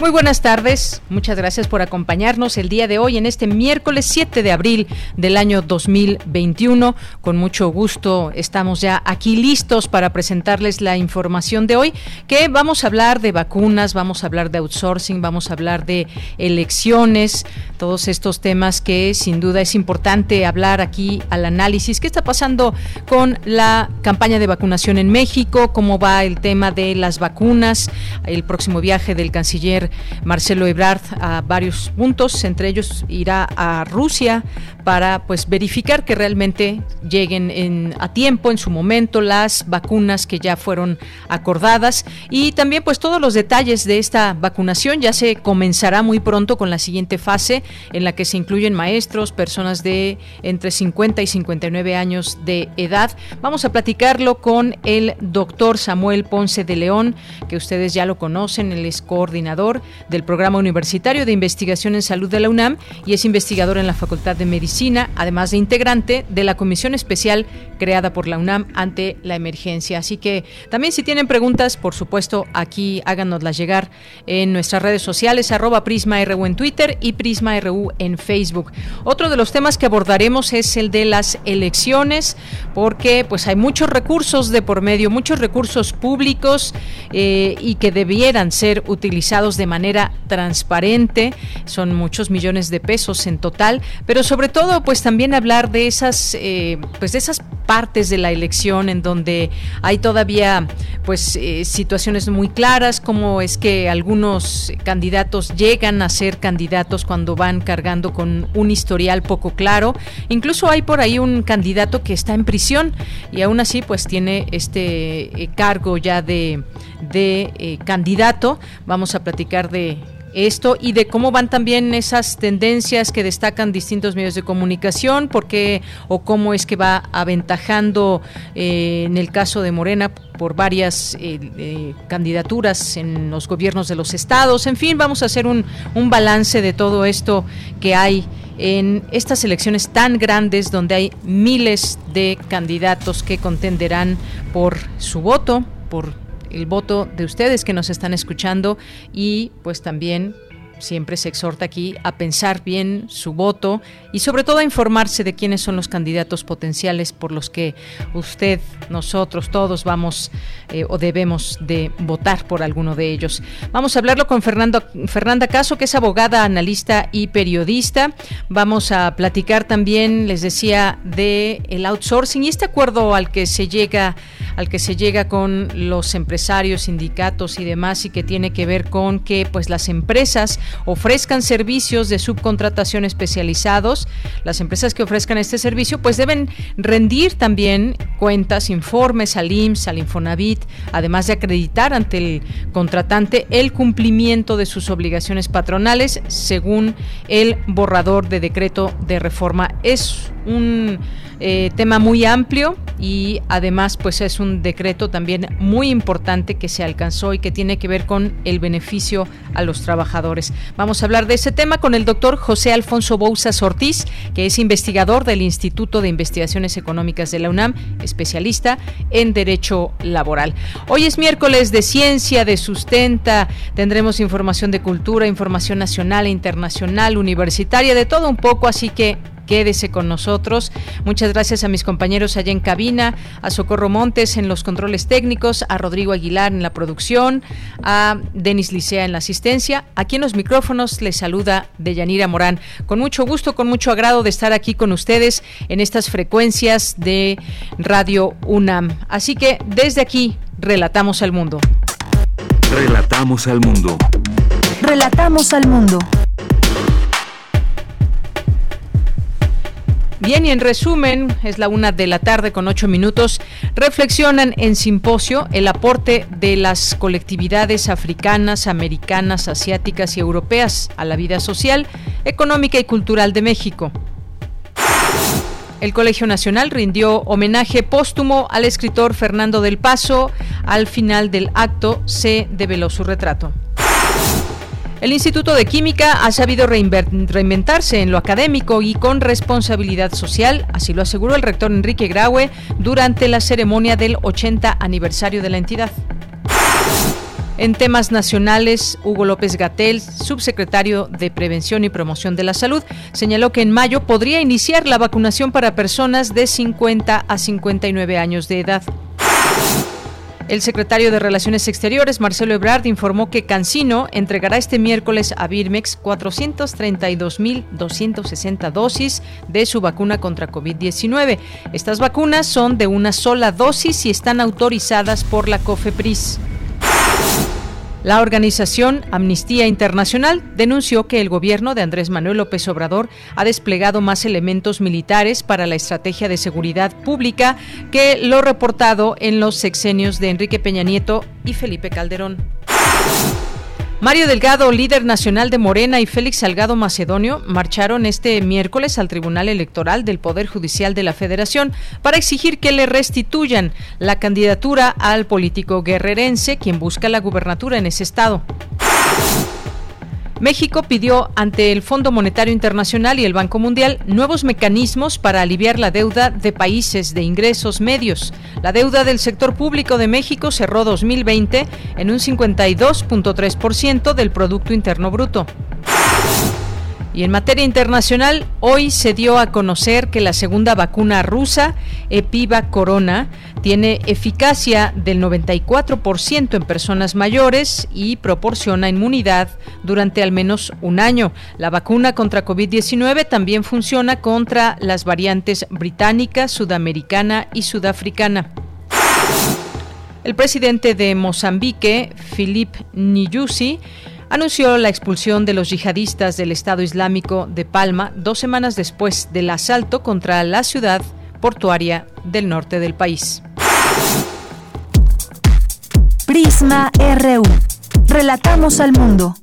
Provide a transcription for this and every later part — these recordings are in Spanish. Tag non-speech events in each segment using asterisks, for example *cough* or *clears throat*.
Muy buenas tardes, muchas gracias por acompañarnos el día de hoy en este miércoles 7 de abril del año 2021. Con mucho gusto estamos ya aquí listos para presentarles la información de hoy, que vamos a hablar de vacunas, vamos a hablar de outsourcing, vamos a hablar de elecciones, todos estos temas que sin duda es importante hablar aquí al análisis. ¿Qué está pasando con la campaña de vacunación en México? ¿Cómo va el tema de las vacunas? El próximo viaje del canciller Marcelo Ebrard a varios puntos, entre ellos irá a Rusia para pues verificar que realmente lleguen en, a tiempo, en su momento, las vacunas que ya fueron acordadas y también pues todos los detalles de esta vacunación ya se comenzará muy pronto con la siguiente fase en la que se incluyen maestros, personas de entre 50 y 59 años de edad. Vamos a platicarlo con el doctor Samuel Ponce de León, que ustedes ya lo conocen, él es coordinador del Programa Universitario de Investigación en Salud de la UNAM y es investigador en la Facultad de Medicina, además de integrante de la Comisión Especial creada por la UNAM ante la emergencia. Así que también si tienen preguntas, por supuesto, aquí háganoslas llegar en nuestras redes sociales, arroba PrismaRU en Twitter y PrismaRU en Facebook. Otro de los temas que abordaremos es el de las elecciones, porque pues hay muchos recursos de por medio, muchos recursos públicos eh, y que debieran ser utilizados de manera transparente. Son muchos millones de pesos en total, pero sobre todo, pues también hablar de esas, eh, pues de esas partes de la elección en donde hay todavía, pues eh, situaciones muy claras, como es que algunos candidatos llegan a ser candidatos cuando van cargando con un historial poco claro. Incluso hay por ahí un candidato que está en prisión y aún así, pues tiene este eh, cargo ya de, de candidato. Vamos a platicar de esto y de cómo van también esas tendencias que destacan distintos medios de comunicación, porque o cómo es que va aventajando eh, en el caso de Morena por varias eh, eh, candidaturas en los gobiernos de los estados. En fin, vamos a hacer un, un balance de todo esto que hay en estas elecciones tan grandes donde hay miles de candidatos que contenderán por su voto, por el voto de ustedes que nos están escuchando y pues también siempre se exhorta aquí a pensar bien su voto y sobre todo a informarse de quiénes son los candidatos potenciales por los que usted, nosotros, todos vamos eh, o debemos de votar por alguno de ellos. Vamos a hablarlo con Fernando, Fernanda Caso, que es abogada, analista y periodista. Vamos a platicar también, les decía, de el outsourcing y este acuerdo al que se llega al que se llega con los empresarios, sindicatos y demás y que tiene que ver con que pues las empresas ofrezcan servicios de subcontratación especializados. Las empresas que ofrezcan este servicio pues deben rendir también cuentas, informes al IMSS, al Infonavit, además de acreditar ante el contratante el cumplimiento de sus obligaciones patronales según el borrador de decreto de reforma. Es un eh, tema muy amplio y además pues es un decreto también muy importante que se alcanzó y que tiene que ver con el beneficio a los trabajadores. Vamos a hablar de ese tema con el doctor José Alfonso Bouzas Ortiz, que es investigador del Instituto de Investigaciones Económicas de la UNAM, especialista en Derecho Laboral. Hoy es miércoles de ciencia, de sustenta, tendremos información de cultura, información nacional e internacional, universitaria, de todo un poco, así que Quédese con nosotros. Muchas gracias a mis compañeros allá en cabina, a Socorro Montes en los controles técnicos, a Rodrigo Aguilar en la producción, a Denis Licea en la asistencia. Aquí en los micrófonos les saluda Deyanira Morán. Con mucho gusto, con mucho agrado de estar aquí con ustedes en estas frecuencias de Radio UNAM. Así que desde aquí, relatamos al mundo. Relatamos al mundo. Relatamos al mundo. Bien, y en resumen, es la una de la tarde con ocho minutos, reflexionan en simposio el aporte de las colectividades africanas, americanas, asiáticas y europeas a la vida social, económica y cultural de México. El Colegio Nacional rindió homenaje póstumo al escritor Fernando del Paso. Al final del acto se develó su retrato. El Instituto de Química ha sabido reinventarse en lo académico y con responsabilidad social, así lo aseguró el rector Enrique Graue durante la ceremonia del 80 aniversario de la entidad. En temas nacionales, Hugo López Gatel, subsecretario de Prevención y Promoción de la Salud, señaló que en mayo podría iniciar la vacunación para personas de 50 a 59 años de edad. El secretario de Relaciones Exteriores, Marcelo Ebrard, informó que Cancino entregará este miércoles a Birmex 432.260 dosis de su vacuna contra COVID-19. Estas vacunas son de una sola dosis y están autorizadas por la COFEPRIS. La organización Amnistía Internacional denunció que el gobierno de Andrés Manuel López Obrador ha desplegado más elementos militares para la estrategia de seguridad pública que lo reportado en los sexenios de Enrique Peña Nieto y Felipe Calderón. Mario Delgado, líder nacional de Morena, y Félix Salgado Macedonio marcharon este miércoles al Tribunal Electoral del Poder Judicial de la Federación para exigir que le restituyan la candidatura al político guerrerense, quien busca la gubernatura en ese estado. México pidió ante el Fondo Monetario Internacional y el Banco Mundial nuevos mecanismos para aliviar la deuda de países de ingresos medios. La deuda del sector público de México cerró 2020 en un 52.3% del Producto Interno Bruto. Y en materia internacional, hoy se dio a conocer que la segunda vacuna rusa, Epiva Corona, tiene eficacia del 94% en personas mayores y proporciona inmunidad durante al menos un año. La vacuna contra COVID-19 también funciona contra las variantes británica, sudamericana y sudafricana. El presidente de Mozambique, Philip Nyusi, anunció la expulsión de los yihadistas del Estado Islámico de Palma dos semanas después del asalto contra la ciudad portuaria del norte del país. Prisma RU. Relatamos al mundo.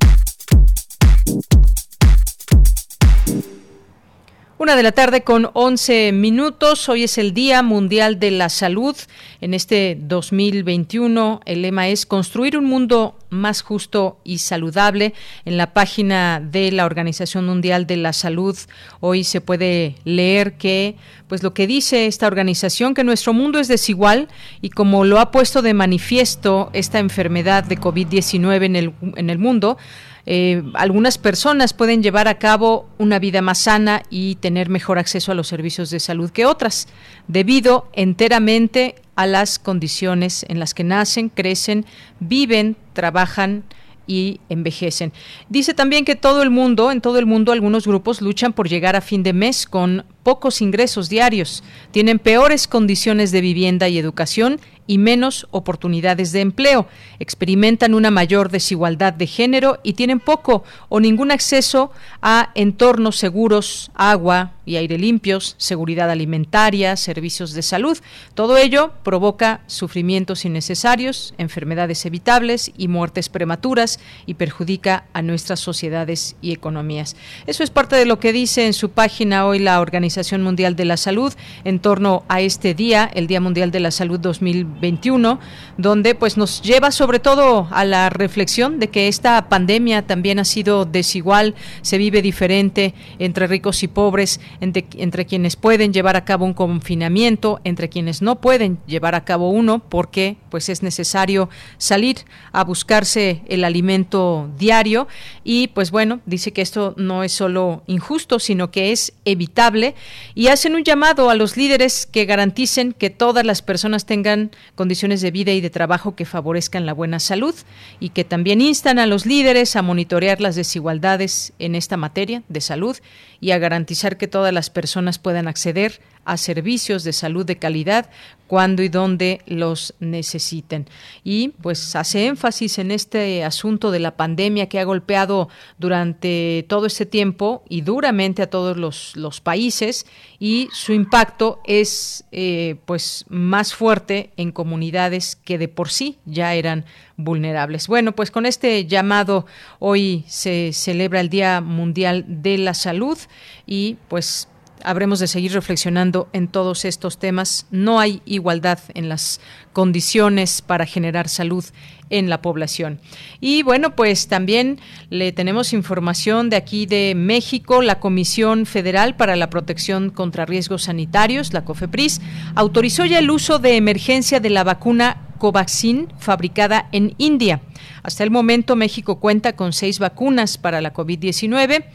Una de la tarde con 11 minutos. Hoy es el Día Mundial de la Salud. En este 2021 el lema es construir un mundo más justo y saludable. En la página de la Organización Mundial de la Salud hoy se puede leer que pues lo que dice esta organización que nuestro mundo es desigual y como lo ha puesto de manifiesto esta enfermedad de COVID-19 en el en el mundo eh, algunas personas pueden llevar a cabo una vida más sana y tener mejor acceso a los servicios de salud que otras, debido enteramente a las condiciones en las que nacen, crecen, viven, trabajan y envejecen. Dice también que todo el mundo, en todo el mundo, algunos grupos luchan por llegar a fin de mes con pocos ingresos diarios, tienen peores condiciones de vivienda y educación y menos oportunidades de empleo, experimentan una mayor desigualdad de género y tienen poco o ningún acceso a entornos seguros, agua y aire limpios, seguridad alimentaria, servicios de salud. Todo ello provoca sufrimientos innecesarios, enfermedades evitables y muertes prematuras y perjudica a nuestras sociedades y economías. Eso es parte de lo que dice en su página hoy la Organización Mundial de la Salud en torno a este día, el Día Mundial de la Salud 2020 21, donde pues nos lleva sobre todo a la reflexión de que esta pandemia también ha sido desigual, se vive diferente entre ricos y pobres, entre, entre quienes pueden llevar a cabo un confinamiento, entre quienes no pueden llevar a cabo uno porque pues es necesario salir a buscarse el alimento diario. Y pues bueno, dice que esto no es solo injusto, sino que es evitable y hacen un llamado a los líderes que garanticen que todas las personas tengan condiciones de vida y de trabajo que favorezcan la buena salud y que también instan a los líderes a monitorear las desigualdades en esta materia de salud y a garantizar que todas las personas puedan acceder servicios de salud de calidad cuando y donde los necesiten. Y pues hace énfasis en este asunto de la pandemia que ha golpeado durante todo este tiempo y duramente a todos los, los países y su impacto es eh, pues más fuerte en comunidades que de por sí ya eran vulnerables. Bueno, pues con este llamado hoy se celebra el Día Mundial de la Salud y pues habremos de seguir reflexionando en todos estos temas. No hay igualdad en las condiciones para generar salud en la población. Y bueno, pues también le tenemos información de aquí de México. La Comisión Federal para la Protección contra Riesgos Sanitarios, la COFEPRIS, autorizó ya el uso de emergencia de la vacuna Covaxin fabricada en India. Hasta el momento México cuenta con seis vacunas para la COVID-19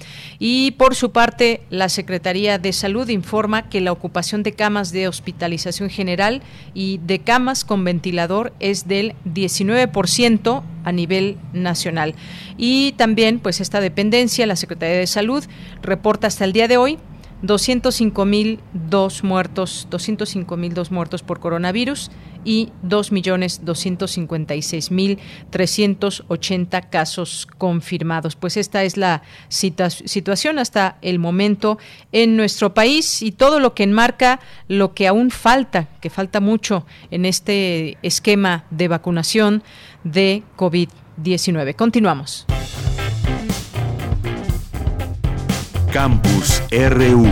y por su parte la Secretaría de Salud informa que la ocupación de camas de hospitalización general y de camas con ventilador es del 19% a nivel nacional. Y también pues esta dependencia, la Secretaría de Salud reporta hasta el día de hoy 205 mil dos muertos, 205 mil dos muertos por coronavirus y 2 millones 256 mil 380 casos confirmados. Pues esta es la situación hasta el momento en nuestro país y todo lo que enmarca lo que aún falta, que falta mucho en este esquema de vacunación de COVID-19. Continuamos. Campus RU.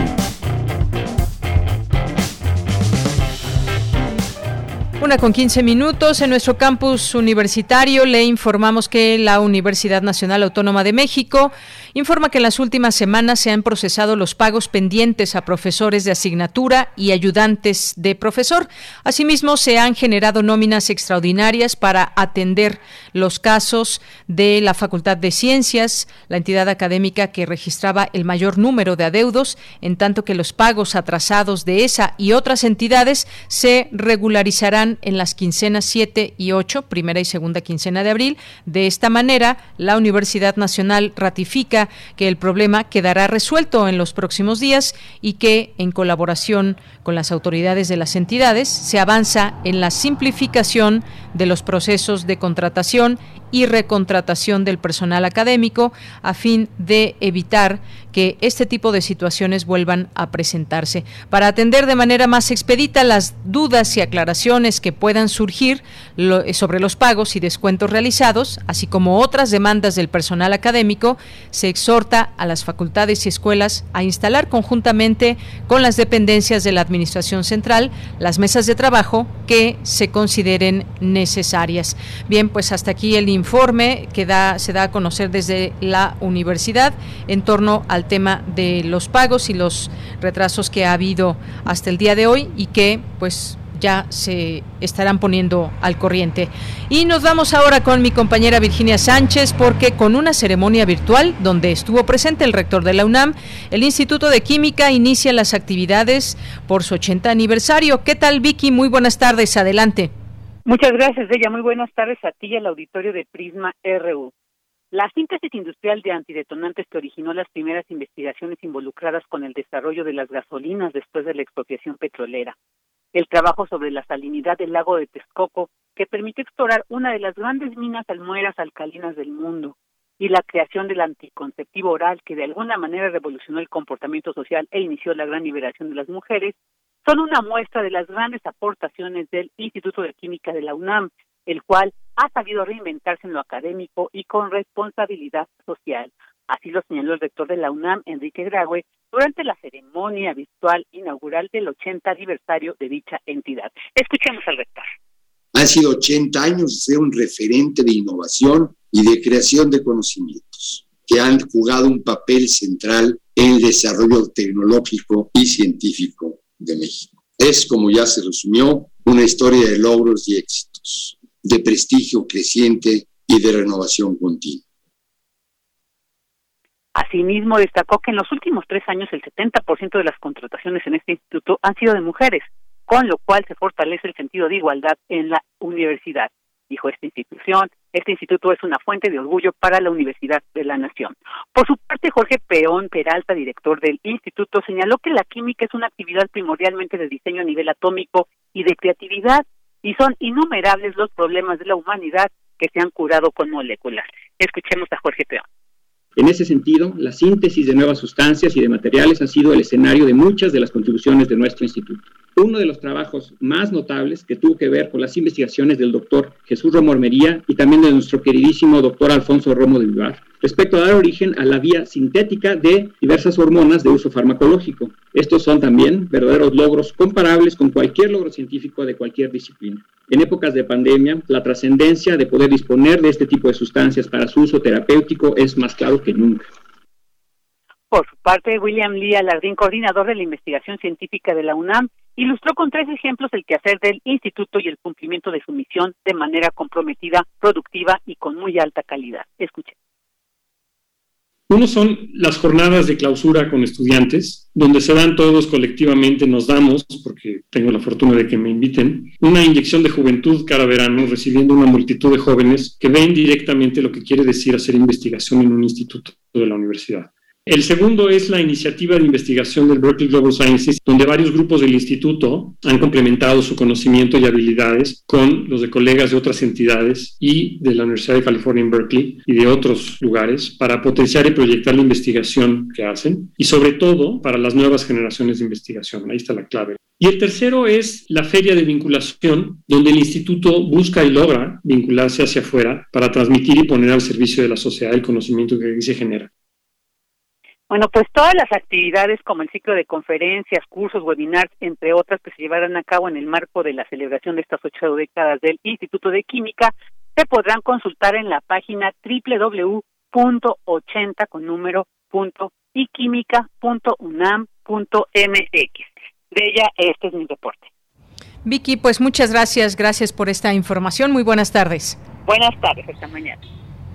Una con 15 minutos. En nuestro campus universitario le informamos que la Universidad Nacional Autónoma de México informa que en las últimas semanas se han procesado los pagos pendientes a profesores de asignatura y ayudantes de profesor. Asimismo, se han generado nóminas extraordinarias para atender los casos de la Facultad de Ciencias, la entidad académica que registraba el mayor número de adeudos, en tanto que los pagos atrasados de esa y otras entidades se regularizarán en las quincenas 7 y 8, primera y segunda quincena de abril. De esta manera, la Universidad Nacional ratifica que el problema quedará resuelto en los próximos días y que, en colaboración con las autoridades de las entidades, se avanza en la simplificación de los procesos de contratación y recontratación del personal académico a fin de evitar que este tipo de situaciones vuelvan a presentarse. Para atender de manera más expedita las dudas y aclaraciones que puedan surgir sobre los pagos y descuentos realizados, así como otras demandas del personal académico, se exhorta a las facultades y escuelas a instalar conjuntamente con las dependencias de la Administración Central las mesas de trabajo que se consideren necesarias. Bien, pues hasta aquí el informe que da, se da a conocer desde la universidad en torno al tema de los pagos y los retrasos que ha habido hasta el día de hoy y que pues ya se estarán poniendo al corriente. Y nos vamos ahora con mi compañera Virginia Sánchez porque con una ceremonia virtual donde estuvo presente el rector de la UNAM, el Instituto de Química inicia las actividades por su 80 aniversario. ¿Qué tal Vicky? Muy buenas tardes, adelante. Muchas gracias, ella. Muy buenas tardes a ti y al auditorio de Prisma RU. La síntesis industrial de antidetonantes que originó las primeras investigaciones involucradas con el desarrollo de las gasolinas después de la expropiación petrolera. El trabajo sobre la salinidad del lago de Texcoco, que permitió explorar una de las grandes minas almueras alcalinas del mundo. Y la creación del anticonceptivo oral, que de alguna manera revolucionó el comportamiento social e inició la gran liberación de las mujeres, son una muestra de las grandes aportaciones del Instituto de Química de la UNAM, el cual ha sabido reinventarse en lo académico y con responsabilidad social. Así lo señaló el rector de la UNAM, Enrique Graue, durante la ceremonia virtual inaugural del 80 aniversario de dicha entidad. Escuchemos al rector. Han sido 80 años de un referente de innovación y de creación de conocimientos que han jugado un papel central en el desarrollo tecnológico y científico de México. Es, como ya se resumió, una historia de logros y éxitos, de prestigio creciente y de renovación continua. Asimismo, destacó que en los últimos tres años el 70% de las contrataciones en este instituto han sido de mujeres, con lo cual se fortalece el sentido de igualdad en la universidad. Dijo esta institución, este instituto es una fuente de orgullo para la Universidad de la Nación. Por su parte, Jorge Peón Peralta, director del instituto, señaló que la química es una actividad primordialmente de diseño a nivel atómico y de creatividad, y son innumerables los problemas de la humanidad que se han curado con moléculas. Escuchemos a Jorge Peón. En ese sentido, la síntesis de nuevas sustancias y de materiales ha sido el escenario de muchas de las contribuciones de nuestro instituto. Uno de los trabajos más notables que tuvo que ver con las investigaciones del doctor Jesús Romo Armería y también de nuestro queridísimo doctor Alfonso Romo de Vivar, respecto a dar origen a la vía sintética de diversas hormonas de uso farmacológico. Estos son también verdaderos logros comparables con cualquier logro científico de cualquier disciplina. En épocas de pandemia, la trascendencia de poder disponer de este tipo de sustancias para su uso terapéutico es más claro que nunca. Por su parte, William Lee Alardín, coordinador de la investigación científica de la UNAM, ilustró con tres ejemplos el quehacer del instituto y el cumplimiento de su misión de manera comprometida, productiva y con muy alta calidad. Escuchen. Uno son las jornadas de clausura con estudiantes, donde se dan todos colectivamente, nos damos, porque tengo la fortuna de que me inviten, una inyección de juventud cada verano, recibiendo una multitud de jóvenes que ven directamente lo que quiere decir hacer investigación en un instituto de la universidad. El segundo es la iniciativa de investigación del Berkeley Global Sciences, donde varios grupos del instituto han complementado su conocimiento y habilidades con los de colegas de otras entidades y de la Universidad de California en Berkeley y de otros lugares para potenciar y proyectar la investigación que hacen y sobre todo para las nuevas generaciones de investigación. Ahí está la clave. Y el tercero es la feria de vinculación, donde el instituto busca y logra vincularse hacia afuera para transmitir y poner al servicio de la sociedad el conocimiento que se genera. Bueno, pues todas las actividades como el ciclo de conferencias, cursos, webinars, entre otras que se llevarán a cabo en el marco de la celebración de estas ocho décadas del Instituto de Química, se podrán consultar en la página www.80 con número punto y De ella, este es mi reporte. Vicky, pues muchas gracias, gracias por esta información. Muy buenas tardes. Buenas tardes, esta mañana.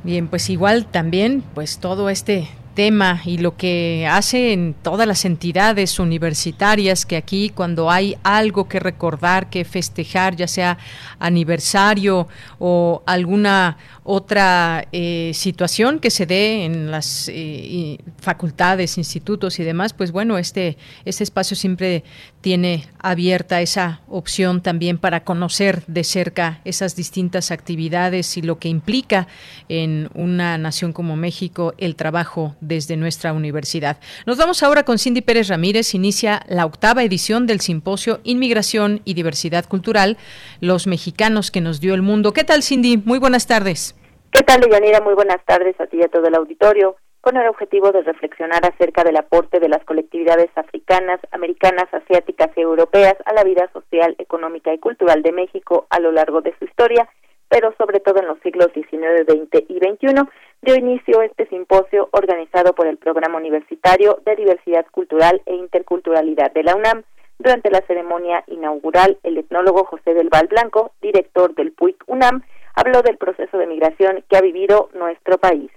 Bien, pues igual también, pues todo este tema y lo que hace en todas las entidades universitarias que aquí cuando hay algo que recordar, que festejar, ya sea aniversario o alguna otra eh, situación que se dé en las eh, facultades, institutos y demás, pues bueno, este, este espacio siempre tiene abierta esa opción también para conocer de cerca esas distintas actividades y lo que implica en una nación como México el trabajo desde nuestra universidad. Nos vamos ahora con Cindy Pérez Ramírez. Inicia la octava edición del simposio Inmigración y Diversidad Cultural, los mexicanos que nos dio el mundo. ¿Qué tal, Cindy? Muy buenas tardes. ¿Qué tal, Leyanira? Muy buenas tardes a ti y a todo el auditorio con el objetivo de reflexionar acerca del aporte de las colectividades africanas, americanas, asiáticas y europeas a la vida social, económica y cultural de México a lo largo de su historia, pero sobre todo en los siglos XIX, XX y XXI, dio inicio este simposio organizado por el Programa Universitario de Diversidad Cultural e Interculturalidad de la UNAM. Durante la ceremonia inaugural, el etnólogo José del Val Blanco, director del PUIC UNAM, habló del proceso de migración que ha vivido nuestro país.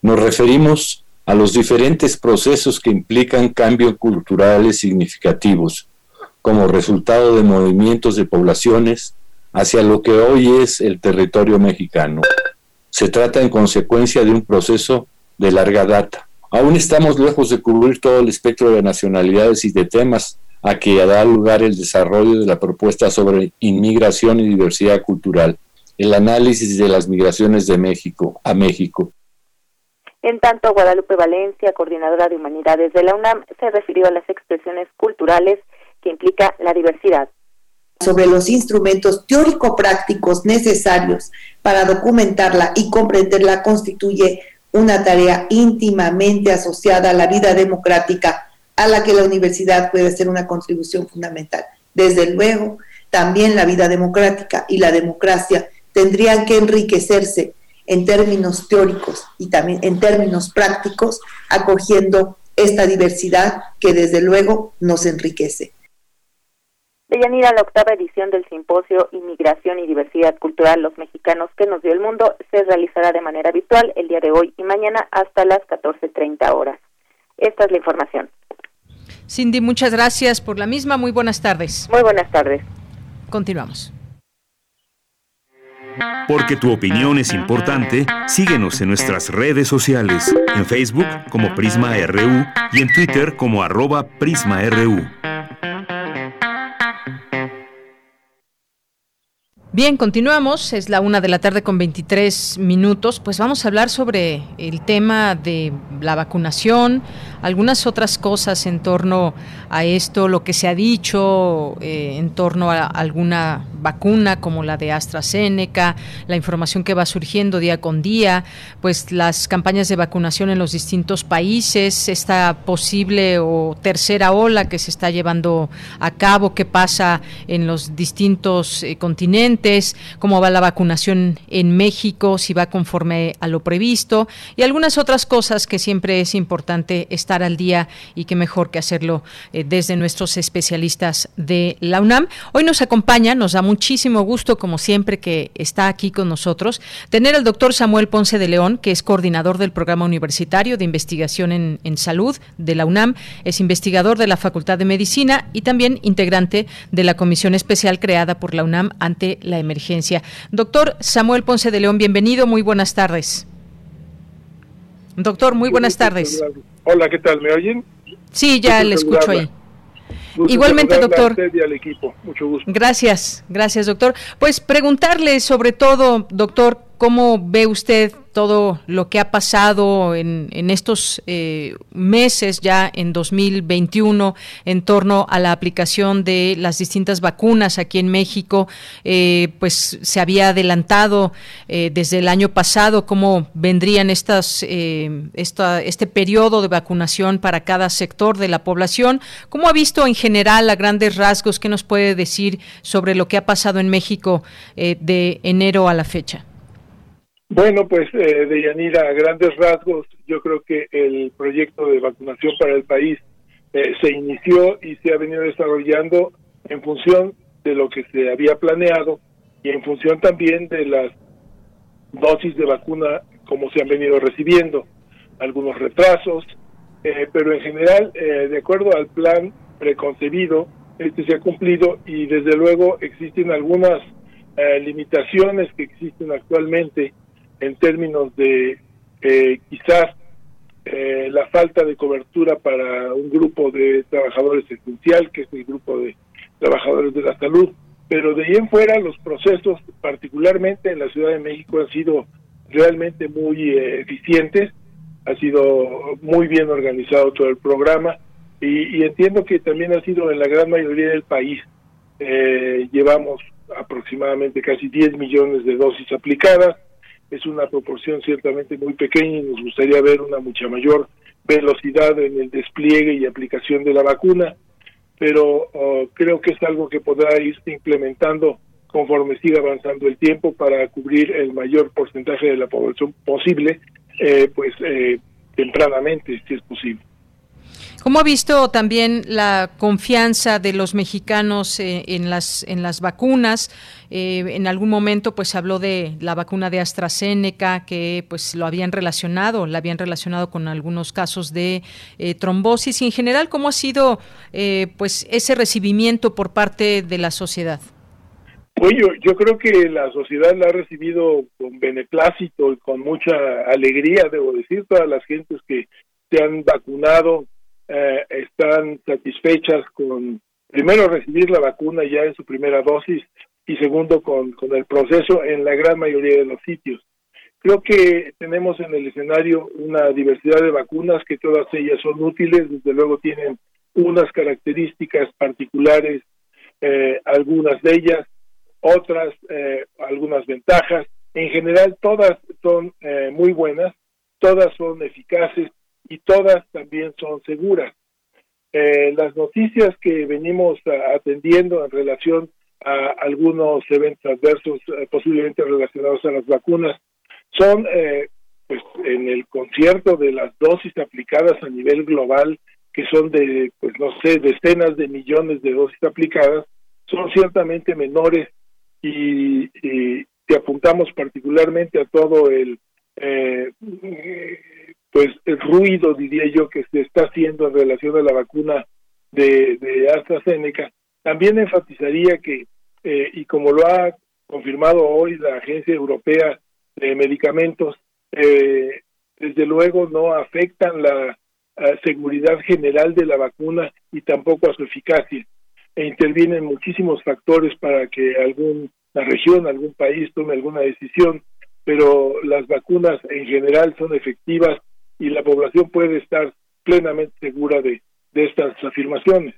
Nos referimos a los diferentes procesos que implican cambios culturales significativos, como resultado de movimientos de poblaciones hacia lo que hoy es el territorio mexicano. Se trata en consecuencia de un proceso de larga data. Aún estamos lejos de cubrir todo el espectro de nacionalidades y de temas a que da lugar el desarrollo de la propuesta sobre inmigración y diversidad cultural, el análisis de las migraciones de México a México, en tanto, Guadalupe Valencia, coordinadora de humanidades de la UNAM, se refirió a las expresiones culturales que implica la diversidad sobre los instrumentos teórico-prácticos necesarios para documentarla y comprenderla constituye una tarea íntimamente asociada a la vida democrática a la que la universidad puede hacer una contribución fundamental. Desde luego, también la vida democrática y la democracia tendrían que enriquecerse en términos teóricos y también en términos prácticos, acogiendo esta diversidad que desde luego nos enriquece. Deyanira, la octava edición del simposio Inmigración y Diversidad Cultural Los Mexicanos que nos dio el mundo se realizará de manera habitual el día de hoy y mañana hasta las 14.30 horas. Esta es la información. Cindy, muchas gracias por la misma. Muy buenas tardes. Muy buenas tardes. Continuamos. Porque tu opinión es importante, síguenos en nuestras redes sociales, en Facebook como Prisma RU y en Twitter como arroba PrismaRU. Bien, continuamos. Es la una de la tarde con 23 minutos. Pues vamos a hablar sobre el tema de la vacunación, algunas otras cosas en torno a esto, lo que se ha dicho eh, en torno a alguna vacuna como la de AstraZeneca, la información que va surgiendo día con día, pues las campañas de vacunación en los distintos países, esta posible o tercera ola que se está llevando a cabo, qué pasa en los distintos eh, continentes, cómo va la vacunación en México, si va conforme a lo previsto y algunas otras cosas que siempre es importante estar al día y que mejor que hacerlo eh, desde nuestros especialistas de la UNAM. Hoy nos acompaña, nos da muchísimo gusto, como siempre, que está aquí con nosotros, tener al doctor Samuel Ponce de León, que es coordinador del Programa Universitario de Investigación en, en Salud de la UNAM, es investigador de la Facultad de Medicina y también integrante de la Comisión Especial creada por la UNAM ante la emergencia. Doctor Samuel Ponce de León, bienvenido, muy buenas tardes. Doctor, muy buenas tardes. Hola, ¿qué tal? ¿Me oyen? Sí, ya le escucho ahí. Igualmente, doctor. equipo. Mucho gusto. Gracias, gracias, doctor. Pues preguntarle sobre todo, doctor, ¿cómo ve usted todo lo que ha pasado en, en estos eh, meses ya en 2021 en torno a la aplicación de las distintas vacunas aquí en México, eh, pues se había adelantado eh, desde el año pasado cómo vendrían estas, esta, este periodo de vacunación para cada sector de la población. ¿Cómo ha visto en general a grandes rasgos qué nos puede decir sobre lo que ha pasado en México de enero a la fecha? Bueno, pues eh, de Yanira, a grandes rasgos, yo creo que el proyecto de vacunación para el país eh, se inició y se ha venido desarrollando en función de lo que se había planeado y en función también de las dosis de vacuna como se han venido recibiendo, algunos retrasos, eh, pero en general, eh, de acuerdo al plan preconcebido, este se ha cumplido y desde luego existen algunas eh, limitaciones que existen actualmente en términos de eh, quizás eh, la falta de cobertura para un grupo de trabajadores esencial, que es el grupo de trabajadores de la salud, pero de ahí en fuera los procesos, particularmente en la Ciudad de México, han sido realmente muy eh, eficientes, ha sido muy bien organizado todo el programa y, y, entiendo que también ha sido en la gran mayoría del país. llevamos aproximadamente casi 10 millones de dosis aplicadas, es una proporción ciertamente muy pequeña y nos gustaría ver una mucha mayor velocidad en el despliegue y aplicación de la vacuna, pero oh, creo que es algo que podrá irse implementando conforme siga avanzando el tiempo para cubrir el mayor porcentaje de la población posible, eh, pues eh, tempranamente, si es posible. ¿Cómo ha visto también la confianza de los mexicanos eh, en las en las vacunas? Eh, en algún momento, pues habló de la vacuna de AstraZeneca que, pues, lo habían relacionado, la habían relacionado con algunos casos de eh, trombosis. Y en general, ¿cómo ha sido, pues, ese recibimiento por parte de la sociedad? Pues yo, yo creo que la sociedad la ha recibido con beneplácito y con mucha alegría, debo decir, todas las gentes que se han vacunado eh, están satisfechas con, primero, recibir la vacuna ya en su primera dosis y segundo, con, con el proceso en la gran mayoría de los sitios. Creo que tenemos en el escenario una diversidad de vacunas que todas ellas son útiles, desde luego tienen unas características particulares, eh, algunas de ellas, otras, eh, algunas ventajas. En general, todas son eh, muy buenas, todas son eficaces, y todas también son seguras. Eh, las noticias que venimos atendiendo en relación a algunos eventos adversos eh, posiblemente relacionados a las vacunas son eh, pues en el concierto de las dosis aplicadas a nivel global que son de pues no sé decenas de millones de dosis aplicadas son ciertamente menores y, y si apuntamos particularmente a todo el eh, pues el ruido, diría yo, que se está haciendo en relación a la vacuna de, de AstraZeneca, también enfatizaría que, eh, y como lo ha confirmado hoy la Agencia Europea de Medicamentos, eh, desde luego no afectan la seguridad general de la vacuna y tampoco a su eficacia. E intervienen muchísimos factores para que algún la región, algún país tome alguna decisión, pero las vacunas en general son efectivas y la población puede estar plenamente segura de, de estas afirmaciones.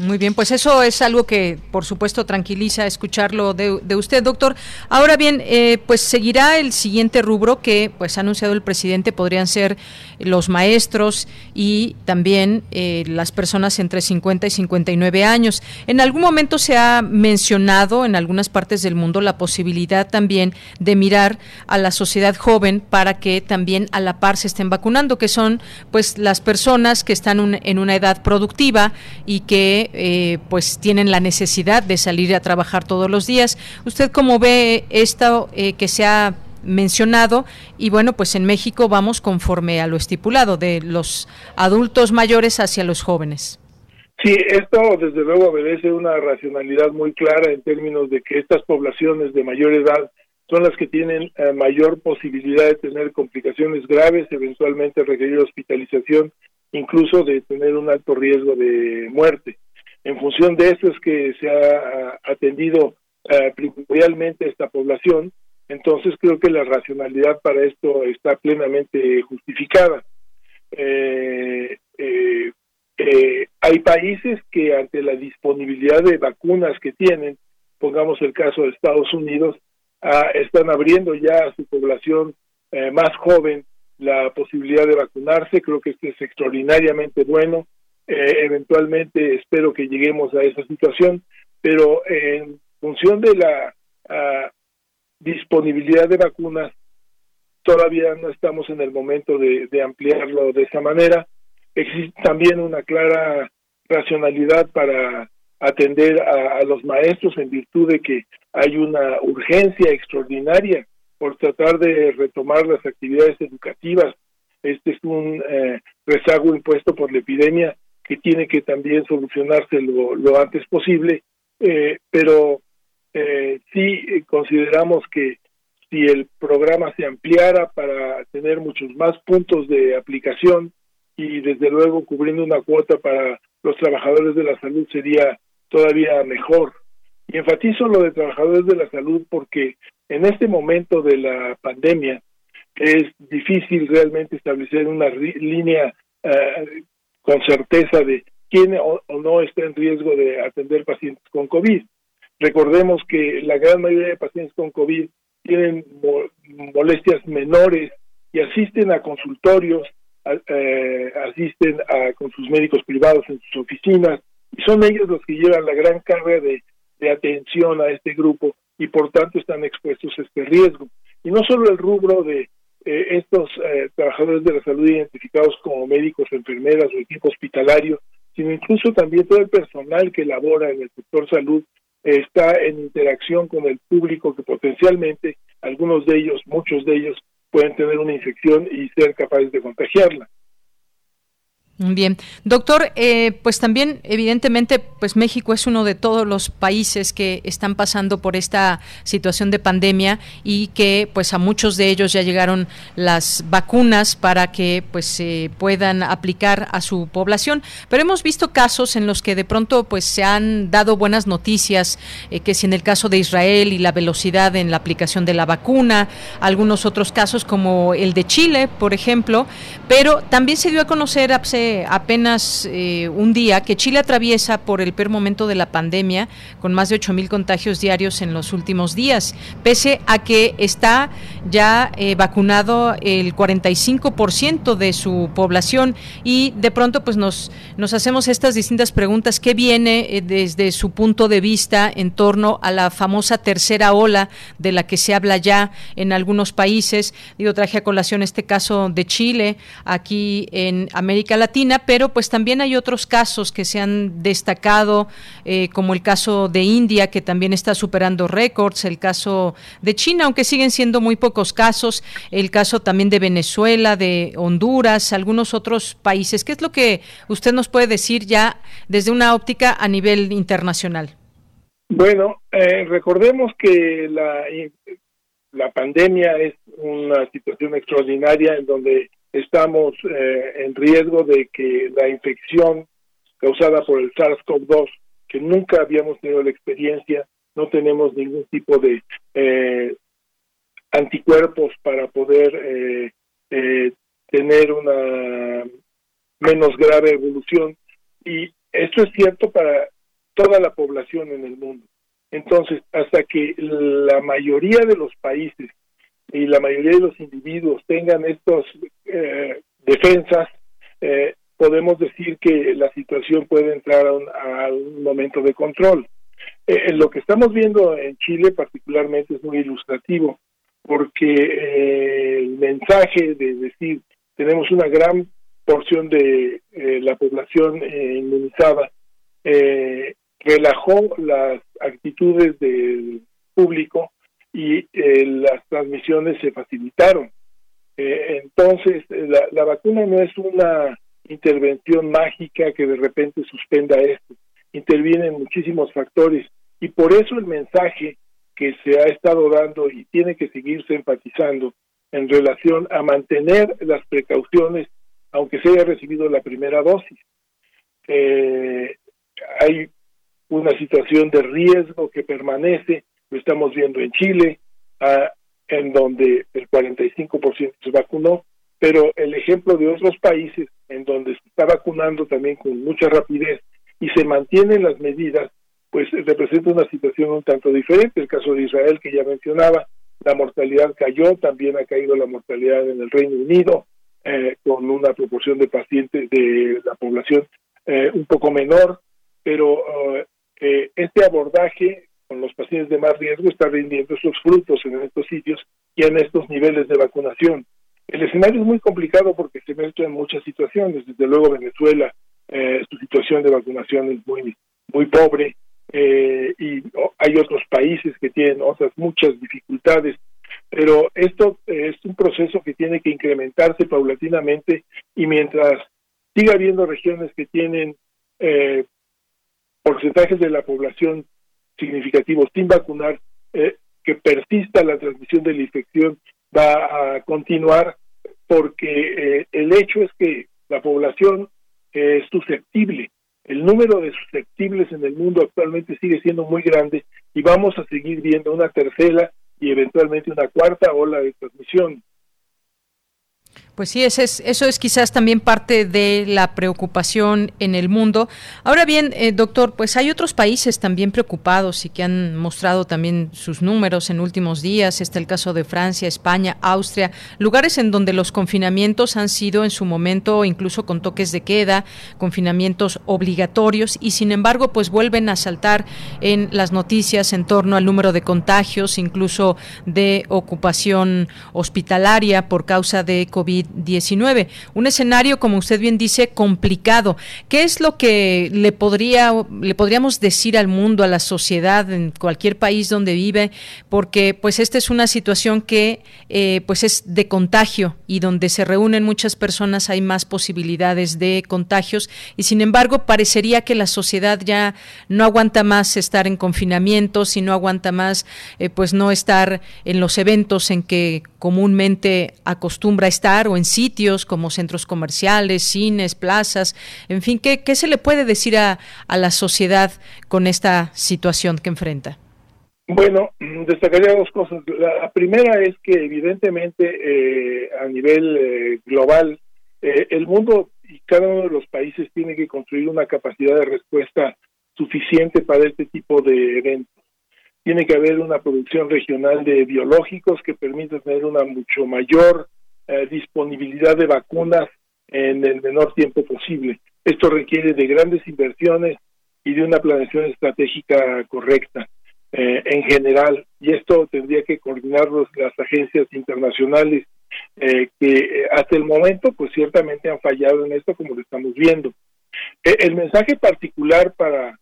Muy bien, pues eso es algo que por supuesto tranquiliza escucharlo de, usted, doctor. Ahora bien, eh, pues seguirá el siguiente rubro que pues ha anunciado el presidente, podrían ser los maestros y también eh, las personas entre 50 y 59 años. En algún momento se ha mencionado en algunas partes del mundo la posibilidad también de mirar a la sociedad joven para que también a la par se estén vacunando, que son pues las personas que están en una edad productiva y que eh, pues tienen la necesidad de salir a trabajar todos los días. ¿Usted cómo ve esto eh, que se ha mencionado y bueno pues en México vamos conforme a lo estipulado de los adultos mayores hacia los jóvenes. Sí, esto desde luego obedece una racionalidad muy clara en términos de que estas poblaciones de mayor edad son las que tienen eh, mayor posibilidad de tener complicaciones graves, eventualmente requerir hospitalización, incluso de tener un alto riesgo de muerte. En función de eso es que se ha atendido uh, primordialmente esta población, entonces creo que la racionalidad para esto está plenamente justificada. Eh, eh, eh, hay países que ante la disponibilidad de vacunas que tienen, pongamos el caso de Estados Unidos, ah, están abriendo ya a su población más joven la posibilidad de vacunarse. Creo que esto es extraordinariamente bueno. Eh, eventualmente espero que lleguemos a esa situación, pero en función de la ah, disponibilidad de vacunas, todavía no estamos en el momento de, ampliarlo de esa manera. Existe también una clara racionalidad para atender a, los maestros en virtud de que hay una urgencia extraordinaria por tratar de retomar las actividades educativas. Este es un eh, rezago impuesto por la epidemia que tiene que también solucionarse lo, antes posible, eh, pero eh, sí consideramos que si el programa se ampliara para tener muchos más puntos de aplicación y desde luego cubriendo una cuota para los trabajadores de la salud sería todavía mejor. Y enfatizo lo de trabajadores de la salud porque en este momento de la pandemia es difícil realmente establecer una línea eh, con certeza de quién o, no está en riesgo de atender pacientes con COVID. Recordemos que la gran mayoría de pacientes con COVID tienen molestias menores y asisten a consultorios, eh, asisten a, con sus médicos privados en sus oficinas y son ellos los que llevan la gran carga de, atención a este grupo y por tanto están expuestos a este riesgo. Y no solo el rubro de eh, estos eh, trabajadores de la salud identificados como médicos, enfermeras o equipo hospitalario, sino incluso también todo el personal que labora en el sector salud está en interacción con el público que potencialmente algunos de ellos, muchos de ellos, pueden tener una infección y ser capaces de contagiarla. Bien, doctor, eh, pues también evidentemente, pues México es uno de todos los países que están pasando por esta situación de pandemia y que, pues a muchos de ellos ya llegaron las vacunas para que, pues se puedan aplicar a su población. Pero hemos visto casos en los que de pronto, pues se han dado buenas noticias, eh, que si en el caso de Israel y la velocidad en la aplicación de la vacuna, algunos otros casos como el de Chile, por ejemplo, pero también se dio a conocer apenas eh, un día que Chile atraviesa por el peor momento de la pandemia, con más de 8 mil contagios diarios en los últimos días, pese a que está ya eh, vacunado el 45% de su población. Y de pronto pues nos, nos hacemos estas distintas preguntas, ¿qué viene eh, desde su punto de vista en torno a la famosa tercera ola de la que se habla ya en algunos países? Digo, traje a colación este caso de Chile, aquí en América Latina pero pues también hay otros casos que se han destacado, eh, como el caso de India, que también está superando récords, el caso de China, aunque siguen siendo muy pocos casos, el caso también de Venezuela, de Honduras, algunos otros países. ¿Qué es lo que usted nos puede decir ya desde una óptica a nivel internacional? Bueno, eh, recordemos que la, la pandemia es una situación extraordinaria en donde estamos eh, en riesgo de que la infección causada por el SARS-CoV-2, que nunca habíamos tenido la experiencia, no tenemos ningún tipo de eh, anticuerpos para poder eh, eh, tener una menos grave evolución y esto es cierto para toda la población en el mundo. Entonces, hasta que la mayoría de los países y la mayoría de los individuos tengan estas eh, defensas, eh, podemos decir que la situación puede entrar a un, momento de control. Eh, lo que estamos viendo en Chile particularmente es muy ilustrativo, porque el mensaje de decir tenemos una gran porción de la población inmunizada relajó las actitudes del público y eh, las transmisiones se facilitaron. Eh, entonces, la, la, vacuna no es una intervención mágica que de repente suspenda esto, intervienen muchísimos factores y por eso el mensaje que se ha estado dando y tiene que seguirse enfatizando en relación a mantener las precauciones aunque se haya recibido la primera dosis. Eh, hay una situación de riesgo que permanece, lo estamos viendo en Chile, ah, en donde el 45% se vacunó, pero el ejemplo de otros países en donde se está vacunando también con mucha rapidez y se mantienen las medidas, pues representa una situación un tanto diferente. El caso de Israel que ya mencionaba, la mortalidad cayó, también ha caído la mortalidad en el Reino Unido, eh, con una proporción de pacientes de la población eh, un poco menor, pero uh, este abordaje con los pacientes de más riesgo está rindiendo sus frutos en estos sitios y en estos niveles de vacunación. El escenario es muy complicado porque se en muchas situaciones. Desde luego Venezuela, eh, su situación de vacunación es muy, muy pobre eh, y hay otros países que tienen otras muchas dificultades. Pero esto es un proceso que tiene que incrementarse paulatinamente y mientras siga habiendo regiones que tienen eh, porcentajes de la población significativos sin vacunar, eh, que persista la transmisión de la infección va a continuar porque eh, el hecho es que la población es susceptible. El número de susceptibles en el mundo actualmente sigue siendo muy grande y vamos a seguir viendo una tercera y eventualmente una cuarta ola de transmisión. Pues sí, es, eso es quizás también parte de la preocupación en el mundo. Ahora bien, eh, doctor, pues hay otros países también preocupados y que han mostrado también sus números en últimos días. Está el caso de Francia, España, Austria, lugares en donde los confinamientos han sido en su momento incluso con toques de queda, confinamientos obligatorios y sin embargo pues vuelven a saltar en las noticias en torno al número de contagios, incluso de ocupación hospitalaria por causa de COVID 19 Un escenario, como usted bien dice, complicado. ¿Qué es lo que le podría le podríamos decir al mundo, a la sociedad, en cualquier país donde vive? Porque pues esta es una situación que eh, pues es de contagio y donde se reúnen muchas personas hay más posibilidades de contagios y sin embargo parecería que la sociedad ya no aguanta más estar en confinamiento, si no aguanta más eh, pues no estar en los eventos en que comúnmente acostumbra estar o en sitios como centros comerciales, cines, plazas, en fin, ¿qué, qué se le puede decir a, la sociedad con esta situación que enfrenta? Bueno, destacaría dos cosas. La primera es que evidentemente eh, a nivel eh, global eh, el mundo y cada uno de los países tiene que construir una capacidad de respuesta suficiente para este tipo de eventos. Tiene que haber una producción regional de biológicos que permita tener una mucho mayor eh, disponibilidad de vacunas en el menor tiempo posible. Esto requiere de grandes inversiones y de una planeación estratégica correcta eh, en general. Y esto tendría que coordinarlos las agencias internacionales eh, que hasta el momento, pues ciertamente han fallado en esto, como lo estamos viendo. el mensaje particular para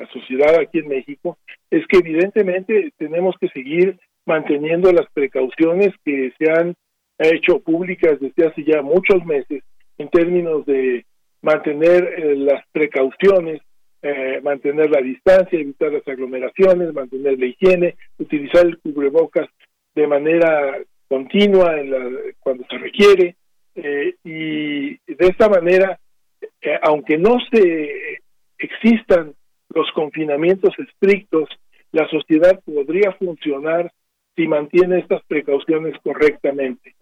la sociedad aquí en México es que evidentemente tenemos que seguir manteniendo las precauciones que se han ha hecho públicas desde hace ya muchos meses en términos de mantener eh, las precauciones, eh, mantener la distancia, evitar las aglomeraciones, mantener la higiene, utilizar el cubrebocas de manera continua en la, cuando se requiere eh, y de esta manera, aunque no se existan los confinamientos estrictos, la sociedad podría funcionar si mantiene estas precauciones correctamente.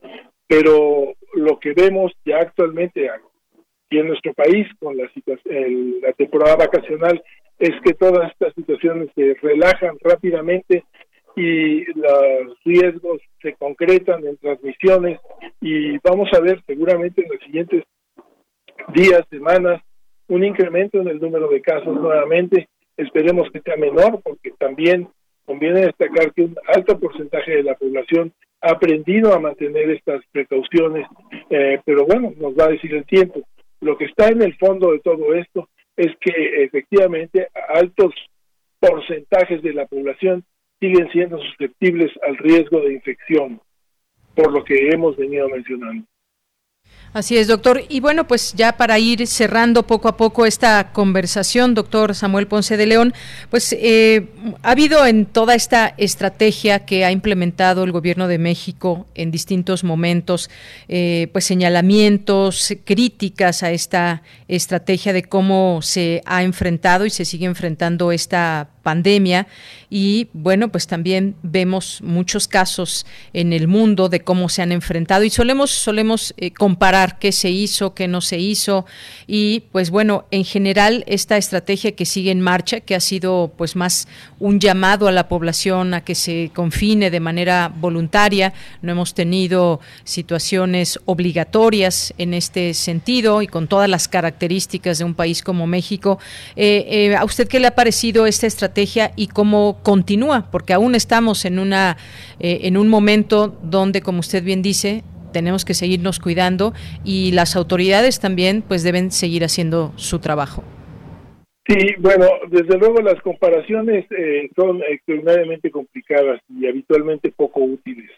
Pero lo que vemos ya actualmente aquí en nuestro país con la, la temporada vacacional es que todas estas situaciones se relajan rápidamente y los riesgos se concretan en transmisiones y vamos a ver seguramente en los siguientes días, semanas, un incremento en el número de casos nuevamente. Esperemos que sea menor porque también conviene destacar que un alto porcentaje de la población ha aprendido a mantener estas precauciones, eh, pero bueno, nos va a decir el tiempo. Lo que está en el fondo de todo esto es que efectivamente altos porcentajes de la población siguen siendo susceptibles al riesgo de infección, por lo que hemos venido mencionando. Así es, doctor. Y bueno, pues ya para ir cerrando poco a poco esta conversación, doctor Samuel Ponce de León, pues eh, ha habido en toda esta estrategia que ha implementado el Gobierno de México en distintos momentos, eh, pues señalamientos, críticas a esta estrategia de cómo se ha enfrentado y se sigue enfrentando esta pandemia y bueno, pues también vemos muchos casos en el mundo de cómo se han enfrentado y solemos solemos eh, comparar qué se hizo, qué no se hizo y pues bueno, en general esta estrategia que sigue en marcha, que ha sido pues más un llamado a la población a que se confine de manera voluntaria, no hemos tenido situaciones obligatorias en este sentido y con todas las características de un país como México. Eh, eh, ¿A usted qué le ha parecido esta estrategia? Y cómo continúa, porque aún estamos en una eh, en un momento donde, como usted bien dice, tenemos que seguirnos cuidando y las autoridades también pues deben seguir haciendo su trabajo. Sí, bueno, desde luego las comparaciones eh, son extraordinariamente complicadas y habitualmente poco útiles.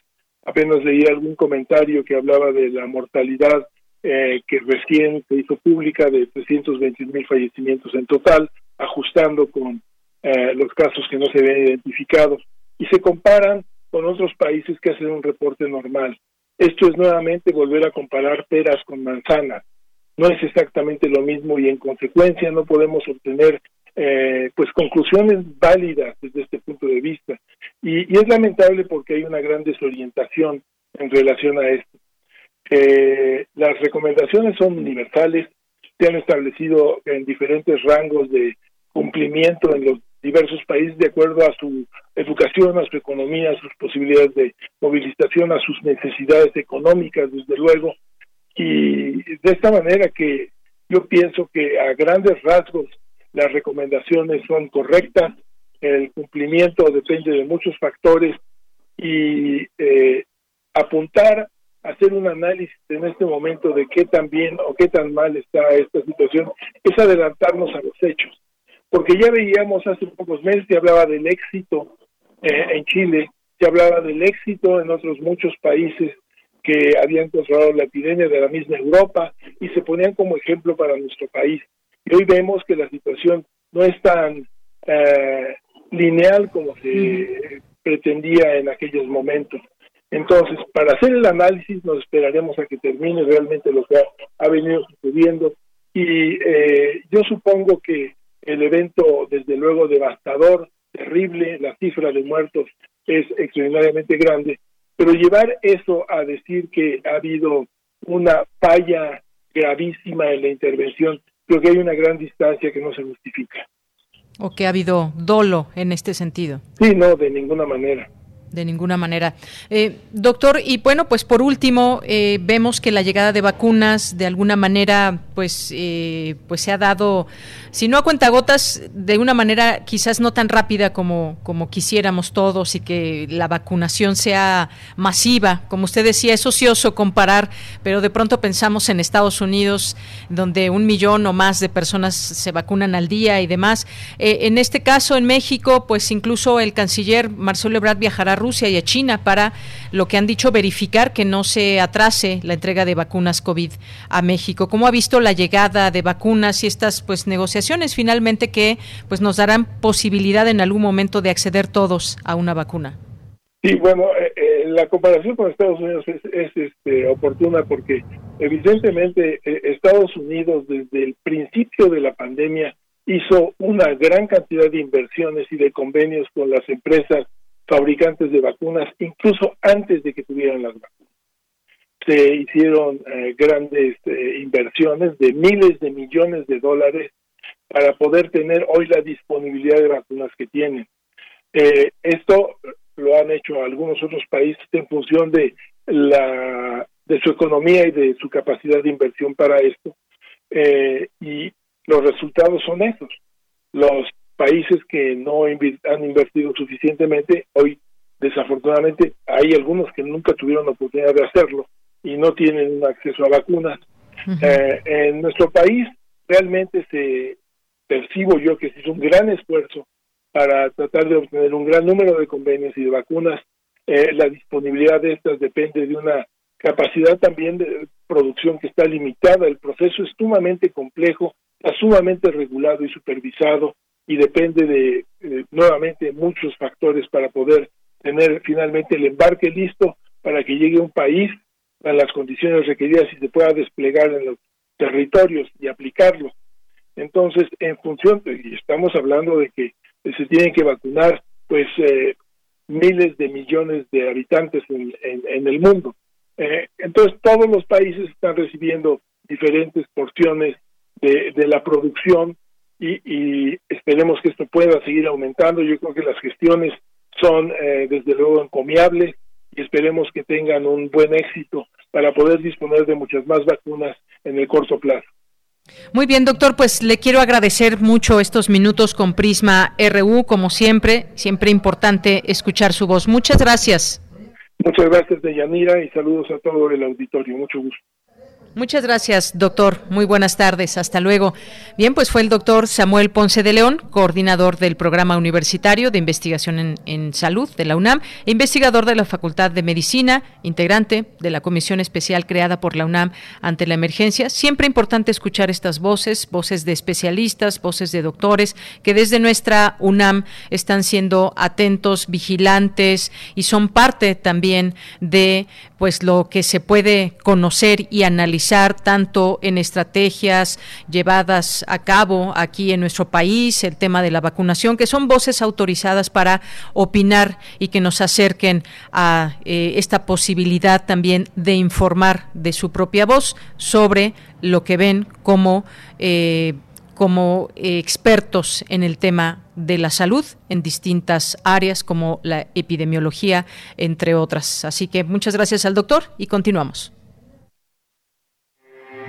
Apenas leí algún comentario que hablaba de la mortalidad eh, que recién se hizo pública de 321 mil fallecimientos en total, ajustando con eh, los casos que no se ven identificados y se comparan con otros países que hacen un reporte normal. Esto es nuevamente volver a comparar peras con manzanas. No es exactamente lo mismo y en consecuencia no podemos obtener eh, pues conclusiones válidas desde este punto de vista. Y, es lamentable porque hay una gran desorientación en relación a esto. Eh, las recomendaciones son universales, se han establecido en diferentes rangos de cumplimiento en los diversos países de acuerdo a su educación, a su economía, a sus posibilidades de movilización, a sus necesidades económicas, desde luego. Y de esta manera que yo pienso que a grandes rasgos las recomendaciones son correctas, el cumplimiento depende de muchos factores y eh, apuntar hacer un análisis en este momento de qué tan bien o qué tan mal está esta situación es adelantarnos a los hechos porque ya veíamos hace pocos meses, se hablaba del éxito eh, en Chile, se hablaba del éxito en otros muchos países que habían controlado la epidemia de la misma Europa y se ponían como ejemplo para nuestro país. Y hoy vemos que la situación no es tan eh, lineal como se pretendía en aquellos momentos. Entonces, para hacer el análisis nos esperaremos a que termine realmente lo que ha, venido sucediendo y eh, yo supongo que el evento, desde luego, devastador, terrible, la cifra de muertos es extraordinariamente grande, pero llevar eso a decir que ha habido una falla gravísima en la intervención, creo que hay una gran distancia que no se justifica. ¿O que ha habido dolo en este sentido? Sí, no, de ninguna manera de ninguna manera. Eh, doctor, y bueno, pues por último, eh, vemos que la llegada de vacunas de alguna manera, pues, eh, pues se ha dado, si no a cuentagotas, de una manera quizás no tan rápida como, como quisiéramos todos y que la vacunación sea masiva. Como usted decía, es ocioso comparar, pero de pronto pensamos en Estados Unidos, donde un millón o más de personas se vacunan al día y demás. en este caso, en México, pues incluso el canciller Marcelo Ebrard viajará Rusia y a China para lo que han dicho verificar que no se atrase la entrega de vacunas COVID a México. ¿Cómo ha visto la llegada de vacunas y estas pues negociaciones finalmente que pues nos darán posibilidad en algún momento de acceder todos a una vacuna? Sí, bueno, eh, eh, la comparación con Estados Unidos es, este, oportuna porque evidentemente eh, Estados Unidos desde el principio de la pandemia hizo una gran cantidad de inversiones y de convenios con las empresas fabricantes de vacunas, incluso antes de que tuvieran las vacunas. Se hicieron eh, grandes eh, inversiones de miles de millones de dólares para poder tener hoy la disponibilidad de vacunas que tienen. Eh, esto lo han hecho algunos otros países en función de la de su economía y de su capacidad de inversión para esto. y los resultados son esos. Los países que no han invertido suficientemente, hoy desafortunadamente hay algunos que nunca tuvieron la oportunidad de hacerlo y no tienen acceso a vacunas. Eh, en nuestro país realmente se percibo yo que se hizo un gran esfuerzo para tratar de obtener un gran número de convenios y de vacunas. Eh, la disponibilidad de estas depende de una capacidad también de producción que está limitada. El proceso es sumamente complejo, está sumamente regulado y supervisado y depende de eh, nuevamente muchos factores para poder tener finalmente el embarque listo para que llegue un país a las condiciones requeridas y se pueda desplegar en los territorios y aplicarlo. Entonces, en función, y estamos hablando de que se tienen que vacunar pues eh, miles de millones de habitantes en, en, el mundo. Eh, entonces, todos los países están recibiendo diferentes porciones de, de la producción y, esperemos que esto pueda seguir aumentando. Yo creo que las gestiones son eh, desde luego encomiables y esperemos que tengan un buen éxito para poder disponer de muchas más vacunas en el corto plazo. Muy bien, doctor, pues le quiero agradecer mucho estos minutos con Prisma RU, como siempre, siempre importante escuchar su voz. Muchas gracias. Muchas gracias, Deyanira, y saludos a todo el auditorio. Mucho gusto. Muchas gracias, doctor. Muy buenas tardes. Hasta luego. Bien, pues fue el doctor Samuel Ponce de León, coordinador del Programa Universitario de Investigación en, Salud de la UNAM, e investigador de la Facultad de Medicina, integrante de la Comisión Especial creada por la UNAM ante la emergencia. Siempre importante escuchar estas voces, voces de especialistas, voces de doctores, que desde nuestra UNAM están siendo atentos, vigilantes y son parte también de pues lo que se puede conocer y analizar tanto en estrategias llevadas a cabo aquí en nuestro país, el tema de la vacunación, que son voces autorizadas para opinar y que nos acerquen a eh, esta posibilidad también de informar de su propia voz sobre lo que ven como eh, como eh, expertos en el tema de la salud en distintas áreas como la epidemiología, entre otras. Así que muchas gracias al doctor y continuamos.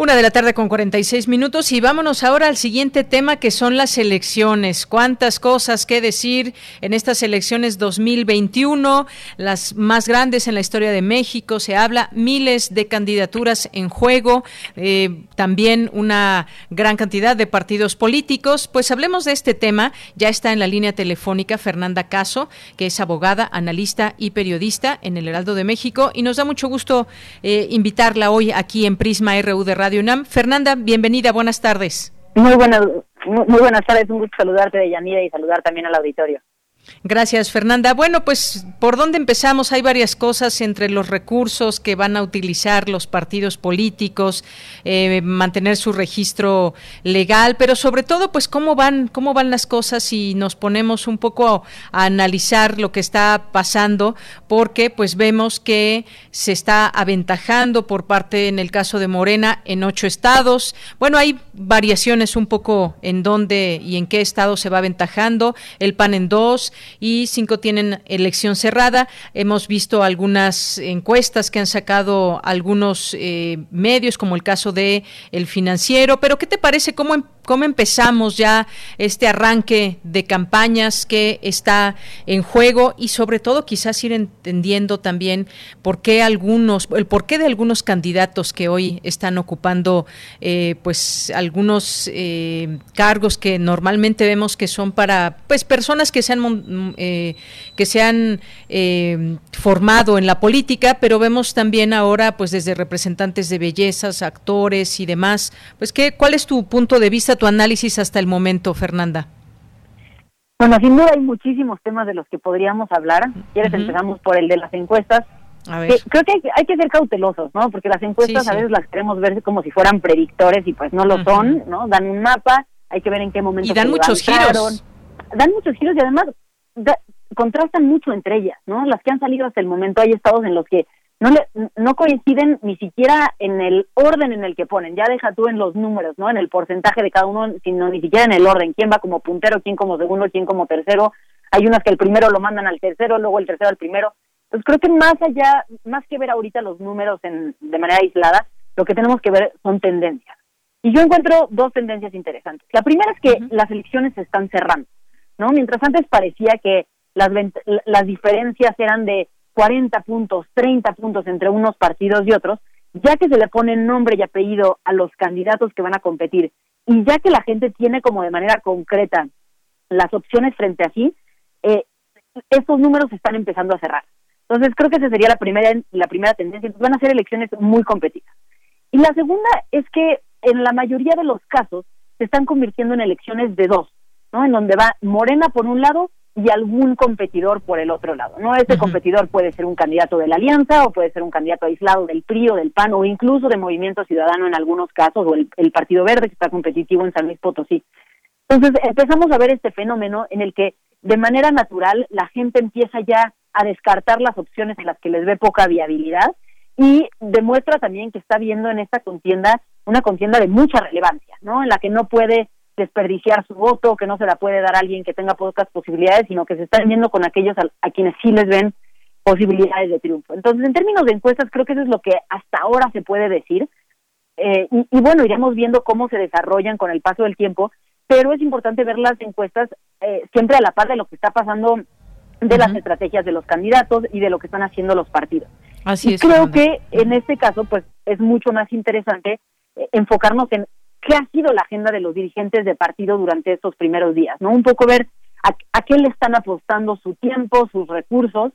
Una de la tarde con 46 minutos y vámonos ahora al siguiente tema que son las elecciones. Cuántas cosas que decir en estas elecciones 2021, las más grandes en la historia de México. Se habla miles de candidaturas en juego, eh, también una gran cantidad de partidos políticos. Pues hablemos de este tema. Ya está en la línea telefónica Fernanda Caso, que es abogada, analista y periodista en el Heraldo de México y nos da mucho gusto eh, invitarla hoy aquí en Prisma RU de Radio Fernanda, bienvenida, buenas tardes. Muy buenas, muy, buenas tardes, un gusto saludarte, de Yanira, y saludar también al auditorio. Gracias, Fernanda. Bueno, pues, ¿por dónde empezamos? Hay varias cosas entre los recursos que van a utilizar los partidos políticos, eh, mantener su registro legal, pero sobre todo, pues, ¿cómo van, cómo van las cosas si nos ponemos un poco a, analizar lo que está pasando? Porque, pues, vemos que se está aventajando por parte, en el caso de Morena, en ocho estados. Bueno, hay variaciones un poco en dónde y en qué estado se va aventajando. El PAN en dos, y cinco tienen elección cerrada. Hemos visto algunas encuestas que han sacado algunos eh, medios, como el caso de El Financiero. Pero, ¿qué te parece? ¿Cómo, em-, cómo empezamos ya este arranque de campañas que está en juego y sobre todo quizás ir entendiendo también por qué algunos, el porqué de algunos candidatos que hoy están ocupando eh, pues algunos eh, cargos que normalmente vemos que son para pues personas que se han eh, que se han eh, formado en la política, pero vemos también ahora, pues desde representantes de bellezas, actores y demás. Pues, ¿qué, ¿cuál es tu punto de vista, tu análisis hasta el momento, Fernanda? Bueno, sin duda hay muchísimos temas de los que podríamos hablar. ¿Quieres empezamos por el de las encuestas? creo que hay, que ser cautelosos, ¿no? Porque las encuestas a veces las queremos ver como si fueran predictores y pues no lo son, ¿no? Dan un mapa, hay que ver en qué momento y dan muchos giros. Dan muchos giros y además contrastan mucho entre ellas, ¿no? Las que han salido hasta el momento hay estados en los que no le, no coinciden ni siquiera en el orden en el que ponen. Ya deja tú en los números, ¿no? En el porcentaje de cada uno, sino ni siquiera en el orden. ¿Quién va como puntero, quién como segundo, quién como tercero? Hay unas que el primero lo mandan al tercero, luego el tercero al primero. Pues creo que más allá, más que ver ahorita los números en, de manera aislada, lo que tenemos que ver son tendencias. Y yo encuentro dos tendencias interesantes. La primera es que las elecciones se están cerrando, ¿no? Mientras antes parecía que las, las diferencias eran de 40 puntos, 30 puntos entre unos partidos y otros, ya que se le pone nombre y apellido a los candidatos que van a competir y ya que la gente tiene como de manera concreta las opciones frente a sí, eh, estos números están empezando a cerrar. Entonces creo que esa sería la primera, la primera tendencia. Van a ser elecciones muy competidas. Y la segunda es que en la mayoría de los casos se están convirtiendo en elecciones de dos, ¿no? En donde va Morena por un lado y algún competidor por el otro lado, ¿no? Ese competidor puede ser un candidato de la Alianza o puede ser un candidato aislado del PRI o del PAN o incluso de Movimiento Ciudadano en algunos casos o el, el Partido Verde que está competitivo en San Luis Potosí. Entonces empezamos a ver este fenómeno en el que de manera natural la gente empieza ya a descartar las opciones en las que les ve poca viabilidad y demuestra también que está viendo en esta contienda una contienda de mucha relevancia, ¿no? En la que no puede desperdiciar su voto, que no se la puede dar a alguien que tenga pocas posibilidades, sino que se están viendo con aquellos a, quienes sí les ven posibilidades de triunfo. Entonces, en términos de encuestas, creo que eso es lo que hasta ahora se puede decir. Eh, y, bueno, iremos viendo cómo se desarrollan con el paso del tiempo, pero es importante ver las encuestas eh, siempre a la par de lo que está pasando de las estrategias de los candidatos y de lo que están haciendo los partidos. Así es. Creo que en este caso, pues, es mucho más interesante eh, enfocarnos en qué ha sido la agenda de los dirigentes de partido durante estos primeros días, ¿no? Un poco ver a, qué le están apostando su tiempo, sus recursos,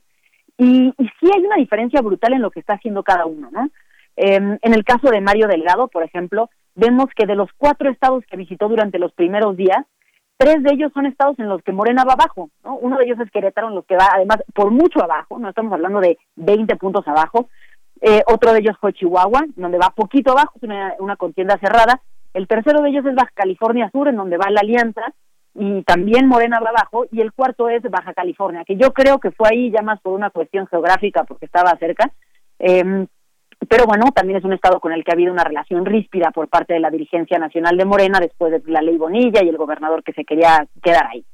y, y, sí hay una diferencia brutal en lo que está haciendo cada uno, ¿no? Em, en el caso de Mario Delgado, por ejemplo, vemos que de los cuatro estados que visitó durante los primeros días, Tres de ellos son estados en los que Morena va abajo, ¿no? Uno de ellos es Querétaro, en los que va además por mucho abajo, no estamos hablando de 20 puntos abajo. Eh, otro de ellos fue Chihuahua, donde va poquito abajo, es una contienda cerrada. El tercero de ellos es Baja California Sur, en donde va la Alianza, y también Morena va abajo, y el cuarto es Baja California, que yo creo que fue ahí ya más por una cuestión geográfica, porque estaba cerca. Eh, pero bueno, también es un estado con el que ha habido una relación ríspida por parte de la dirigencia nacional de Morena después de la ley Bonilla y el gobernador que se quería quedar ahí.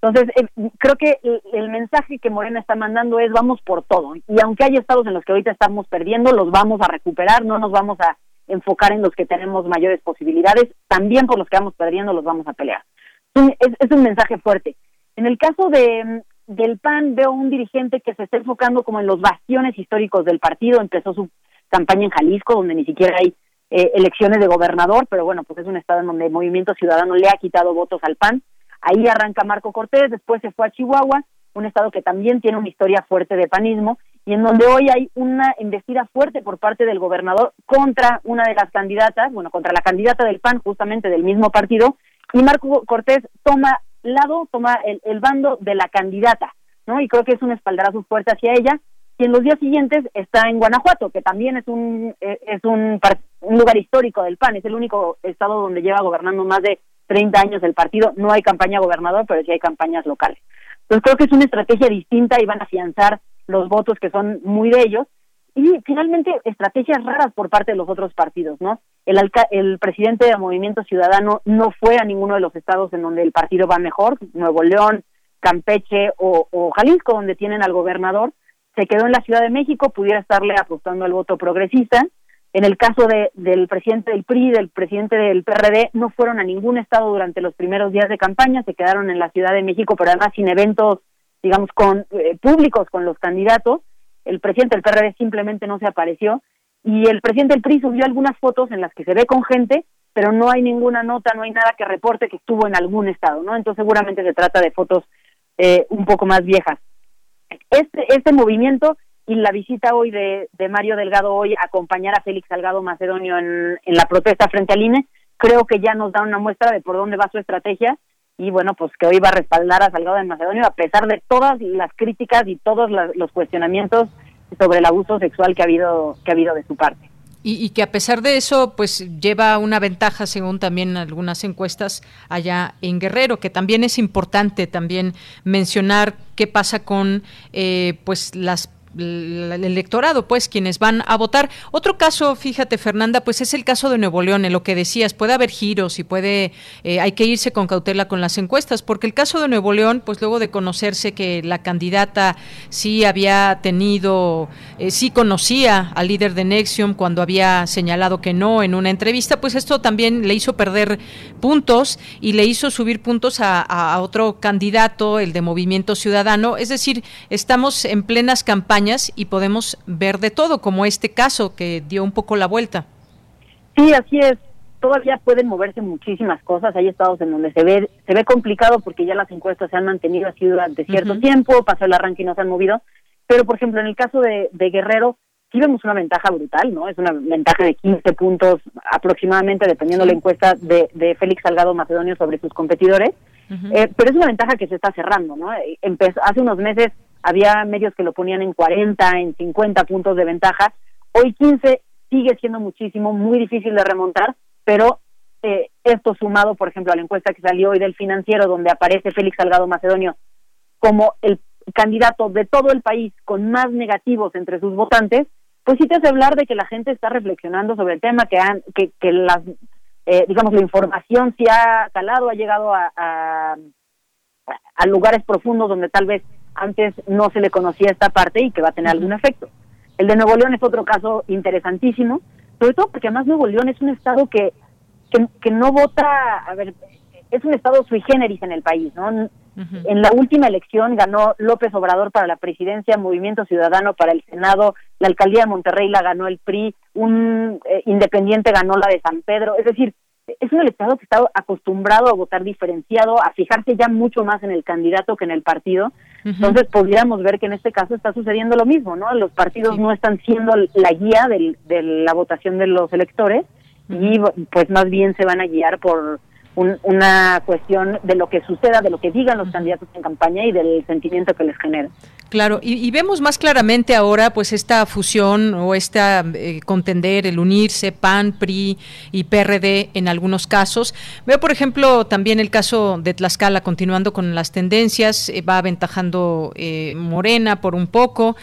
Entonces, eh, creo que el, mensaje que Morena está mandando es vamos por todo. Y aunque hay estados en los que ahorita estamos perdiendo, los vamos a recuperar, no nos vamos a enfocar en los que tenemos mayores posibilidades, también por los que vamos perdiendo los vamos a pelear. Es, un mensaje fuerte. En el caso de, del PAN, veo un dirigente que se está enfocando como en los bastiones históricos del partido, empezó su campaña en Jalisco, donde ni siquiera hay eh, elecciones de gobernador, pero bueno, pues es un estado en donde el Movimiento Ciudadano le ha quitado votos al PAN. Ahí arranca Marco Cortés, después se fue a Chihuahua, un estado que también tiene una historia fuerte de panismo y en donde hoy hay una embestida fuerte por parte del gobernador contra una de las candidatas, bueno, contra la candidata del PAN, justamente del mismo partido, y Marco Cortés toma lado, toma el, el bando de la candidata, ¿no? Y creo que es un espaldarazo fuerte hacia ella, y en los días siguientes está en Guanajuato, que también es un eh, es un, lugar histórico del PAN, es el único estado donde lleva gobernando más de 30 años el partido, no hay campaña gobernador, pero sí hay campañas locales. Entonces creo que es una estrategia distinta y van a afianzar los votos que son muy de ellos y finalmente estrategias raras por parte de los otros partidos, ¿no? El, el presidente del Movimiento Ciudadano no fue a ninguno de los estados en donde el partido va mejor, Nuevo León, Campeche o Jalisco, donde tienen al gobernador, se quedó en la Ciudad de México, pudiera estarle apostando al voto progresista. En el caso de, del presidente del PRI, del presidente del PRD, no fueron a ningún estado durante los primeros días de campaña, se quedaron en la Ciudad de México, pero además sin eventos, digamos, con eh, públicos con los candidatos. El presidente del PRD simplemente no se apareció y el presidente del PRI subió algunas fotos en las que se ve con gente, pero no hay ninguna nota, no hay nada que reporte que estuvo en algún estado, ¿no? Entonces seguramente se trata de fotos eh, un poco más viejas. Este, este movimiento y la visita hoy de, Mario Delgado hoy a acompañar a Félix Salgado Macedonio en, la protesta frente al INE, creo que ya nos da una muestra de por dónde va su estrategia y bueno, pues que hoy va a respaldar a Salgado de Macedonio a pesar de todas las críticas y todos los cuestionamientos sobre el abuso sexual que ha habido que ha habido de su parte. Y, que a pesar de eso, pues lleva una ventaja, según también algunas encuestas allá en Guerrero, que también es importante también mencionar qué pasa con eh, pues las el electorado, pues quienes van a votar. Otro caso, fíjate Fernanda, pues es el caso de Nuevo León, en lo que decías, puede haber giros y puede, eh, hay que irse con cautela con las encuestas, porque el caso de Nuevo León, pues luego de conocerse que la candidata sí había tenido, eh, sí conocía al líder de Nexium cuando había señalado que no en una entrevista, pues esto también le hizo perder puntos y le hizo subir puntos a, a otro candidato, el de Movimiento Ciudadano, es decir, estamos en plenas campañas y podemos ver de todo, como este caso que dio un poco la vuelta. Sí, así es. Todavía pueden moverse muchísimas cosas. Hay estados en donde se ve se ve complicado porque ya las encuestas se han mantenido así durante cierto tiempo, pasó el arranque y no se han movido. Pero, por ejemplo, en el caso de, Guerrero, sí vemos una ventaja brutal, ¿no? Es una ventaja de 15 puntos aproximadamente, dependiendo de la encuesta de, de Félix Salgado Macedonio sobre sus competidores. Eh, pero es una ventaja que se está cerrando, ¿no? Empezó, hace unos meses había medios que lo ponían en 40, en 50 puntos de ventaja. Hoy 15 sigue siendo muchísimo, muy difícil de remontar, pero eh, esto sumado, por ejemplo, a la encuesta que salió hoy del financiero, donde aparece Félix Salgado Macedonio como el candidato de todo el país con más negativos entre sus votantes, pues sí te hace hablar de que la gente está reflexionando sobre el tema, que, han, que, que las, eh, digamos, la información se ha calado, ha llegado a, a, a lugares profundos donde tal vez antes no se le conocía esta parte y que va a tener algún efecto. El de Nuevo León es otro caso interesantísimo, sobre todo porque además Nuevo León es un estado que, que, no vota, a ver, es un estado sui generis en el país, ¿no? En la última elección ganó López Obrador para la presidencia, Movimiento Ciudadano para el Senado, la alcaldía de Monterrey la ganó el PRI, un eh, independiente ganó la de San Pedro, es decir, es un electorado que está acostumbrado a votar diferenciado, a fijarse ya mucho más en el candidato que en el partido. Entonces podríamos ver que en este caso está sucediendo lo mismo, ¿no? Los partidos no están siendo la guía de la votación de los electores y pues más bien se van a guiar por una cuestión de lo que suceda, de lo que digan los candidatos en campaña y del sentimiento que les genera. Claro, y, vemos más claramente ahora pues esta fusión o esta eh, contender, el unirse PAN, PRI y PRD en algunos casos. Veo, por ejemplo, también el caso de Tlaxcala, continuando con las tendencias, eh, va aventajando eh, Morena por un poco.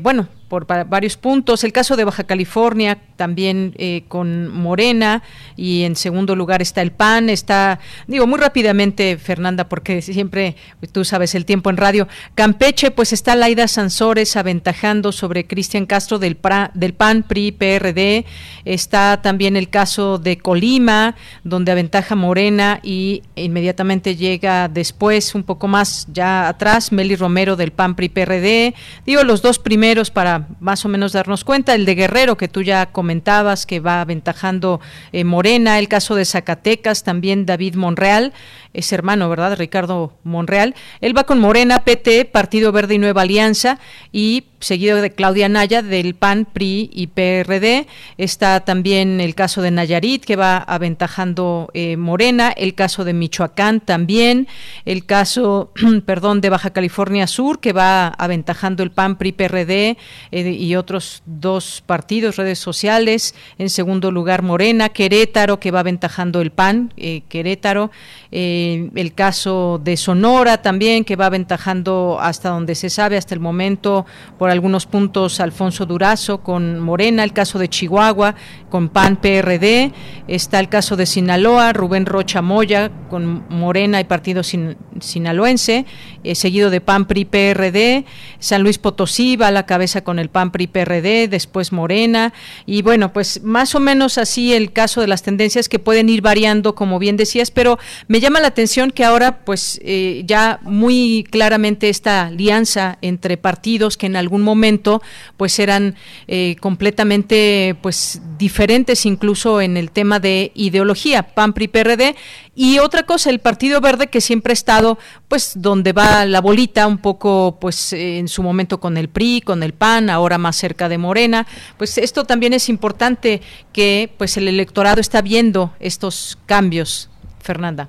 bueno, por varios puntos. El caso de Baja California también eh, con Morena y en segundo lugar está el PAN. Está, digo muy rápidamente, Fernanda, porque siempre tú sabes el tiempo en radio. Campeche, pues está Laida Sansores aventajando sobre Cristian Castro del, del PAN, PRI, PRD. Está también el caso de Colima, donde aventaja Morena y inmediatamente llega después, un poco más ya atrás, Meli Romero del PAN, PRI, PRD. Digo los dos primeros para más o menos darnos cuenta. El de Guerrero, que tú ya comentabas, que va aventajando eh, Morena. El caso de Zacatecas, también David Monreal, es hermano, ¿verdad? Ricardo Monreal. Él va con Morena, PT, Partido Verde y Nueva Alianza, y seguido de Claudia Naya del PAN, PRI y PRD. Está también el caso de Nayarit, que va aventajando eh, Morena, el caso de Michoacán también, el caso, *clears throat* perdón, de Baja California Sur, que va aventajando el PAN, PRI, PRD eh, y otros dos partidos, redes sociales. En segundo lugar, Morena, Querétaro, que va aventajando el PAN, eh, Querétaro. el caso de Sonora también, que va aventajando hasta donde se sabe, hasta el momento, por algunos puntos Alfonso Durazo con Morena, el caso de Chihuahua con PAN PRD, está el caso de Sinaloa, Rubén Rocha Moya con Morena y Partido Sinaloense, eh, seguido de PAN PRI PRD, San Luis Potosí va a la cabeza con el PAN PRI PRD, después Morena y bueno, pues más o menos así el caso de las tendencias que pueden ir variando como bien decías, pero me llama la atención que ahora pues eh, ya muy claramente esta alianza entre partidos que en algún momento pues eran eh, completamente pues diferentes incluso en el tema de ideología, PAN, PRI, PRD y otra cosa, el Partido Verde que siempre ha estado pues donde va la bolita un poco pues en su momento con el PRI, con el PAN, ahora más cerca de Morena, pues esto también es importante que pues el electorado está viendo estos cambios, Fernanda.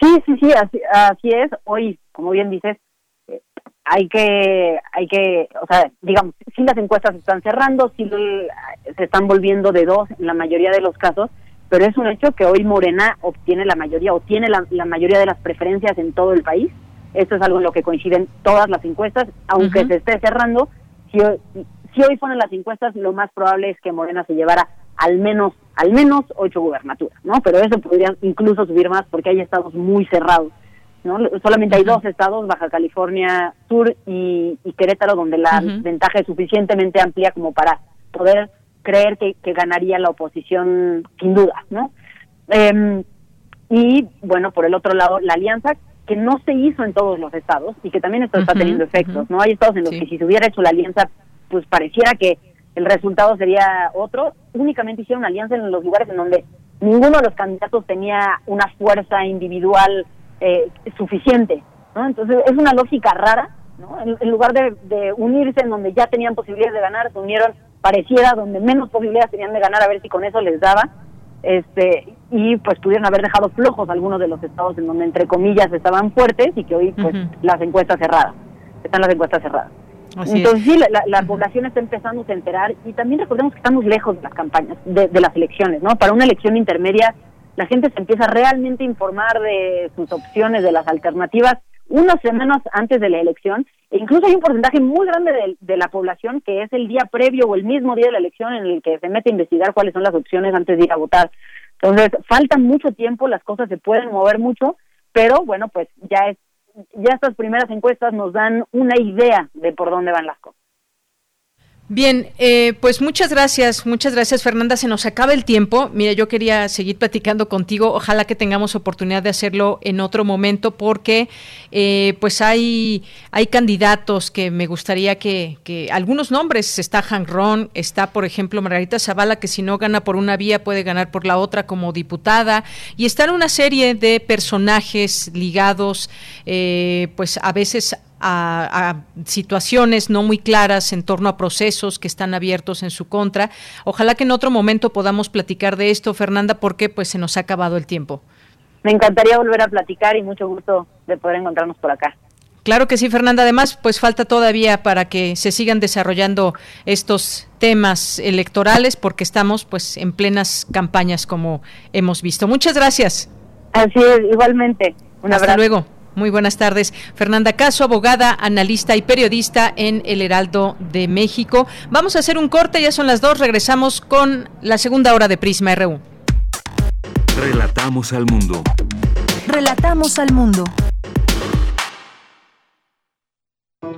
Sí, sí, sí, así, así es. Hoy, como bien dices, eh, hay que, hay que, o sea, digamos, si las encuestas se están cerrando, si se están volviendo de dos en la mayoría de los casos, pero es un hecho que hoy Morena obtiene la mayoría o tiene la, mayoría de las preferencias en todo el país. Esto es algo en lo que coinciden todas las encuestas, aunque se esté cerrando. Si, si hoy ponen las encuestas, lo más probable es que Morena se llevara al menos al menos ocho gubernaturas, ¿no? Pero eso podría incluso subir más porque hay estados muy cerrados, ¿no? Solamente hay dos estados, Baja California Sur y, Querétaro, donde la ventaja es suficientemente amplia como para poder creer que, ganaría la oposición sin duda, ¿no? Em, y bueno, por el otro lado, la alianza que no se hizo en todos los estados y que también esto está teniendo efectos, ¿no? Hay estados en los que si se hubiera hecho la alianza, pues pareciera que el resultado sería otro. Únicamente hicieron alianza en los lugares en donde ninguno de los candidatos tenía una fuerza individual eh, suficiente. ¿no? Entonces es una lógica rara. ¿no? En, lugar de, unirse en donde ya tenían posibilidades de ganar, se unieron pareciera donde menos posibilidades tenían de ganar a ver si con eso les daba. Este, y pues pudieron haber dejado flojos algunos de los estados en donde entre comillas estaban fuertes y que hoy pues las encuestas cerradas están las encuestas cerradas entonces sí, la, población está empezando a enterar y también recordemos que estamos lejos de las campañas, de, las elecciones, ¿no? Para una elección intermedia la gente se empieza realmente a informar de sus opciones, de las alternativas, unas semanas antes de la elección, e incluso hay un porcentaje muy grande de, la población que es el día previo o el mismo día de la elección en el que se mete a investigar cuáles son las opciones antes de ir a votar. Entonces, falta mucho tiempo, las cosas se pueden mover mucho, pero bueno, pues ya es ya estas primeras encuestas nos dan una idea de por dónde van las cosas. Bien, eh, pues muchas gracias, muchas gracias Fernanda. Se nos acaba el tiempo. Mira, yo quería seguir platicando contigo. Ojalá que tengamos oportunidad de hacerlo en otro momento porque eh, pues hay, hay candidatos que me gustaría que, que algunos nombres, está Ron, está por ejemplo Margarita Zavala que si no gana por una vía puede ganar por la otra como diputada y están una serie de personajes ligados eh, pues a veces a, situaciones no muy claras en torno a procesos que están abiertos en su contra. Ojalá que en otro momento podamos platicar de esto, Fernanda, porque pues se nos ha acabado el tiempo. Me encantaría volver a platicar y mucho gusto de poder encontrarnos por acá. Claro que sí, Fernanda. Además, pues falta todavía para que se sigan desarrollando estos temas electorales porque estamos pues en plenas campañas como hemos visto. Muchas gracias. Así es, igualmente. Un Hasta luego. Muy buenas tardes. Fernanda Caso, abogada, analista y periodista en El Heraldo de México. Vamos a hacer un corte, ya son las dos, regresamos con la segunda hora de Prisma RU. Relatamos al mundo. Relatamos al mundo.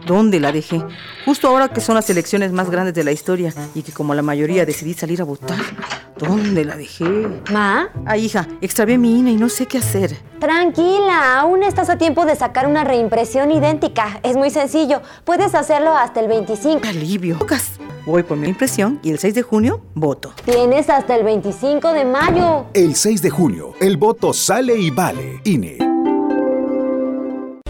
¿Dónde la dejé? Justo ahora que son las elecciones más grandes de la historia y que como la mayoría decidí salir a votar. ¿Dónde la dejé? ¿Ma? Ay, hija, extravié mi INA y no sé qué hacer. Tranquila, aún estás a tiempo de sacar una reimpresión idéntica. Es muy sencillo. Puedes hacerlo hasta el 25. ¡Qué alivio! Voy por mi impresión y el 6 de junio voto. Tienes hasta el 25 de mayo. El 6 de junio, el voto sale y vale. INE.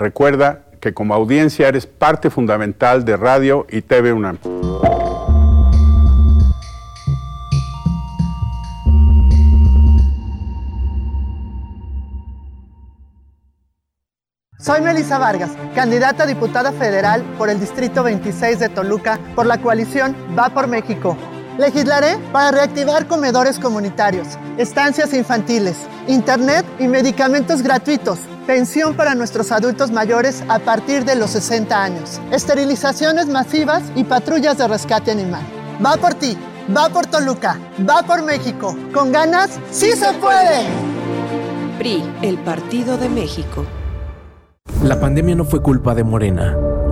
Recuerda que como audiencia eres parte fundamental de Radio y TV UNAM. Soy Melisa Vargas, candidata a diputada federal por el Distrito 26 de Toluca por la coalición Va por México. Legislaré para reactivar comedores comunitarios, estancias infantiles, internet y medicamentos gratuitos, pensión para nuestros adultos mayores a partir de los 60 años, esterilizaciones masivas y patrullas de rescate animal. Va por ti, va por Toluca, va por México. Con ganas, sí se puede. PRI, el Partido de México. La pandemia no fue culpa de Morena.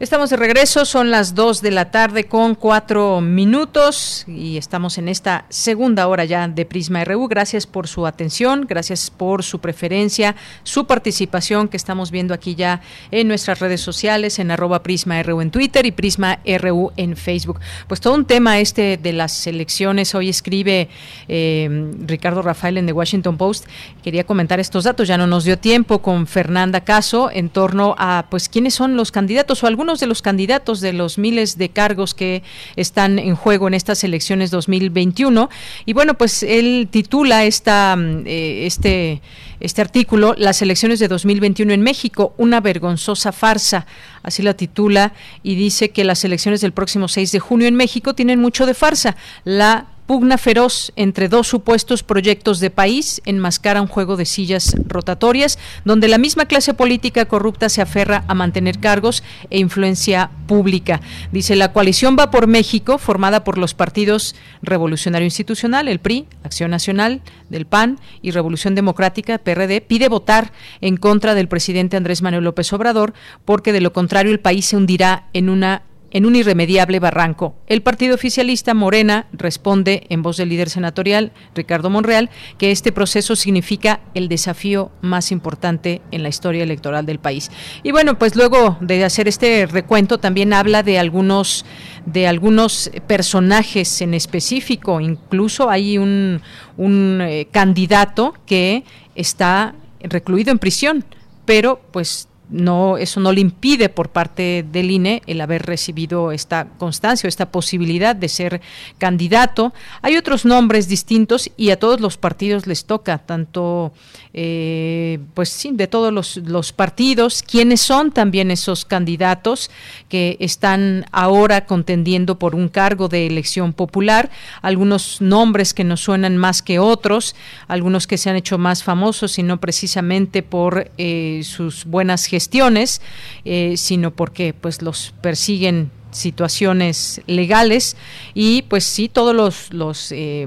Estamos de regreso, son las 2 de la tarde con 4 minutos y estamos en esta segunda hora ya de Prisma RU. Gracias por su atención, gracias por su preferencia, su participación que estamos viendo aquí ya en nuestras redes sociales, en arroba Prisma RU en Twitter y Prisma RU en Facebook. Pues todo un tema este de las elecciones, hoy escribe eh, Ricardo Rafael en The Washington Post, quería comentar estos datos, ya no nos dio tiempo con Fernanda Caso en torno a pues quiénes son los candidatos o algunos de los candidatos de los miles de cargos que están en juego en estas elecciones 2021. Y bueno, pues él titula esta, mm, eh, este, este artículo, Las elecciones de 2021 en México, una vergonzosa farsa. Así la titula y dice que las elecciones del próximo 6 de junio en México tienen mucho de farsa. La Pugna feroz entre dos supuestos proyectos de país enmascara un juego de sillas rotatorias, donde la misma clase política corrupta se aferra a mantener cargos e influencia pública. Dice la coalición va por México, formada por los partidos Revolucionario Institucional, el PRI, Acción Nacional, del PAN y Revolución Democrática, PRD, pide votar en contra del presidente Andrés Manuel López Obrador, porque de lo contrario el país se hundirá en una en un irremediable barranco. El partido oficialista Morena responde en voz del líder senatorial, Ricardo Monreal, que este proceso significa el desafío más importante en la historia electoral del país. Y bueno, pues luego de hacer este recuento también habla de algunos de algunos personajes en específico, incluso hay un, eh, candidato que está recluido en prisión, pero pues no eso no le impide por parte del INE el haber recibido esta constancia o esta posibilidad de ser candidato. Hay otros nombres distintos y a todos los partidos les toca, tanto eh, pues sí, de todos los, partidos, quiénes son también esos candidatos que están ahora contendiendo por un cargo de elección popular, algunos nombres que nos suenan más que otros, algunos que se han hecho más famosos y no precisamente por eh, sus buenas gestiones, eh, sino porque pues los persiguen situaciones legales y pues sí todos los los eh,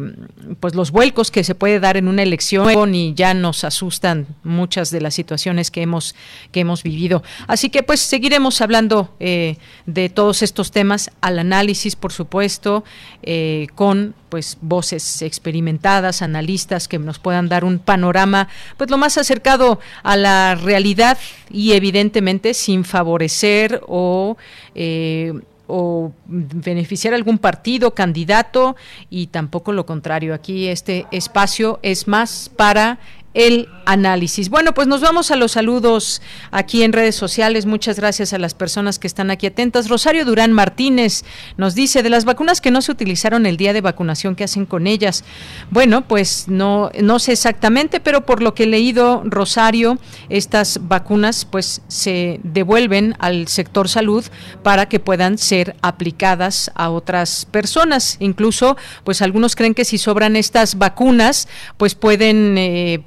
pues los vuelcos que se puede dar en una elección y ya nos asustan muchas de las situaciones que hemos que hemos vivido. Así que pues seguiremos hablando eh, de todos estos temas al análisis por supuesto eh, con pues voces experimentadas analistas que nos puedan dar un panorama pues lo más acercado a la realidad y evidentemente sin favorecer o o beneficiar a algún partido, candidato y tampoco lo contrario. Aquí este espacio es más para el análisis. Bueno, pues nos vamos a los saludos aquí en redes sociales. Muchas gracias a las personas que están aquí atentas. Rosario Durán Martínez nos dice de las vacunas que no se utilizaron el día de vacunación, ¿qué hacen con ellas? Bueno, pues no, no sé exactamente, pero por lo que he leído, Rosario, estas vacunas pues se devuelven al sector salud para que puedan ser aplicadas a otras personas. Incluso, pues algunos creen que si sobran estas vacunas, pues pueden eh,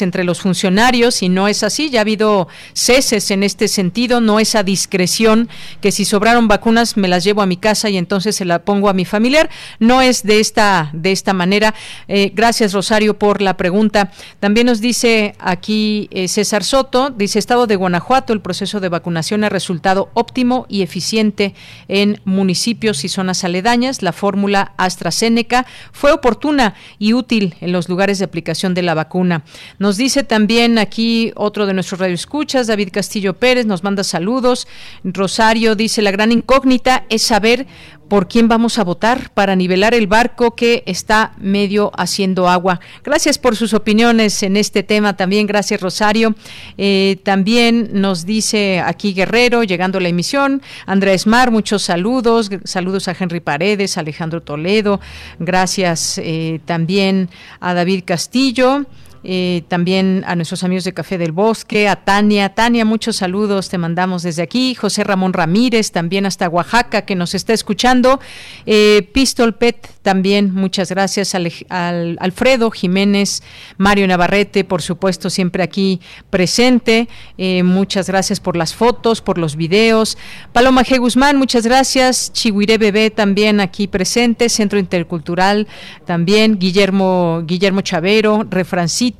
entre los funcionarios y no es así. Ya ha habido ceses en este sentido, no esa discreción que si sobraron vacunas me las llevo a mi casa y entonces se la pongo a mi familiar. No es de esta, de esta manera. Eh, gracias, Rosario, por la pregunta. También nos dice aquí eh, César Soto, dice Estado de Guanajuato, el proceso de vacunación ha resultado óptimo y eficiente en municipios y zonas aledañas. La fórmula AstraZeneca fue oportuna y útil en los lugares de aplicación de la vacuna. Nos dice también aquí otro de nuestros radioescuchas, David Castillo Pérez, nos manda saludos. Rosario dice, la gran incógnita es saber por quién vamos a votar para nivelar el barco que está medio haciendo agua. Gracias por sus opiniones en este tema también. Gracias, Rosario. Eh, también nos dice aquí Guerrero, llegando a la emisión. Andrés Mar, muchos saludos. Saludos a Henry Paredes, Alejandro Toledo. Gracias eh, también a David Castillo. Eh, también a nuestros amigos de Café del Bosque, a Tania. Tania, muchos saludos te mandamos desde aquí. José Ramón Ramírez, también hasta Oaxaca, que nos está escuchando. Eh, Pistol Pet, también muchas gracias. Al, Alfredo Jiménez, Mario Navarrete, por supuesto, siempre aquí presente. Eh, muchas gracias por las fotos, por los videos. Paloma G. Guzmán, muchas gracias. Chihuire Bebé, también aquí presente. Centro Intercultural, también. Guillermo, Guillermo Chavero, Refrancito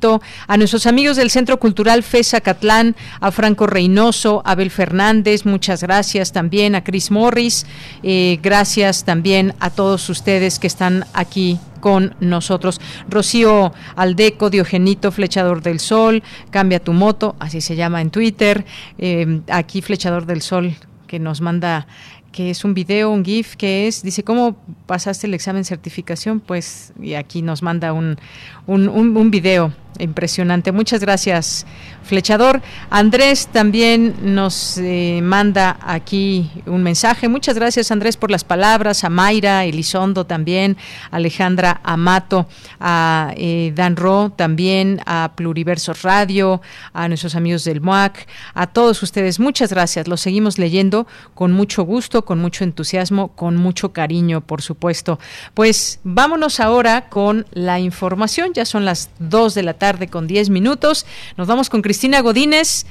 a nuestros amigos del Centro Cultural FESA Catlán, a Franco Reynoso, Abel Fernández, muchas gracias también, a Chris Morris, eh, gracias también a todos ustedes que están aquí con nosotros. Rocío Aldeco, Diogenito, Flechador del Sol, Cambia tu moto, así se llama en Twitter. Eh, aquí Flechador del Sol que nos manda que es un video, un GIF, que es, dice, ¿cómo pasaste el examen certificación? Pues, y aquí nos manda un video Impresionante. Muchas gracias, Flechador. Andrés también nos eh, manda aquí un mensaje. Muchas gracias, Andrés, por las palabras. A Mayra, Elizondo también, Alejandra Amato, a eh, Dan Ro también, a Pluriversos Radio, a nuestros amigos del MOAC, a todos ustedes. Muchas gracias. Los seguimos leyendo con mucho gusto, con mucho entusiasmo, con mucho cariño, por supuesto. Pues vámonos ahora con la información. Ya son las dos de la tarde con 10 minutos. Nos vamos con Cristina Godínez.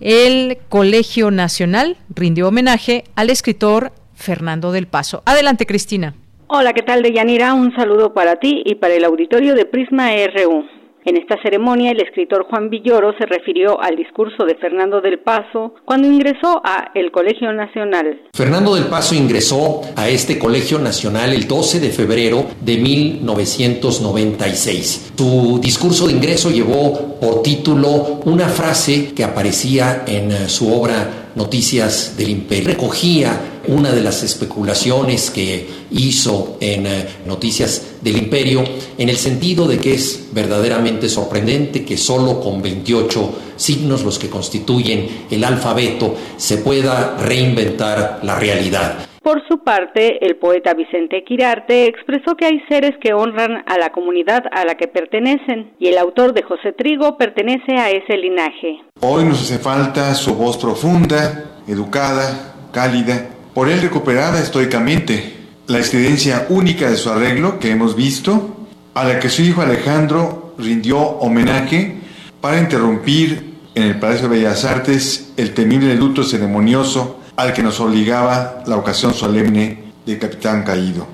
El Colegio Nacional rindió homenaje al escritor Fernando del Paso. Adelante, Cristina. Hola, ¿qué tal, Deyanira? Un saludo para ti y para el auditorio de Prisma RU. En esta ceremonia, el escritor Juan Villoro se refirió al discurso de Fernando del Paso cuando ingresó a el Colegio Nacional. Fernando del Paso ingresó a este Colegio Nacional el 12 de febrero de 1996. Su discurso de ingreso llevó por título una frase que aparecía en eh, su obra Noticias del Imperio. Recogía una de las especulaciones que hizo en eh, Noticias del Imperio en el sentido de que es verdaderamente sorprendente que solo con 28 signos, los que constituyen el alfabeto, se pueda reinventar la realidad. Por su parte, el poeta Vicente Quirarte expresó que hay seres que honran a la comunidad a la que pertenecen y el autor de José Trigo pertenece a ese linaje. Hoy nos hace falta su voz profunda, educada, cálida, por él recuperada estoicamente, la excedencia única de su arreglo que hemos visto, a la que su hijo Alejandro rindió homenaje para interrumpir en el Palacio de Bellas Artes el temible luto ceremonioso al que nos obligaba la ocasión solemne del capitán caído.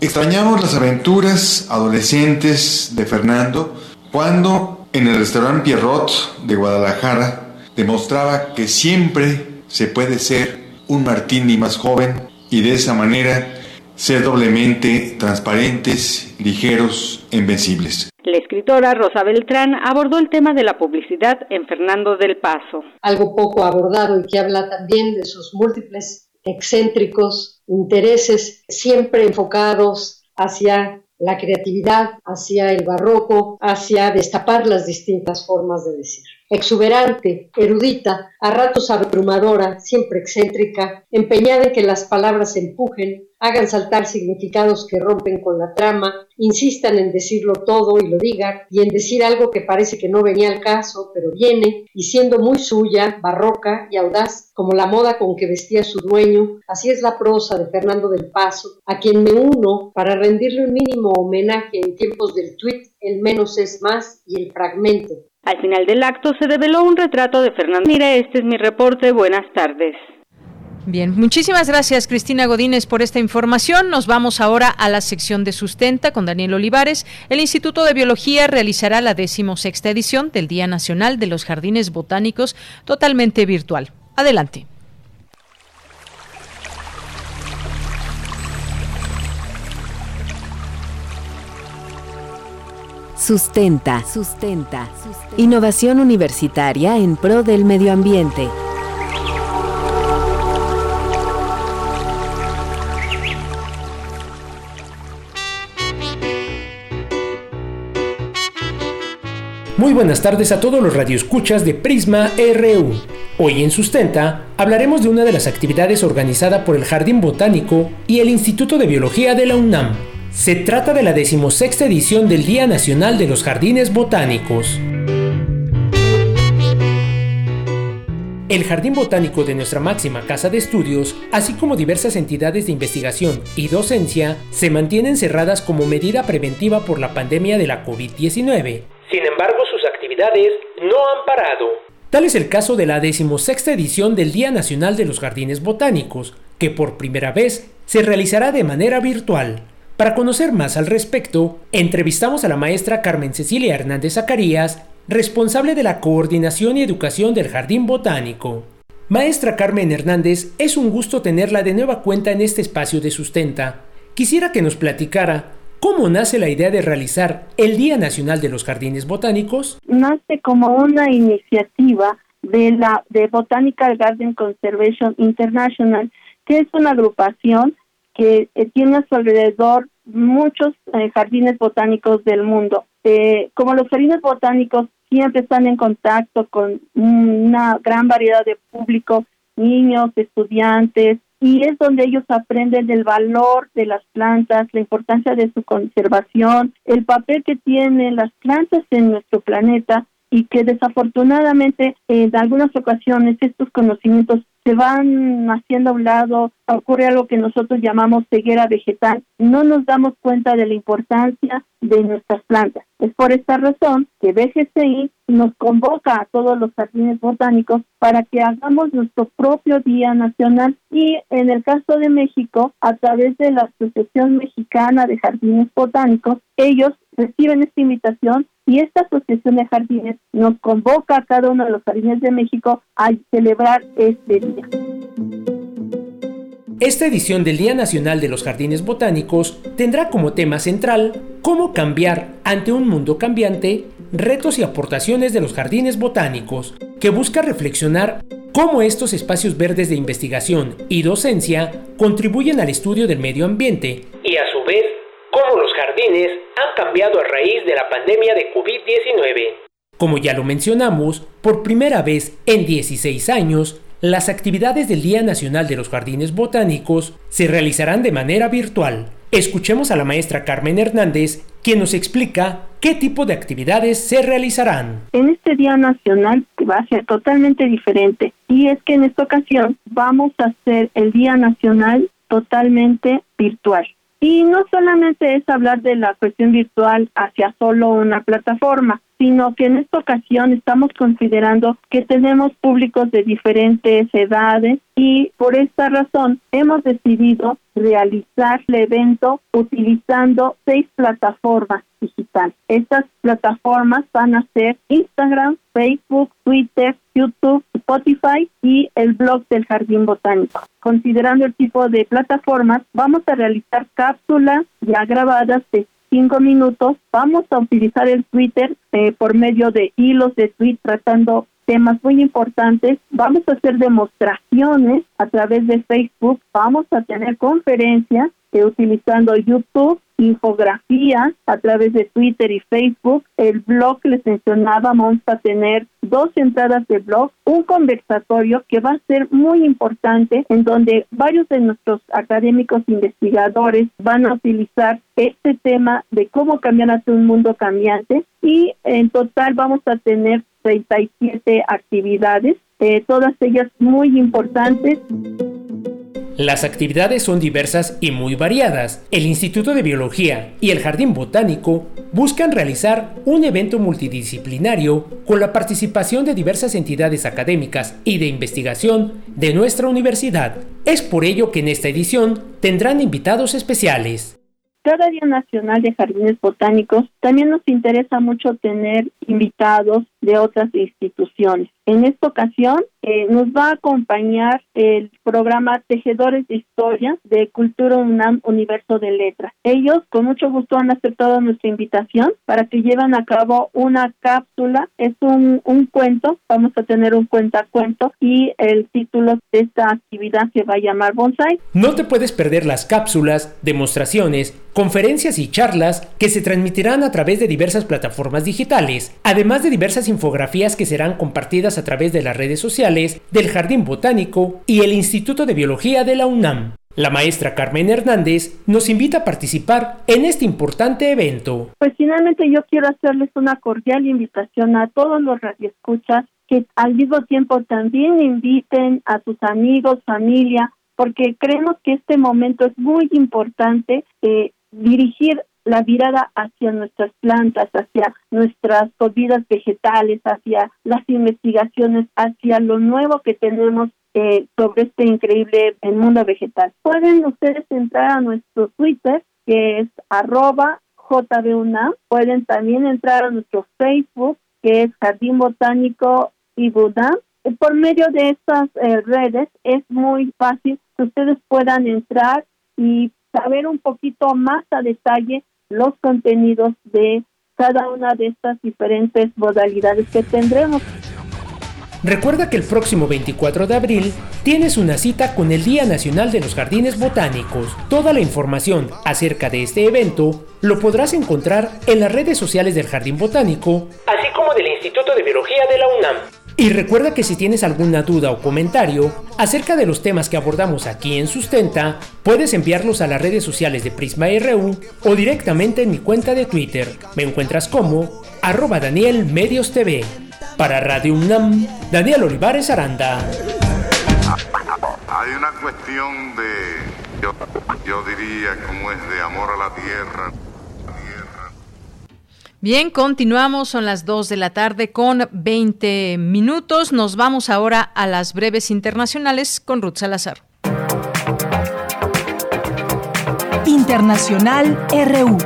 Extrañamos las aventuras adolescentes de Fernando cuando en el restaurante Pierrot de Guadalajara demostraba que siempre se puede ser un Martini más joven y de esa manera ser doblemente transparentes, ligeros, invencibles. La escritora Rosa Beltrán abordó el tema de la publicidad en Fernando del Paso. Algo poco abordado y que habla también de sus múltiples excéntricos intereses siempre enfocados hacia la creatividad, hacia el barroco, hacia destapar las distintas formas de decir. Exuberante, erudita, a ratos abrumadora, siempre excéntrica, empeñada en que las palabras empujen, hagan saltar significados que rompen con la trama, insistan en decirlo todo y lo digan, y en decir algo que parece que no venía al caso, pero viene, y siendo muy suya, barroca y audaz, como la moda con que vestía su dueño, así es la prosa de Fernando del Paso, a quien me uno para rendirle un mínimo homenaje en tiempos del tuit, el menos es más y el fragmento, Al final del acto se develó un retrato de Fernando. Mira, este es mi reporte. Buenas tardes. Bien, muchísimas gracias Cristina Godínez por esta información. Nos vamos ahora a la sección de sustenta con Daniel Olivares. El Instituto de Biología realizará la decimosexta edición del Día Nacional de los Jardines Botánicos totalmente virtual. Adelante. Sustenta, sustenta. Innovación universitaria en pro del medio ambiente. Muy buenas tardes a todos los radioescuchas de Prisma RU. Hoy en Sustenta hablaremos de una de las actividades organizada por el Jardín Botánico y el Instituto de Biología de la UNAM. Se trata de la decimosexta edición del Día Nacional de los Jardines Botánicos. El Jardín Botánico de nuestra máxima casa de estudios, así como diversas entidades de investigación y docencia, se mantienen cerradas como medida preventiva por la pandemia de la COVID-19. Sin embargo, sus actividades no han parado. Tal es el caso de la decimosexta edición del Día Nacional de los Jardines Botánicos, que por primera vez se realizará de manera virtual. Para conocer más al respecto, entrevistamos a la maestra Carmen Cecilia Hernández Zacarías, responsable de la coordinación y educación del Jardín Botánico. Maestra Carmen Hernández, es un gusto tenerla de nueva cuenta en este espacio de sustenta. Quisiera que nos platicara ¿Cómo nace la idea de realizar el Día Nacional de los Jardines Botánicos? Nace como una iniciativa de la de Botanical Garden Conservation International, que es una agrupación que eh, tiene a su alrededor muchos eh, jardines botánicos del mundo. Eh, como los jardines botánicos siempre están en contacto con una gran variedad de público, niños, estudiantes, y es donde ellos aprenden del valor de las plantas, la importancia de su conservación, el papel que tienen las plantas en nuestro planeta y que desafortunadamente en algunas ocasiones estos conocimientos se van haciendo a un lado, ocurre algo que nosotros llamamos ceguera vegetal, no nos damos cuenta de la importancia de nuestras plantas. Es por esta razón que BGCI nos convoca a todos los jardines botánicos para que hagamos nuestro propio Día Nacional y en el caso de México, a través de la Asociación Mexicana de Jardines Botánicos, ellos reciben esta invitación y esta Asociación de Jardines nos convoca a cada uno de los jardines de México a celebrar este día. Esta edición del Día Nacional de los Jardines Botánicos tendrá como tema central cómo cambiar ante un mundo cambiante, retos y aportaciones de los jardines botánicos, que busca reflexionar cómo estos espacios verdes de investigación y docencia contribuyen al estudio del medio ambiente y a su jardines han cambiado a raíz de la pandemia de COVID-19. Como ya lo mencionamos, por primera vez en 16 años, las actividades del Día Nacional de los Jardines Botánicos se realizarán de manera virtual. Escuchemos a la maestra Carmen Hernández, quien nos explica qué tipo de actividades se realizarán. En este Día Nacional va a ser totalmente diferente y es que en esta ocasión vamos a hacer el Día Nacional totalmente virtual. Y no solamente es hablar de la cuestión virtual hacia solo una plataforma, sino que en esta ocasión estamos considerando que tenemos públicos de diferentes edades y por esta razón hemos decidido realizar el evento utilizando seis plataformas digitales. Estas plataformas van a ser Instagram, Facebook, Twitter, YouTube, Spotify y el blog del Jardín Botánico. Considerando el tipo de plataformas, vamos a realizar cápsulas ya grabadas de cinco minutos. Vamos a utilizar el Twitter eh, por medio de hilos de tweet tratando temas muy importantes. Vamos a hacer demostraciones a través de Facebook. Vamos a tener conferencias eh, utilizando YouTube infografía a través de Twitter y Facebook. El blog les mencionaba, vamos a tener dos entradas de blog, un conversatorio que va a ser muy importante en donde varios de nuestros académicos investigadores van a utilizar este tema de cómo cambiar hacia un mundo cambiante y en total vamos a tener 37 actividades, eh, todas ellas muy importantes. Las actividades son diversas y muy variadas. El Instituto de Biología y el Jardín Botánico buscan realizar un evento multidisciplinario con la participación de diversas entidades académicas y de investigación de nuestra universidad. Es por ello que en esta edición tendrán invitados especiales. Cada Día Nacional de Jardines Botánicos también nos interesa mucho tener invitados de otras instituciones. En esta ocasión eh, nos va a acompañar el programa Tejedores de Historia de Cultura UNAM Universo de Letras. Ellos con mucho gusto han aceptado nuestra invitación para que lleven a cabo una cápsula. Es un, un cuento, vamos a tener un cuentacuento y el título de esta actividad se va a llamar Bonsai. No te puedes perder las cápsulas, demostraciones, conferencias y charlas que se transmitirán a través de diversas plataformas digitales, además de diversas infografías que serán compartidas través de las redes sociales del Jardín Botánico y el Instituto de Biología de la UNAM. La maestra Carmen Hernández nos invita a participar en este importante evento. Pues finalmente yo quiero hacerles una cordial invitación a todos los radioescuchas que al mismo tiempo también inviten a sus amigos, familia, porque creemos que este momento es muy importante eh, dirigir la mirada hacia nuestras plantas, hacia nuestras comidas vegetales, hacia las investigaciones, hacia lo nuevo que tenemos eh, sobre este increíble mundo vegetal. Pueden ustedes entrar a nuestro Twitter, que es arroba JBUNAM. Pueden también entrar a nuestro Facebook, que es Jardín Botánico y Budam. Por medio de estas eh, redes es muy fácil que ustedes puedan entrar y saber un poquito más a detalle los contenidos de cada una de estas diferentes modalidades que tendremos. Recuerda que el próximo 24 de abril tienes una cita con el Día Nacional de los Jardines Botánicos. Toda la información acerca de este evento lo podrás encontrar en las redes sociales del Jardín Botánico, así como del Instituto de Biología de la UNAM. Y recuerda que si tienes alguna duda o comentario acerca de los temas que abordamos aquí en Sustenta, puedes enviarlos a las redes sociales de Prisma RU o directamente en mi cuenta de Twitter. Me encuentras como arroba Daniel Medios TV. Para Radio UNAM, Daniel Olivares Aranda. Hay una cuestión de, yo, yo diría, como es de amor a la tierra. Bien, continuamos, son las 2 de la tarde con 20 minutos. Nos vamos ahora a las breves internacionales con Ruth Salazar. Internacional RU.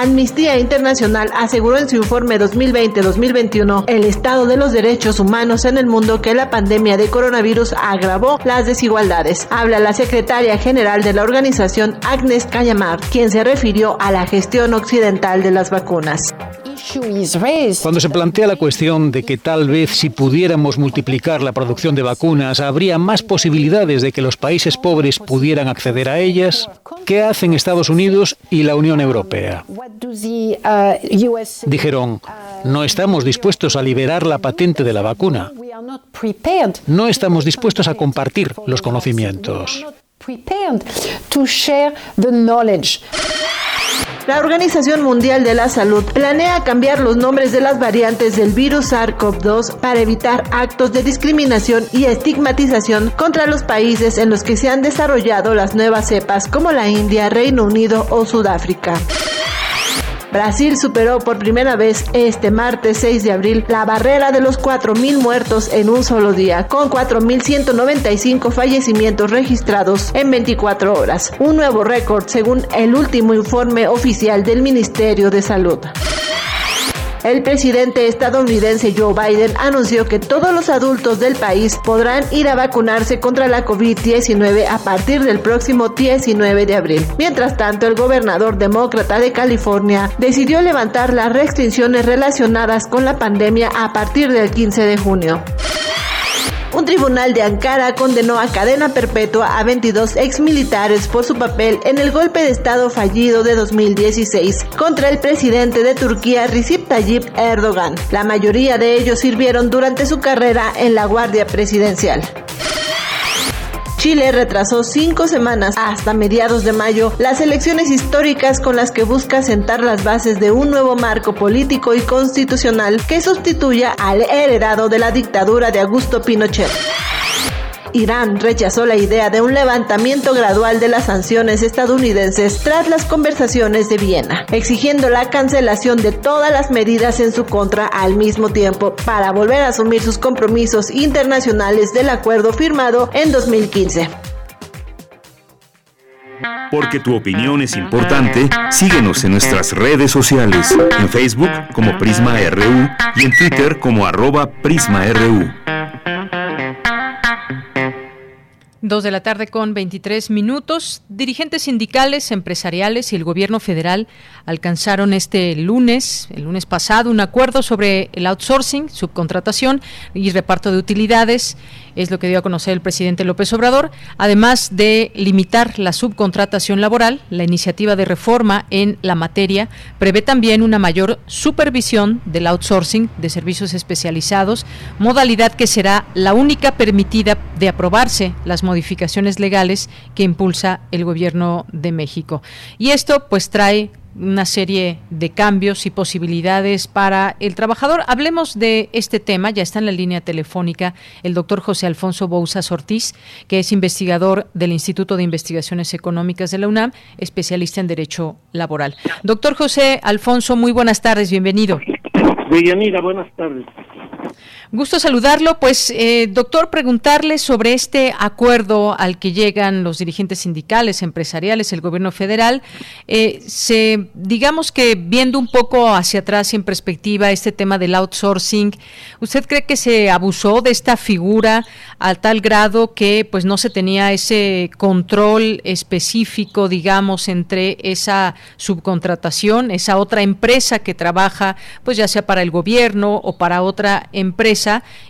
Amnistía Internacional aseguró en su informe 2020-2021 el estado de los derechos humanos en el mundo que la pandemia de coronavirus agravó las desigualdades. Habla la secretaria general de la organización Agnes Cayamar, quien se refirió a la gestión occidental de las vacunas. Cuando se plantea la cuestión de que tal vez si pudiéramos multiplicar la producción de vacunas habría más posibilidades de que los países pobres pudieran acceder a ellas, ¿qué hacen Estados Unidos y la Unión Europea? Dijeron, no estamos dispuestos a liberar la patente de la vacuna. No estamos dispuestos a compartir los conocimientos. La Organización Mundial de la Salud planea cambiar los nombres de las variantes del virus SARS-CoV-2 para evitar actos de discriminación y estigmatización contra los países en los que se han desarrollado las nuevas cepas como la India, Reino Unido o Sudáfrica. Brasil superó por primera vez este martes 6 de abril la barrera de los 4.000 muertos en un solo día, con 4.195 fallecimientos registrados en 24 horas, un nuevo récord según el último informe oficial del Ministerio de Salud. El presidente estadounidense Joe Biden anunció que todos los adultos del país podrán ir a vacunarse contra la COVID-19 a partir del próximo 19 de abril. Mientras tanto, el gobernador demócrata de California decidió levantar las restricciones relacionadas con la pandemia a partir del 15 de junio. Un tribunal de Ankara condenó a cadena perpetua a 22 exmilitares por su papel en el golpe de Estado fallido de 2016 contra el presidente de Turquía Recep Tayyip Erdogan. La mayoría de ellos sirvieron durante su carrera en la Guardia Presidencial. Chile retrasó cinco semanas hasta mediados de mayo las elecciones históricas con las que busca sentar las bases de un nuevo marco político y constitucional que sustituya al heredado de la dictadura de Augusto Pinochet. Irán rechazó la idea de un levantamiento gradual de las sanciones estadounidenses tras las conversaciones de Viena, exigiendo la cancelación de todas las medidas en su contra al mismo tiempo para volver a asumir sus compromisos internacionales del acuerdo firmado en 2015. Porque tu opinión es importante, síguenos en nuestras redes sociales, en Facebook como Prisma RU y en Twitter como arroba PrismaRU. Dos de la tarde con 23 minutos. Dirigentes sindicales, empresariales y el gobierno federal alcanzaron este lunes, el lunes pasado, un acuerdo sobre el outsourcing, subcontratación y reparto de utilidades es lo que dio a conocer el presidente López Obrador. Además de limitar la subcontratación laboral, la iniciativa de reforma en la materia prevé también una mayor supervisión del outsourcing de servicios especializados, modalidad que será la única permitida de aprobarse las modificaciones legales que impulsa el gobierno de México. Y esto pues trae una serie de cambios y posibilidades para el trabajador. Hablemos de este tema, ya está en la línea telefónica el doctor José Alfonso Bouzas Ortiz, que es investigador del Instituto de Investigaciones Económicas de la UNAM, especialista en Derecho Laboral. Doctor José Alfonso, muy buenas tardes, bienvenido. Deyanira, buenas tardes. Gusto saludarlo. Pues, eh, doctor, preguntarle sobre este acuerdo al que llegan los dirigentes sindicales, empresariales, el gobierno federal. Eh, se, digamos que viendo un poco hacia atrás y en perspectiva este tema del outsourcing, ¿usted cree que se abusó de esta figura a tal grado que pues no se tenía ese control específico, digamos, entre esa subcontratación, esa otra empresa que trabaja, pues ya sea para el gobierno o para otra empresa?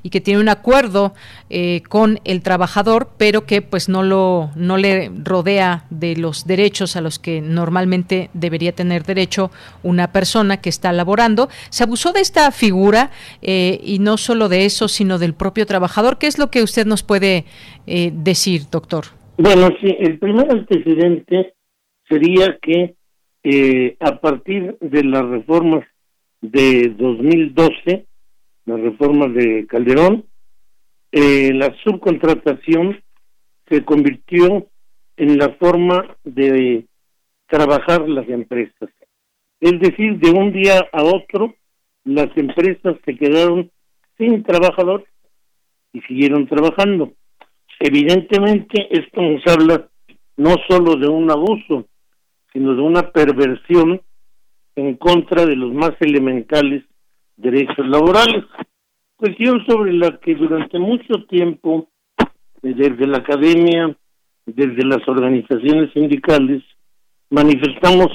Y que tiene un acuerdo eh, con el trabajador, pero que pues no lo no le rodea de los derechos a los que normalmente debería tener derecho una persona que está laborando. Se abusó de esta figura eh, y no solo de eso, sino del propio trabajador. ¿Qué es lo que usted nos puede eh, decir, doctor? Bueno, sí, el primer antecedente sería que a partir de las reformas de 2012 las reformas de Calderón, eh, la subcontratación se convirtió en la forma de trabajar las empresas. Es decir, de un día a otro, las empresas se quedaron sin trabajador y siguieron trabajando. Evidentemente, esto nos habla no solo de un abuso, sino de una perversión en contra de los más elementales derechos laborales. Cuestión sobre la que durante mucho tiempo, desde la academia, desde las organizaciones sindicales, manifestamos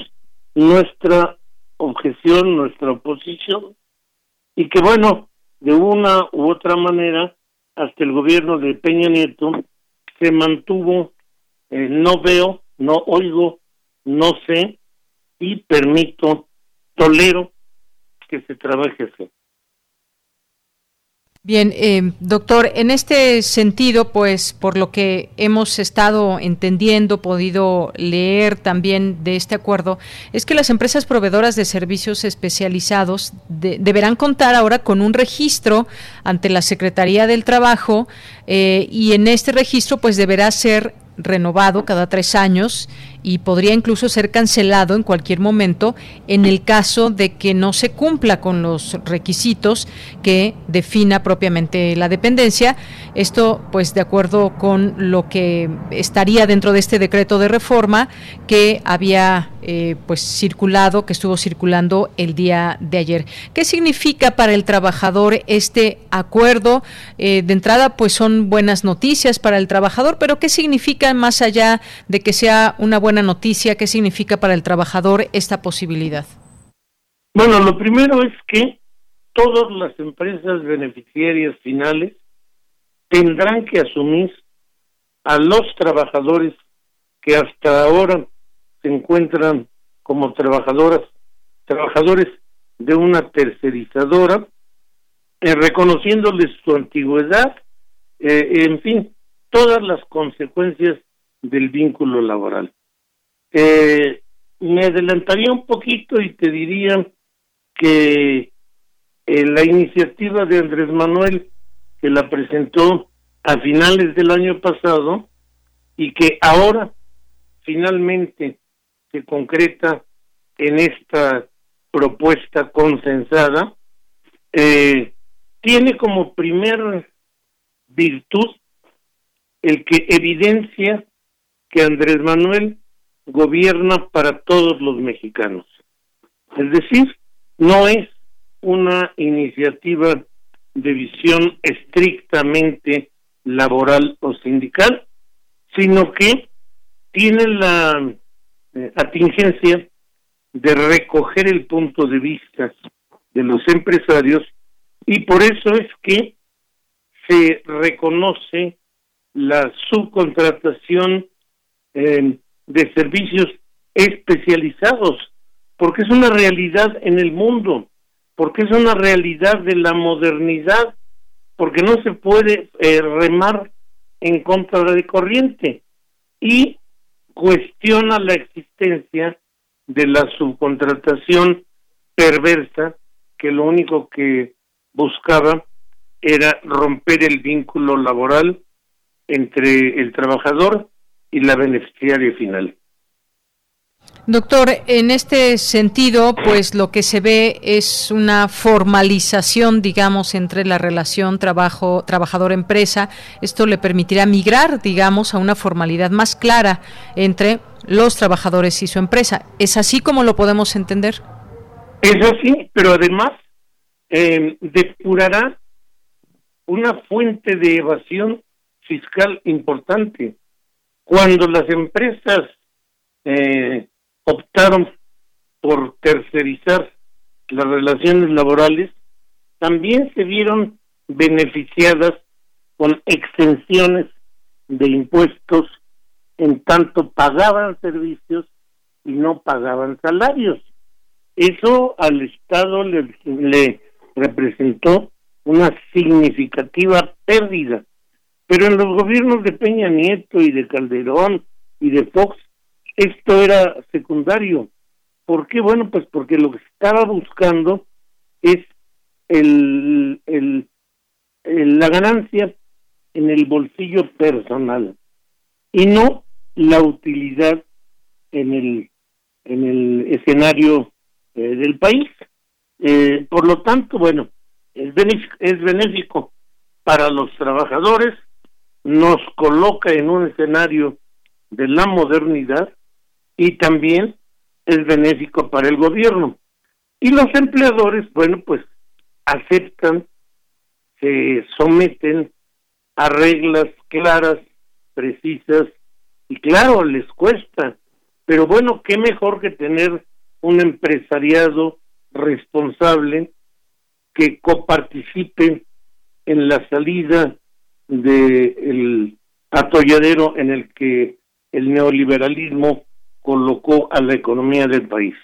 nuestra objeción, nuestra oposición, y que bueno, de una u otra manera, hasta el gobierno de Peña Nieto se mantuvo, eh, no veo, no oigo, no sé, y permito, tolero que se trabaje así. Bien, eh, doctor, en este sentido, pues por lo que hemos estado entendiendo, podido leer también de este acuerdo, es que las empresas proveedoras de servicios especializados deberán contar ahora con un registro ante la Secretaría del Trabajo eh, y en este registro pues deberá ser renovado cada tres años y podría incluso ser cancelado en cualquier momento en el caso de que no se cumpla con los requisitos que defina propiamente la dependencia. Esto, pues, de acuerdo con lo que estaría dentro de este decreto de reforma que había, eh, pues, circulado, que estuvo circulando el día de ayer. ¿Qué significa para el trabajador este acuerdo? Eh, de entrada, pues, son buenas noticias para el trabajador, pero ¿qué significa más allá de que sea una buena noticia? ¿Qué significa para el trabajador esta posibilidad? Bueno, lo primero es que todas las empresas beneficiarias finales tendrán que asumir a los trabajadores que hasta ahora se encuentran como trabajadoras, trabajadores de una tercerizadora, eh, reconociéndoles su antigüedad, eh, en fin, todas las consecuencias del vínculo laboral. Eh, me adelantaría un poquito y te diría que eh, la iniciativa de Andrés Manuel, que la presentó a finales del año pasado y que ahora finalmente se concreta en esta propuesta consensada, eh, tiene como primer virtud el que evidencia que Andrés Manuel gobierna para todos los mexicanos. Es decir, no es una iniciativa de visión estrictamente laboral o sindical, sino que tiene la eh, atingencia de recoger el punto de vista de los empresarios y por eso es que se reconoce la subcontratación eh, de servicios especializados, porque es una realidad en el mundo, porque es una realidad de la modernidad, porque no se puede eh, remar en contra de corriente y cuestiona la existencia de la subcontratación perversa que lo único que buscaba era romper el vínculo laboral entre el trabajador y la beneficiaria final. Doctor, en este sentido, pues lo que se ve es una formalización, digamos, entre la relación trabajo trabajador-empresa. Esto le permitirá migrar, digamos, a una formalidad más clara entre los trabajadores y su empresa. ¿Es así como lo podemos entender? Es así, pero además eh, depurará una fuente de evasión fiscal importante. Cuando las empresas eh, optaron por tercerizar las relaciones laborales, también se vieron beneficiadas con exenciones de impuestos en tanto pagaban servicios y no pagaban salarios. Eso al Estado le, le representó una significativa pérdida. Pero en los gobiernos de Peña Nieto y de Calderón y de Fox esto era secundario. ¿Por qué? Bueno, pues porque lo que estaba buscando es el, el, la ganancia en el bolsillo personal y no la utilidad en el en el escenario eh, del país. Eh, por lo tanto, bueno, es es benéfico para los trabajadores, nos coloca en un escenario de la modernidad y también es benéfico para el gobierno. Y los empleadores, bueno, pues aceptan, se someten a reglas claras, precisas, y claro, les cuesta, pero bueno, qué mejor que tener un empresariado responsable que coparticipe en la salida del atolladero en el que el neoliberalismo colocó a la economía del país.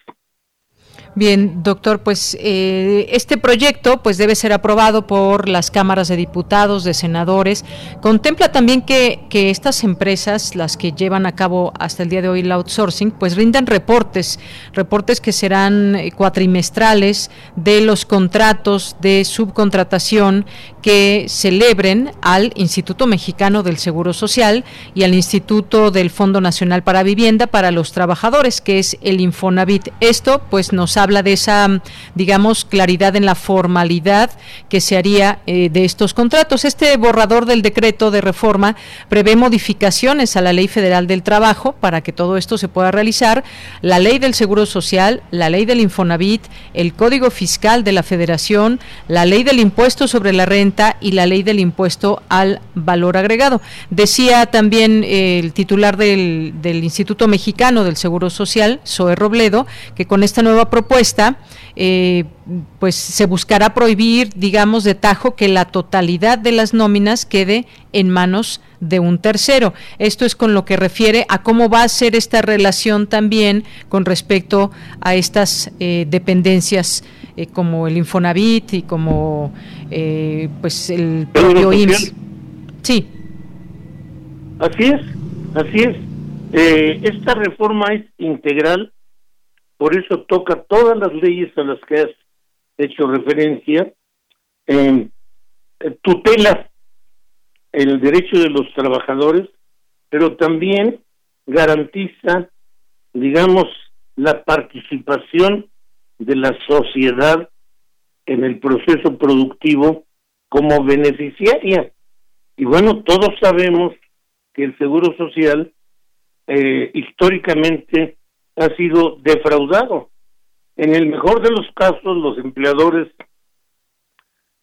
Bien, doctor, pues eh, este proyecto pues debe ser aprobado por las cámaras de diputados, de senadores. Contempla también que, que estas empresas, las que llevan a cabo hasta el día de hoy el outsourcing, pues rindan reportes, reportes que serán eh, cuatrimestrales de los contratos de subcontratación que celebren al Instituto Mexicano del Seguro Social y al Instituto del Fondo Nacional para Vivienda para los Trabajadores, que es el Infonavit. Esto pues nos habla de esa, digamos, claridad en la formalidad que se haría eh, de estos contratos. Este borrador del decreto de reforma prevé modificaciones a la Ley Federal del Trabajo para que todo esto se pueda realizar, la Ley del Seguro Social, la Ley del Infonavit, el Código Fiscal de la Federación, la Ley del Impuesto sobre la Renta y la Ley del Impuesto al Valor Agregado. Decía también eh, el titular del, del Instituto Mexicano del Seguro Social, Zoe Robledo, que con esta nueva propuesta propuesta, eh, pues se buscará prohibir, digamos, de tajo que la totalidad de las nóminas quede en manos de un tercero. Esto es con lo que refiere a cómo va a ser esta relación también con respecto a estas eh, dependencias eh, como el Infonavit y como pues el propio IMSS. Sí. Así es, así es. esta reforma es integral por eso toca todas las leyes a las que has hecho referencia, eh, tutela el derecho de los trabajadores, pero también garantiza, digamos, la participación de la sociedad en el proceso productivo como beneficiaria. Y bueno, todos sabemos que el Seguro Social eh, históricamente ha sido defraudado. En el mejor de los casos, los empleadores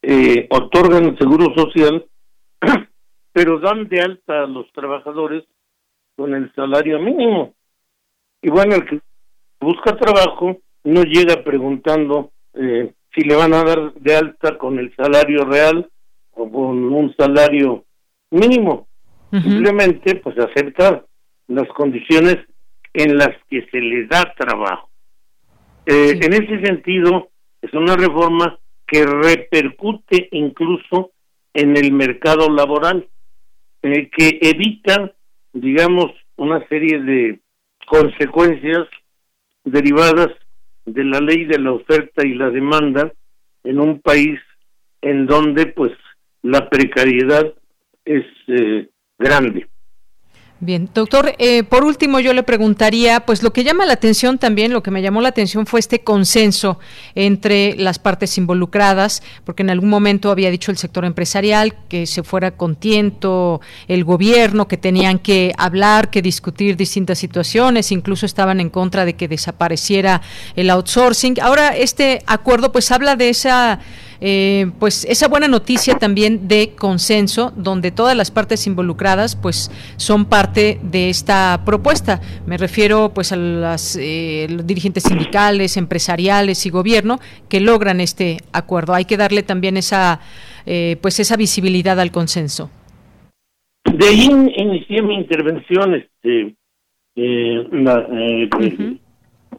eh, otorgan el Seguro Social, *clears throat* pero dan de alta a los trabajadores con el salario mínimo. Y bueno, el que busca trabajo no llega preguntando eh, si le van a dar de alta con el salario real o con un salario mínimo. Simplemente pues aceptar las condiciones en las que se le da trabajo. Eh, en ese sentido, es una reforma que repercute incluso en el mercado laboral, eh, que evita, digamos, una serie de consecuencias derivadas de la ley de la oferta y la demanda en un país en donde pues la precariedad es eh, grande. Bien, doctor, eh, por último yo le preguntaría, pues lo que llama la atención también, lo que me llamó la atención fue este consenso entre las partes involucradas, porque en algún momento había dicho el sector empresarial que se fuera contiento el gobierno, que tenían que hablar, que discutir distintas situaciones, incluso estaban en contra de que desapareciera el outsourcing. Ahora este acuerdo pues habla de esa eh, pues esa buena noticia también de consenso, donde todas las partes involucradas pues son parte de esta propuesta. Me refiero pues a las, eh, los dirigentes sindicales, empresariales y gobierno que logran este acuerdo. Hay que darle también esa eh, pues esa visibilidad al consenso. De ahí inicié mi intervención este, de,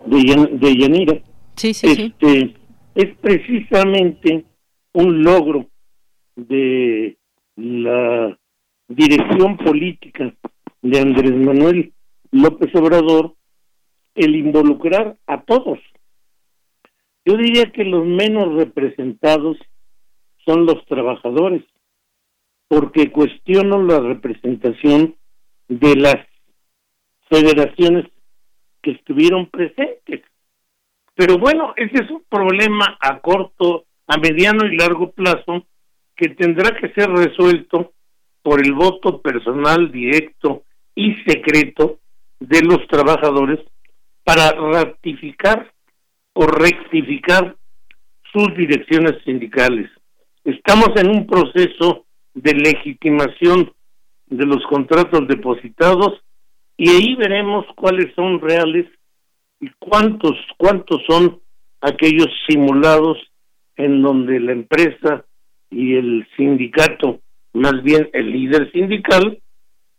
de Yanira. Sí, sí, sí. Este, es precisamente un logro de la dirección política de Andrés Manuel López Obrador el involucrar a todos. Yo diría que los menos representados son los trabajadores, porque cuestiono la representación de las federaciones que estuvieron presentes. Pero bueno, ese es un problema a corto, a mediano y largo plazo que tendrá que ser resuelto por el voto personal directo y secreto de los trabajadores para ratificar o rectificar sus direcciones sindicales. Estamos en un proceso de legitimación de los contratos depositados y ahí veremos cuáles son reales y cuántos cuántos son aquellos simulados en donde la empresa y el sindicato, más bien el líder sindical,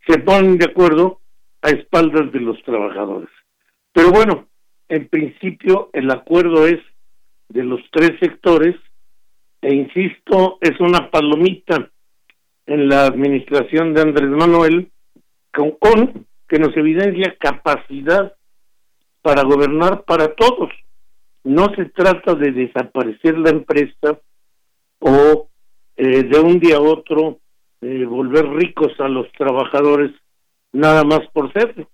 se ponen de acuerdo a espaldas de los trabajadores. Pero bueno, en principio el acuerdo es de los tres sectores e insisto, es una palomita en la administración de Andrés Manuel con, que nos evidencia capacidad para gobernar para todos. No se trata de desaparecer la empresa o eh, de un día a otro eh, volver ricos a los trabajadores nada más por ser.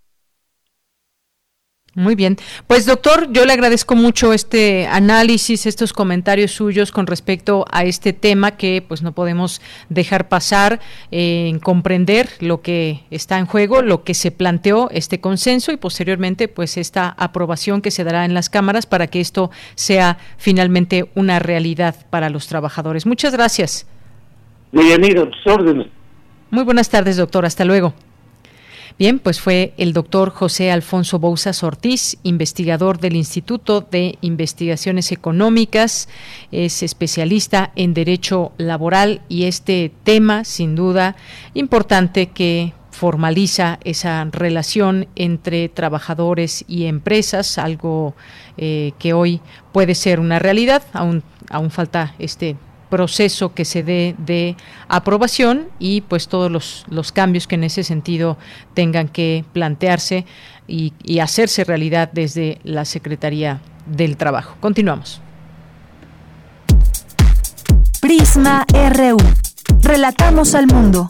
Muy bien. Pues doctor, yo le agradezco mucho este análisis, estos comentarios suyos con respecto a este tema que pues no podemos dejar pasar eh, en comprender lo que está en juego, lo que se planteó este consenso y posteriormente pues esta aprobación que se dará en las cámaras para que esto sea finalmente una realidad para los trabajadores. Muchas gracias. Muy buenas tardes, doctor. Hasta luego. Bien, pues fue el doctor José Alfonso Bouzas Ortiz, investigador del Instituto de Investigaciones Económicas, es especialista en derecho laboral y este tema, sin duda, importante que formaliza esa relación entre trabajadores y empresas, algo eh, que hoy puede ser una realidad, aún, aún falta este proceso que se dé de aprobación y pues todos los, los cambios que en ese sentido tengan que plantearse y, y hacerse realidad desde la Secretaría del Trabajo. Continuamos. Prisma RU. Relatamos al mundo.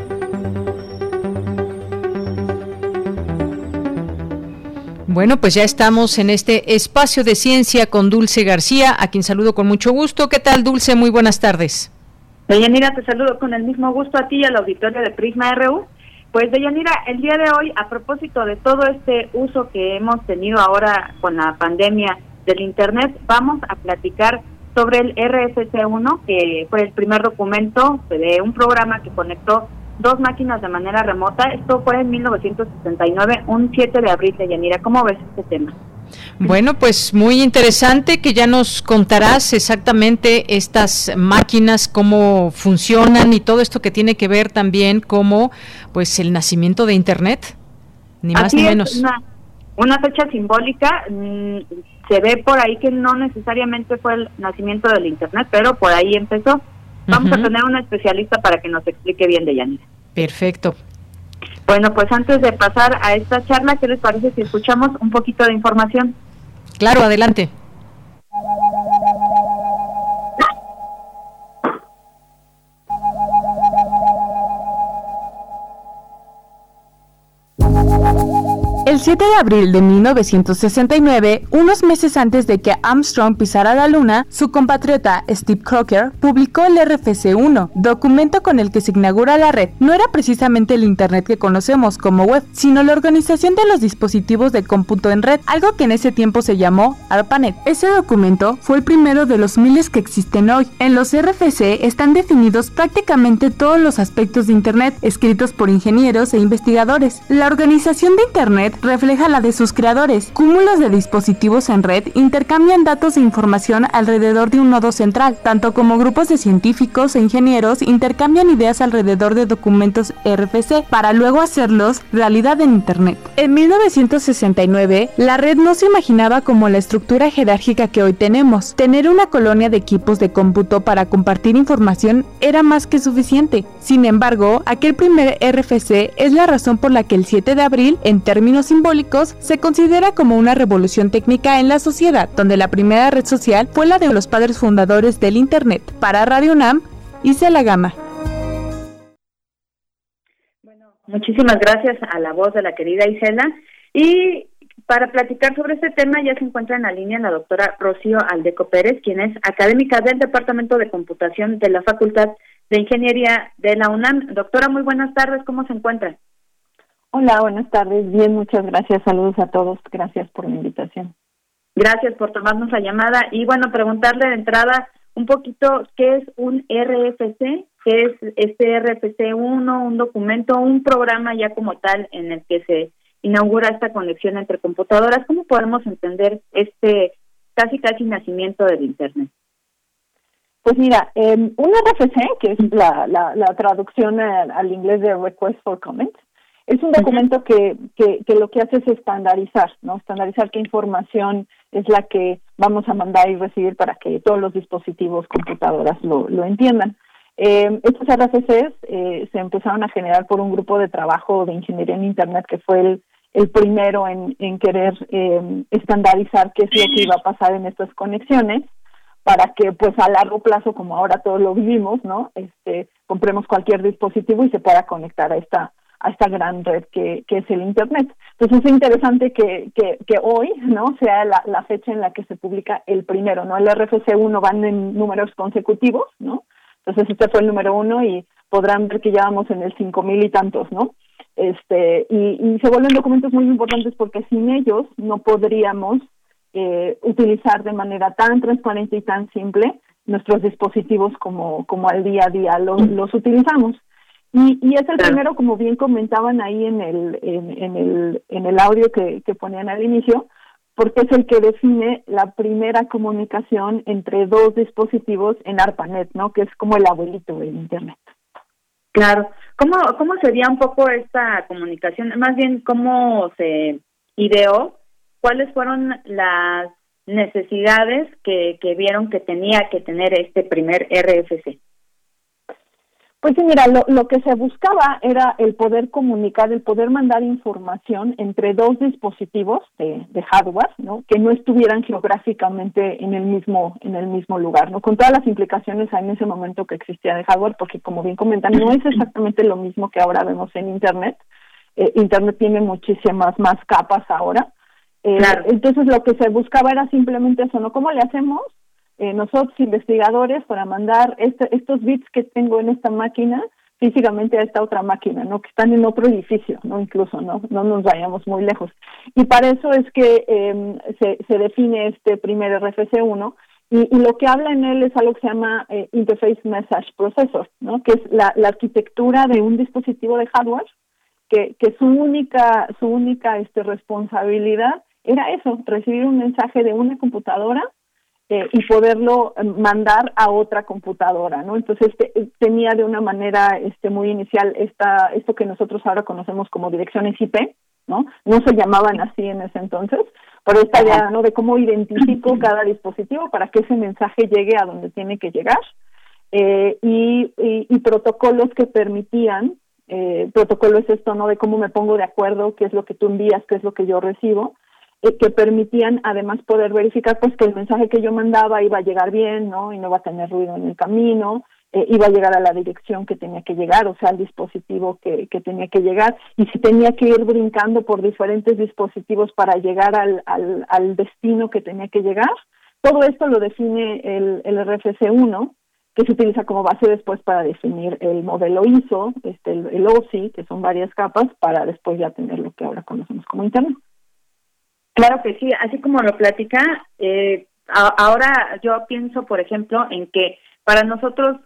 Bueno, pues ya estamos en este espacio de ciencia con Dulce García, a quien saludo con mucho gusto. ¿Qué tal, Dulce? Muy buenas tardes. Deyanira, te saludo con el mismo gusto a ti y al auditorio de Prisma RU. Pues Deyanira, el día de hoy, a propósito de todo este uso que hemos tenido ahora con la pandemia del Internet, vamos a platicar sobre el RFC1, que fue el primer documento de un programa que conectó dos máquinas de manera remota. Esto fue en 1969, un 7 de abril de Yanira. ¿Cómo ves este tema? Bueno, pues muy interesante que ya nos contarás exactamente estas máquinas, cómo funcionan y todo esto que tiene que ver también como pues el nacimiento de Internet, ni más ni menos. Una, una fecha simbólica, mm, se ve por ahí que no necesariamente fue el nacimiento del Internet, pero por ahí empezó. Vamos a tener una especialista para que nos explique bien de Yanira. Perfecto. Bueno, pues antes de pasar a esta charla, ¿qué les parece si escuchamos un poquito de información? Claro, adelante. 7 de abril de 1969, unos meses antes de que Armstrong pisara la Luna, su compatriota Steve Crocker publicó el RFC-1, documento con el que se inaugura la red. No era precisamente el Internet que conocemos como web, sino la organización de los dispositivos de cómputo en red, algo que en ese tiempo se llamó ARPANET. Ese documento fue el primero de los miles que existen hoy. En los RFC están definidos prácticamente todos los aspectos de Internet, escritos por ingenieros e investigadores. La organización de Internet refleja la de sus creadores. Cúmulos de dispositivos en red intercambian datos e información alrededor de un nodo central, tanto como grupos de científicos e ingenieros intercambian ideas alrededor de documentos RFC para luego hacerlos realidad en Internet. En 1969, la red no se imaginaba como la estructura jerárquica que hoy tenemos. Tener una colonia de equipos de cómputo para compartir información era más que suficiente. Sin embargo, aquel primer RFC es la razón por la que el 7 de abril, en términos simbólicos, se considera como una revolución técnica en la sociedad, donde la primera red social fue la de los padres fundadores del Internet. Para Radio UNAM, la Gama. Muchísimas gracias a la voz de la querida Isela. Y para platicar sobre este tema ya se encuentra en la línea la doctora Rocío Aldeco Pérez, quien es académica del Departamento de Computación de la Facultad de Ingeniería de la UNAM. Doctora, muy buenas tardes, ¿cómo se encuentra? Hola, buenas tardes. Bien, muchas gracias. Saludos a todos. Gracias por la invitación. Gracias por tomarnos la llamada y bueno, preguntarle de entrada un poquito qué es un RFC, qué es este RFC1, un documento, un programa ya como tal en el que se inaugura esta conexión entre computadoras. ¿Cómo podemos entender este casi casi nacimiento del Internet? Pues mira, eh, un RFC, que es la, la, la traducción al, al, inglés de Request for Comment, es un documento que, que, que, lo que hace es estandarizar, ¿no? Estandarizar qué información es la que vamos a mandar y recibir para que todos los dispositivos, computadoras lo, lo entiendan. Eh, estos RFCs eh, se empezaron a generar por un grupo de trabajo de ingeniería en Internet que fue el, el primero en, en querer eh, estandarizar qué es lo que iba a pasar en estas conexiones para que pues a largo plazo como ahora todos lo vivimos no este compremos cualquier dispositivo y se pueda conectar a esta a esta gran red que, que es el Internet. Entonces es interesante que, que, hoy no sea la, fecha en la que se publica el primero, ¿no? El RFC 1 van en números consecutivos, ¿no? Entonces este fue el número uno y podrán ver que ya vamos en el cinco mil y tantos, ¿no? Este, y, y se vuelven documentos muy importantes porque sin ellos no podríamos eh, utilizar de manera tan transparente y tan simple nuestros dispositivos como, como al día a día los, los utilizamos. Y, y es el primero, como bien comentaban ahí en el, en, en el, en el audio que, que ponían al inicio, porque es el que define la primera comunicación entre dos dispositivos en ARPANET, ¿no? Que es como el abuelito del Internet. Claro. ¿Cómo, ¿Cómo sería un poco esta comunicación? Más bien, ¿cómo se ideó? ¿Cuáles fueron las necesidades que, que vieron que tenía que tener este primer RFC? Pues sí, mira, lo, lo, que se buscaba era el poder comunicar, el poder mandar información entre dos dispositivos de, de, hardware, ¿no? Que no estuvieran geográficamente en el mismo en el mismo lugar, ¿no? Con todas las implicaciones en ese momento que existía de hardware, porque como bien comentan, no es exactamente lo mismo que ahora vemos en Internet. Eh, Internet tiene muchísimas más capas ahora. Eh, Entonces lo que se buscaba era simplemente eso, ¿no? ¿Cómo le hacemos eh, nosotros investigadores para mandar este, estos bits que tengo en esta máquina físicamente a esta otra máquina, ¿no? Que están en otro edificio, ¿no? Incluso, ¿no? No nos vayamos muy lejos. Y para eso es que eh, se, se define este primer RFC1 y, y, lo que habla en él es algo que se llama eh, Interface Message Processor, ¿no? Que es la, la arquitectura de un dispositivo de hardware que, que su única, su única este, responsabilidad era eso, recibir un mensaje de una computadora eh, y poderlo eh, mandar a otra computadora, ¿no? Entonces este, tenía de una manera este, muy inicial esta, esto que nosotros ahora conocemos como direcciones IP, ¿no? No se llamaban así en ese entonces, pero esta idea, ¿no? De cómo identifico *clears throat* cada dispositivo para que ese mensaje llegue a donde tiene que llegar eh, y, y, y, protocolos que permitían, eh, protocolo es esto, ¿no? De cómo me pongo de acuerdo, qué es lo que tú envías, qué es lo que yo recibo, eh, que permitían además poder verificar pues que el mensaje que yo mandaba iba a llegar bien, ¿no? Y no va a tener ruido en el camino, eh, iba a llegar a la dirección que tenía que llegar, o sea, al dispositivo que, que tenía que llegar, y si tenía que ir brincando por diferentes dispositivos para llegar al, al, al destino que tenía que llegar, todo esto lo define el, el RFC1, que se utiliza como base después para definir el modelo ISO, este, el, el OSI, que son varias capas, para después ya tener lo que ahora conocemos como Internet. Claro que sí, así como lo platica, eh, ahora yo pienso, por ejemplo, en que para nosotros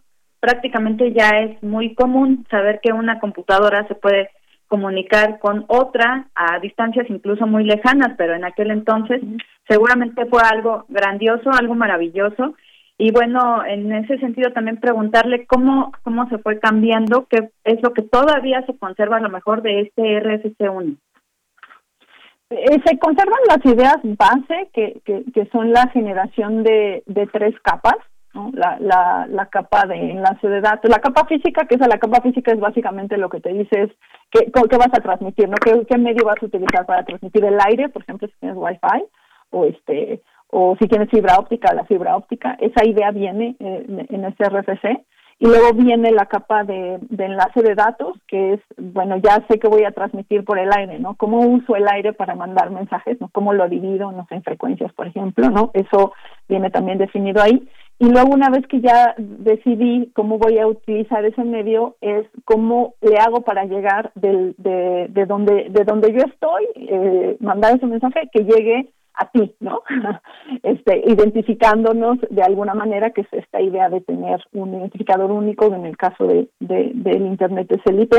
prácticamente ya es muy común saber que una computadora se puede comunicar con otra a distancias incluso muy lejanas, pero en aquel entonces seguramente fue algo grandioso, algo maravilloso. Y bueno, en ese sentido también preguntarle cómo, cómo se fue cambiando, qué es lo que todavía se conserva a lo mejor de este RFC1. Eh, se conservan las ideas base, que, que, que son la generación de, de tres capas, ¿no? la, la, la capa de enlace de datos, la capa física, que es la capa física es básicamente lo que te dice es qué, qué vas a transmitir, ¿no? ¿Qué, qué medio vas a utilizar para transmitir el aire, por ejemplo, si tienes wifi, o este o si tienes fibra óptica, la fibra óptica, esa idea viene eh, en este RFC y luego viene la capa de, enlace de datos, que es, bueno, ya sé que voy a transmitir por el aire, ¿no? ¿Cómo uso el aire para mandar mensajes? ¿no? ¿Cómo lo divido, no sé, en frecuencias, por ejemplo, ¿no? Eso viene también definido ahí. Y luego una vez que ya decidí cómo voy a utilizar ese medio, es cómo le hago para llegar del, de, de, donde, de donde yo estoy, eh, mandar ese mensaje que llegue a ti, ¿no? *laughs* Este, identificándonos de alguna manera, que es esta idea de tener un identificador único, en el caso de, de, del Internet es el IP,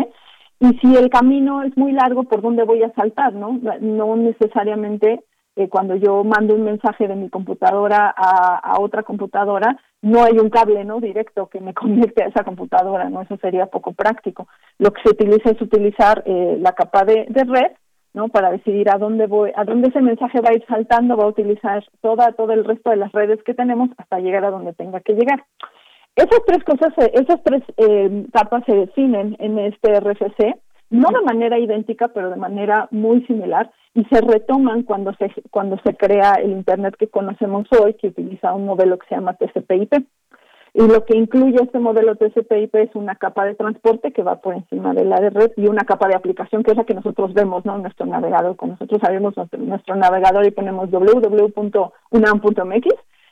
y si el camino es muy largo, ¿por dónde voy a saltar, no? No necesariamente eh, cuando yo mando un mensaje de mi computadora a, a otra computadora, no hay un cable no directo que me *laughs* conecte a esa computadora, no eso sería poco práctico. Lo que se utiliza es utilizar eh, la capa de, de red ¿no? Para decidir a dónde voy, a dónde ese mensaje va a ir saltando, va a utilizar toda, todo el resto de las redes que tenemos hasta llegar a donde tenga que llegar. Esas tres cosas, esas tres eh, capas se definen en este RFC, no de manera idéntica, pero de manera muy similar, y se retoman cuando se, cuando se crea el Internet que conocemos hoy, que utiliza un modelo que se llama TCP/IP. Y lo que incluye este modelo TCP/IP es una capa de transporte que va por encima de la de red y una capa de aplicación que es la que nosotros vemos, ¿no? Nuestro navegador, con nosotros sabemos nuestro, nuestro navegador y ponemos www.unam.mx,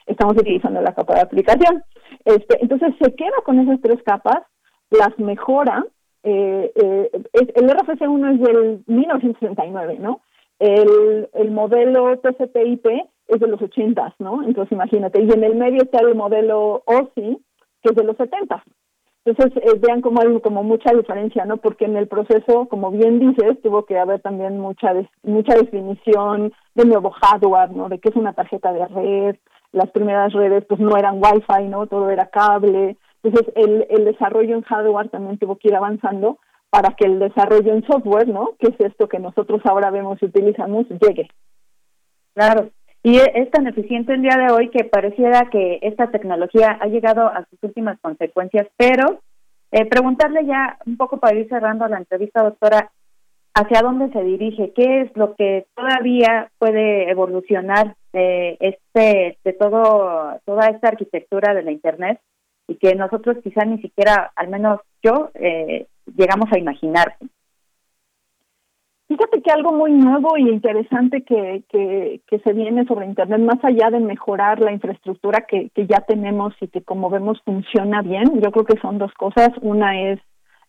estamos utilizando la capa de aplicación. Este, entonces se queda con esas tres capas, las mejora. Eh, eh, el RFC1 es del 1969, ¿no? El, el modelo TCP/IP es de los 80, ¿no? Entonces imagínate, y en el medio está el modelo OSI, que es de los 70. Entonces eh, vean como hay como mucha diferencia, ¿no? Porque en el proceso, como bien dices, tuvo que haber también mucha mucha definición de nuevo hardware, ¿no? De qué es una tarjeta de red, las primeras redes pues no eran wifi, ¿no? Todo era cable. Entonces el, el desarrollo en hardware también tuvo que ir avanzando para que el desarrollo en software, ¿no? Que es esto que nosotros ahora vemos y utilizamos, llegue. Claro. Y es tan eficiente el día de hoy que pareciera que esta tecnología ha llegado a sus últimas consecuencias, pero eh, preguntarle ya un poco para ir cerrando la entrevista, doctora, hacia dónde se dirige, qué es lo que todavía puede evolucionar de este de todo toda esta arquitectura de la internet y que nosotros quizá ni siquiera, al menos yo, eh, llegamos a imaginar. Fíjate que algo muy nuevo y interesante que, que, que, se viene sobre Internet, más allá de mejorar la infraestructura que, que ya tenemos y que como vemos funciona bien, yo creo que son dos cosas. Una es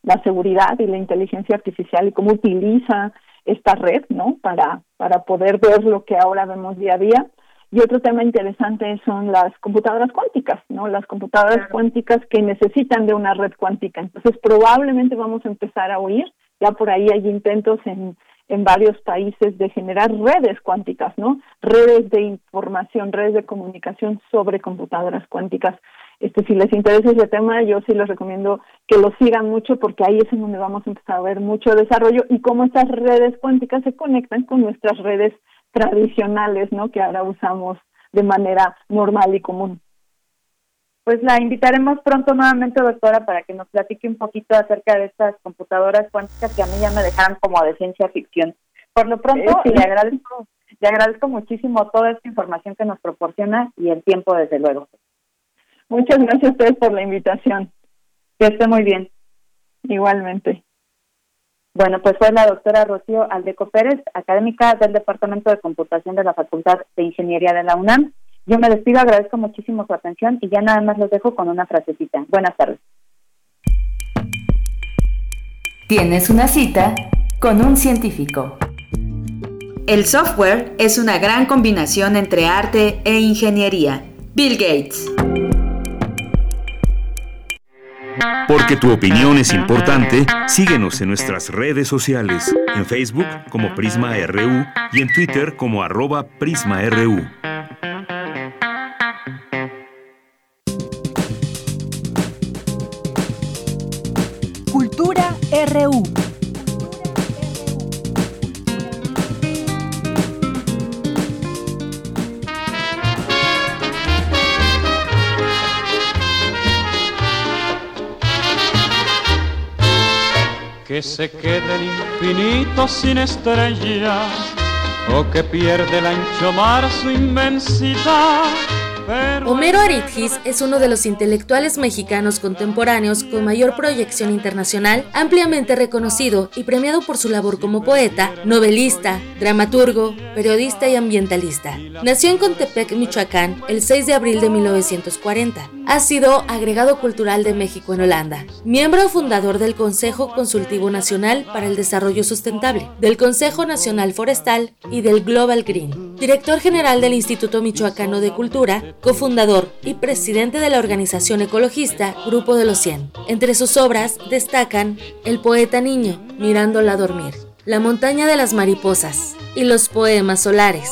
la seguridad y la inteligencia artificial y cómo utiliza esta red, ¿no? Para, para poder ver lo que ahora vemos día a día. Y otro tema interesante son las computadoras cuánticas, ¿no? Las computadoras cuánticas que necesitan de una red cuántica. Entonces, probablemente vamos a empezar a oír, ya por ahí hay intentos en, en varios países de generar redes cuánticas, ¿no? Redes de información, redes de comunicación sobre computadoras cuánticas. Este, si les interesa ese tema, yo sí les recomiendo que lo sigan mucho porque ahí es en donde vamos a empezar a ver mucho desarrollo y cómo estas redes cuánticas se conectan con nuestras redes tradicionales, ¿no? Que ahora usamos de manera normal y común. Pues la invitaremos pronto nuevamente, doctora, para que nos platique un poquito acerca de estas computadoras cuánticas que a mí ya me dejaron como de ciencia ficción. Por lo pronto, le agradezco, le agradezco muchísimo toda esta información que nos proporciona y el tiempo, desde luego. Muchas gracias a ustedes por la invitación. Que esté muy bien. Igualmente. Bueno, pues fue la doctora Rocío Aldeco Pérez, académica del Departamento de Computación de la Facultad de Ingeniería de la UNAM. Yo me despido, agradezco muchísimo su atención y ya nada más los dejo con una frasecita. Buenas tardes. Tienes una cita con un científico. El software es una gran combinación entre arte e ingeniería. Bill Gates. Porque tu opinión es importante, síguenos en nuestras redes sociales, en Facebook como Prisma RU y en Twitter como arroba PrismaRU. RU. que se quede el infinito sin estrellas o que pierde el ancho mar su inmensidad Homero Aridgis es uno de los intelectuales mexicanos contemporáneos con mayor proyección internacional, ampliamente reconocido y premiado por su labor como poeta, novelista, dramaturgo, periodista y ambientalista. Nació en Contepec, Michoacán, el 6 de abril de 1940. Ha sido agregado cultural de México en Holanda, miembro fundador del Consejo Consultivo Nacional para el Desarrollo Sustentable, del Consejo Nacional Forestal y del Global Green, director general del Instituto Michoacano de Cultura, cofundador y presidente de la organización ecologista Grupo de los 100. Entre sus obras destacan El poeta niño, Mirándola dormir, La montaña de las mariposas y los poemas solares.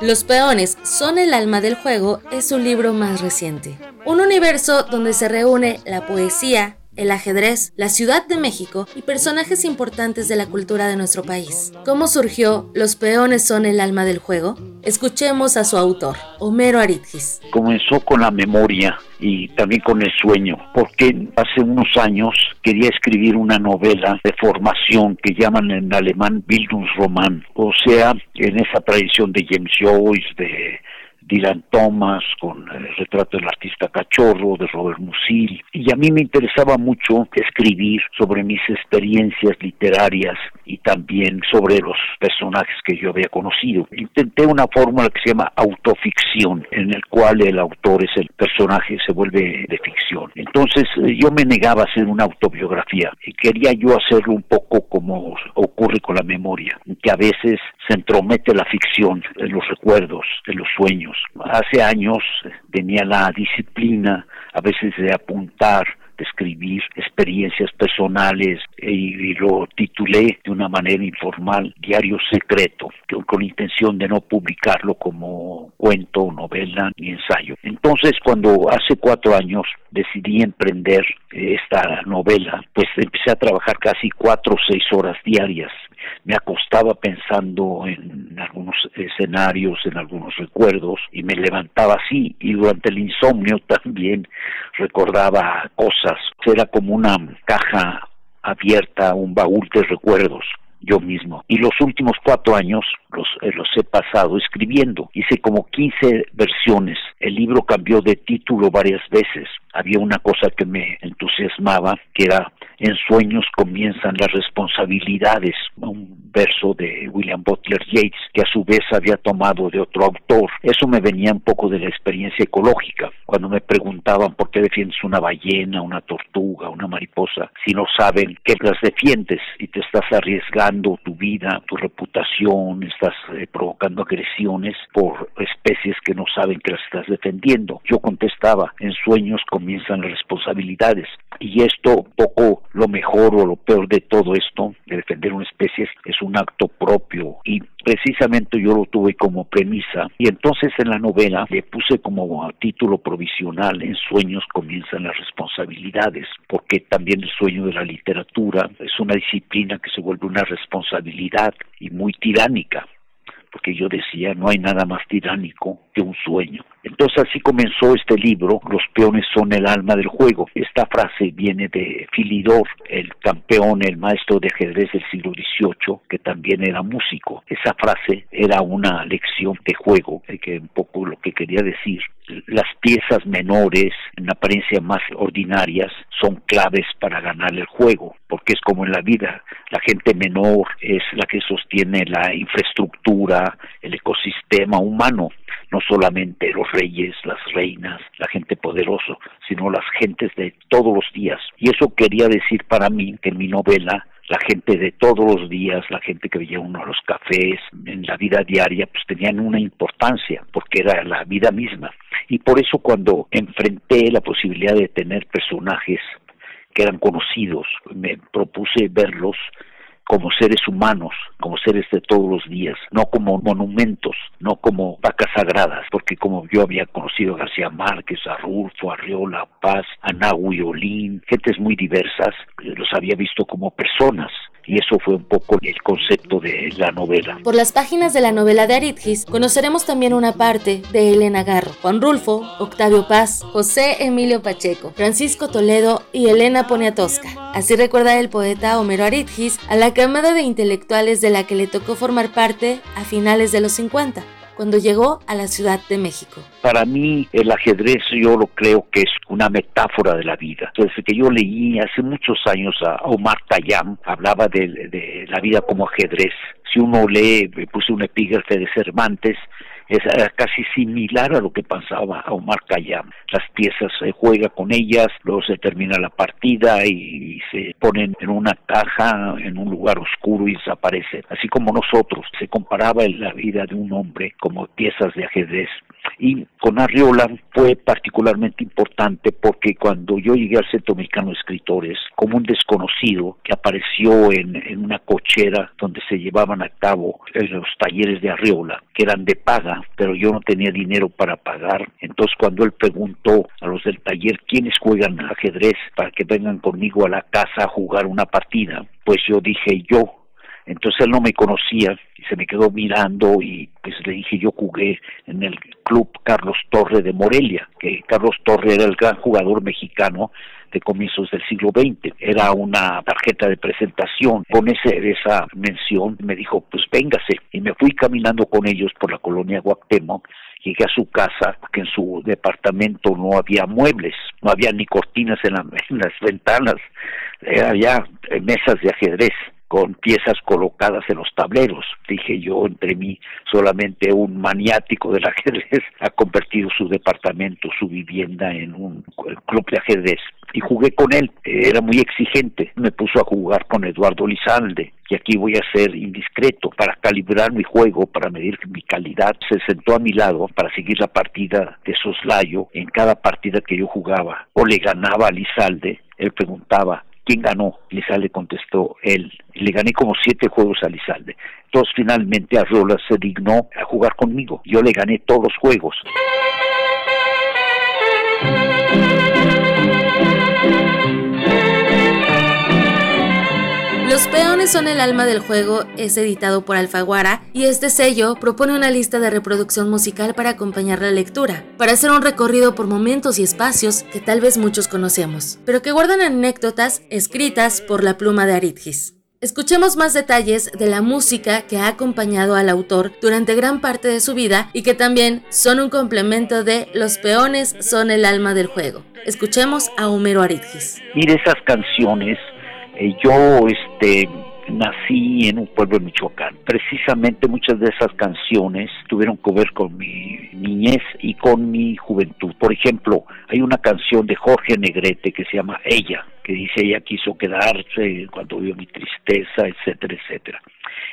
Los peones son el alma del juego es su libro más reciente. Un universo donde se reúne la poesía, el ajedrez, la Ciudad de México y personajes importantes de la cultura de nuestro país. ¿Cómo surgió Los peones son el alma del juego? Escuchemos a su autor, Homero Aridgis. Comenzó con la memoria y también con el sueño, porque hace unos años quería escribir una novela de formación que llaman en alemán Bildungsroman, o sea, en esa tradición de James Joyce, de Dylan Thomas, con el retrato del artista cachorro de Robert Musil. Y a mí me interesaba mucho escribir sobre mis experiencias literarias y también sobre los personajes que yo había conocido. Intenté una fórmula que se llama autoficción, en el cual el autor es el personaje, se vuelve de ficción. Entonces eh, yo me negaba a hacer una autobiografía y quería yo hacerlo un poco como ocurre con la memoria, que a veces se entromete la ficción en los recuerdos, en los sueños. Hace años tenía la disciplina a veces de apuntar de escribir experiencias personales y, lo titulé de una manera informal Diario Secreto, con, intención de no publicarlo como cuento, novela ni ensayo. Entonces, cuando hace cuatro años decidí emprender esta novela, pues empecé a trabajar casi cuatro o seis horas diarias me acostaba pensando en algunos escenarios, en algunos recuerdos y me levantaba así y durante el insomnio *laughs* también recordaba cosas. Era como una caja abierta, un baúl de recuerdos yo mismo. Y los últimos cuatro años los, eh, los he pasado escribiendo. Hice como 15 versiones. El libro cambió de título varias veces. Había una cosa que me entusiasmaba, que era en sueños comienzan las responsabilidades, un verso de William Butler Yeats que a su vez había tomado de otro autor. Eso me venía un poco de la experiencia ecológica, cuando me preguntaban por qué defiendes una ballena, una tortuga, una mariposa, si no saben que las defiendes y te estás arriesgando tu vida, tu reputación, estás eh, provocando agresiones por especies que no saben que las estás defendiendo. Yo contestaba, en sueños comienzan las responsabilidades y esto poco lo mejor o lo peor de todo esto, de defender una especie, es un acto propio y precisamente yo lo tuve como premisa y entonces en la novela le puse como título provisional en sueños comienzan las responsabilidades porque también el sueño de la literatura es una disciplina que se vuelve una responsabilidad y muy tiránica porque yo decía, no hay nada más tiránico que un sueño. Entonces así comenzó este libro, Los peones son el alma del juego. Esta frase viene de Filidor, el campeón, el maestro de ajedrez del siglo XVIII, que también era músico. Esa frase era una lección de juego, que un poco lo que quería decir. Las piezas menores, en apariencia más ordinarias, son claves para ganar el juego, porque es como en la vida, la gente menor es la que sostiene la infraestructura, el ecosistema humano, no solamente los reyes, las reinas, la gente poderosa, sino las gentes de todos los días. Y eso quería decir para mí que en mi novela la gente de todos los días, la gente que veía uno a los cafés, en la vida diaria, pues tenían una importancia, porque era la vida misma. Y por eso cuando enfrenté la posibilidad de tener personajes que eran conocidos, me propuse verlos como seres humanos, como seres de todos los días, no como monumentos, no como vacas sagradas, porque como yo había conocido a García Márquez, a Rulfo, a Riola, Paz, a Nahui Olín, gentes muy diversas, los había visto como personas, y eso fue un poco el concepto de la novela. Por las páginas de la novela de Aritgis conoceremos también una parte de Elena Garro, Juan Rulfo, Octavio Paz, José Emilio Pacheco, Francisco Toledo y Elena Poniatowska. Así recuerda el poeta Homero Aritgis a la camada de intelectuales de la que le tocó formar parte a finales de los 50 cuando llegó a la Ciudad de México. Para mí el ajedrez yo lo creo que es una metáfora de la vida. Desde que yo leí hace muchos años a Omar Khayyam, hablaba de, de la vida como ajedrez. Si uno lee, puse un epígrafe de Cervantes, es casi similar a lo que pasaba a Omar Khayyam. Las piezas se juega con ellas, luego se termina la partida y, se ponen en una caja, en un lugar oscuro y desaparecen. Así como nosotros, se comparaba en la vida de un hombre como piezas de ajedrez. Y con Arriola fue particularmente importante porque cuando yo llegué al Centro Mexicano de Escritores, como un desconocido que apareció en, en una cochera donde se llevaban a cabo los talleres de Arriola, que eran de paga, pero yo no tenía dinero para pagar. Entonces cuando él preguntó a los del taller quiénes juegan ajedrez para que vengan conmigo a la casa a jugar una partida, pues yo dije yo, entonces él no me conocía y se me quedó mirando y pues le dije yo jugué en el club Carlos Torre de Morelia, que Carlos Torre era el gran jugador mexicano de comienzos del siglo XX. Era una tarjeta de presentación. Con ese, esa mención me dijo, pues véngase. Y me fui caminando con ellos por la colonia Guactemo. Llegué a su casa, porque en su departamento no había muebles, no había ni cortinas en, en las ventanas, había mesas de ajedrez con piezas colocadas en los tableros. Dije yo, entre mí, solamente un maniático del ajedrez *laughs* ha convertido su departamento, su vivienda en un club de ajedrez. Y jugué con él, era muy exigente. Me puso a jugar con Eduardo Lizalde, y aquí voy a ser indiscreto, para calibrar mi juego, para medir mi calidad. Se sentó a mi lado para seguir la partida de soslayo en cada partida que yo jugaba. O le ganaba a Lizalde, él preguntaba, ¿Quién ganó? Lizalde contestó él. Le gané como siete juegos a Lizalde. Entonces finalmente Arreola se dignó a jugar conmigo. Yo le gané todos los juegos. Son el alma del juego es editado por Alfaguara y este sello propone una lista de reproducción musical para acompañar la lectura, para hacer un recorrido por momentos y espacios que tal vez muchos conocemos, pero que guardan anécdotas escritas por la pluma de Aritgis. Escuchemos más detalles de la música que ha acompañado al autor durante gran parte de su vida y que también son un complemento de Los peones son el alma del juego. Escuchemos a Homero Aritgis. Mire esas canciones, eh, yo este nací en un pueblo de Michoacán. Precisamente muchas de esas canciones tuvieron que ver con mi niñez y con mi juventud. Por ejemplo, hay una canción de Jorge Negrete que se llama Ella, que dice ella quiso quedarse cuando vio mi tristeza, etcétera, etcétera.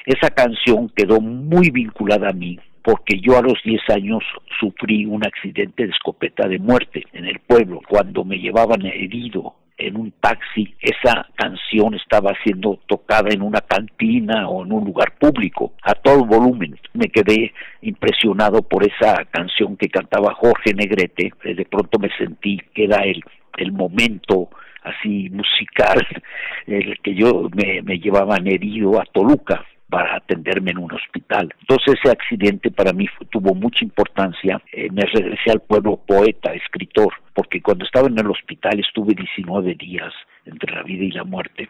Esa canción quedó muy vinculada a mí porque yo a los 10 años sufrí un accidente de escopeta de muerte en el pueblo cuando me llevaban herido en un taxi, esa canción estaba siendo tocada en una cantina o en un lugar público a todo volumen. Me quedé impresionado por esa canción que cantaba Jorge Negrete. Eh, de pronto me sentí que era el, el momento así musical *laughs* el que yo me, me llevaban herido a Toluca para atenderme en un hospital. Entonces ese accidente para mí tuvo mucha importancia. Eh, me regresé al pueblo poeta, escritor, porque cuando estaba en el hospital estuve 19 días entre la vida y la muerte.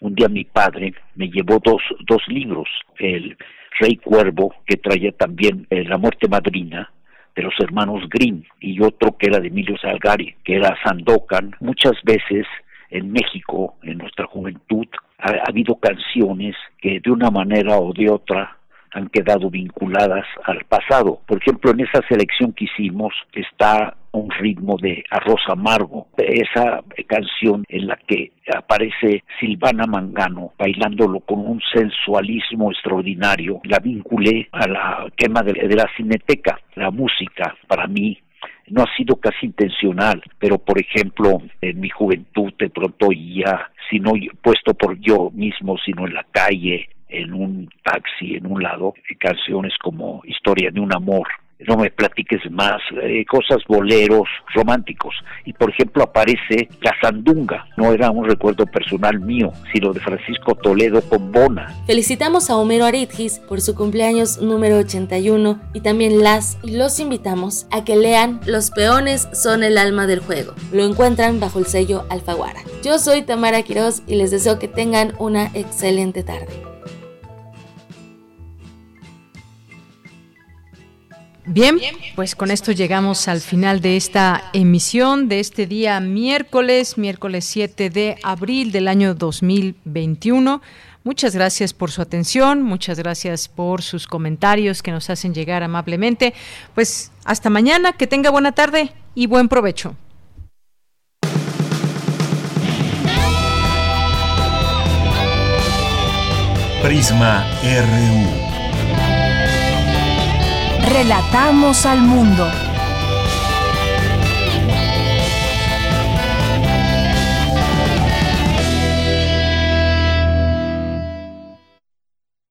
Un día mi padre me llevó dos, dos libros, el Rey Cuervo, que traía también eh, La muerte madrina, de los hermanos Grimm, y otro que era de Emilio Salgari, que era Sandokan. Muchas veces en México, en nuestra juventud, ha, habido canciones que de una manera o de otra han quedado vinculadas al pasado. Por ejemplo, en esa selección que hicimos está un ritmo de Arroz Amargo, esa canción en la que aparece Silvana Mangano bailándolo con un sensualismo extraordinario, la vinculé a la quema de, de la cineteca. La música para mí no ha sido casi intencional, pero por ejemplo, en mi juventud de pronto ya, si no puesto por yo mismo, sino en la calle, en un taxi, en un lado, canciones como Historia de un amor, no me platiques más, eh, cosas boleros románticos. Y por ejemplo aparece La Sandunga, no era un recuerdo personal mío, sino de Francisco Toledo con Bona. Felicitamos a Homero Aritgis por su cumpleaños número 81 y también las y los invitamos a que lean Los peones son el alma del juego. Lo encuentran bajo el sello Alfaguara. Yo soy Tamara Quiroz y les deseo que tengan una excelente tarde. Bien, pues con esto llegamos al final de esta emisión de este día miércoles, miércoles 7 de abril del año 2021. Muchas gracias por su atención, muchas gracias por sus comentarios que nos hacen llegar amablemente. Pues hasta mañana, que tenga buena tarde y buen provecho. Prisma RU. Relatamos al mundo.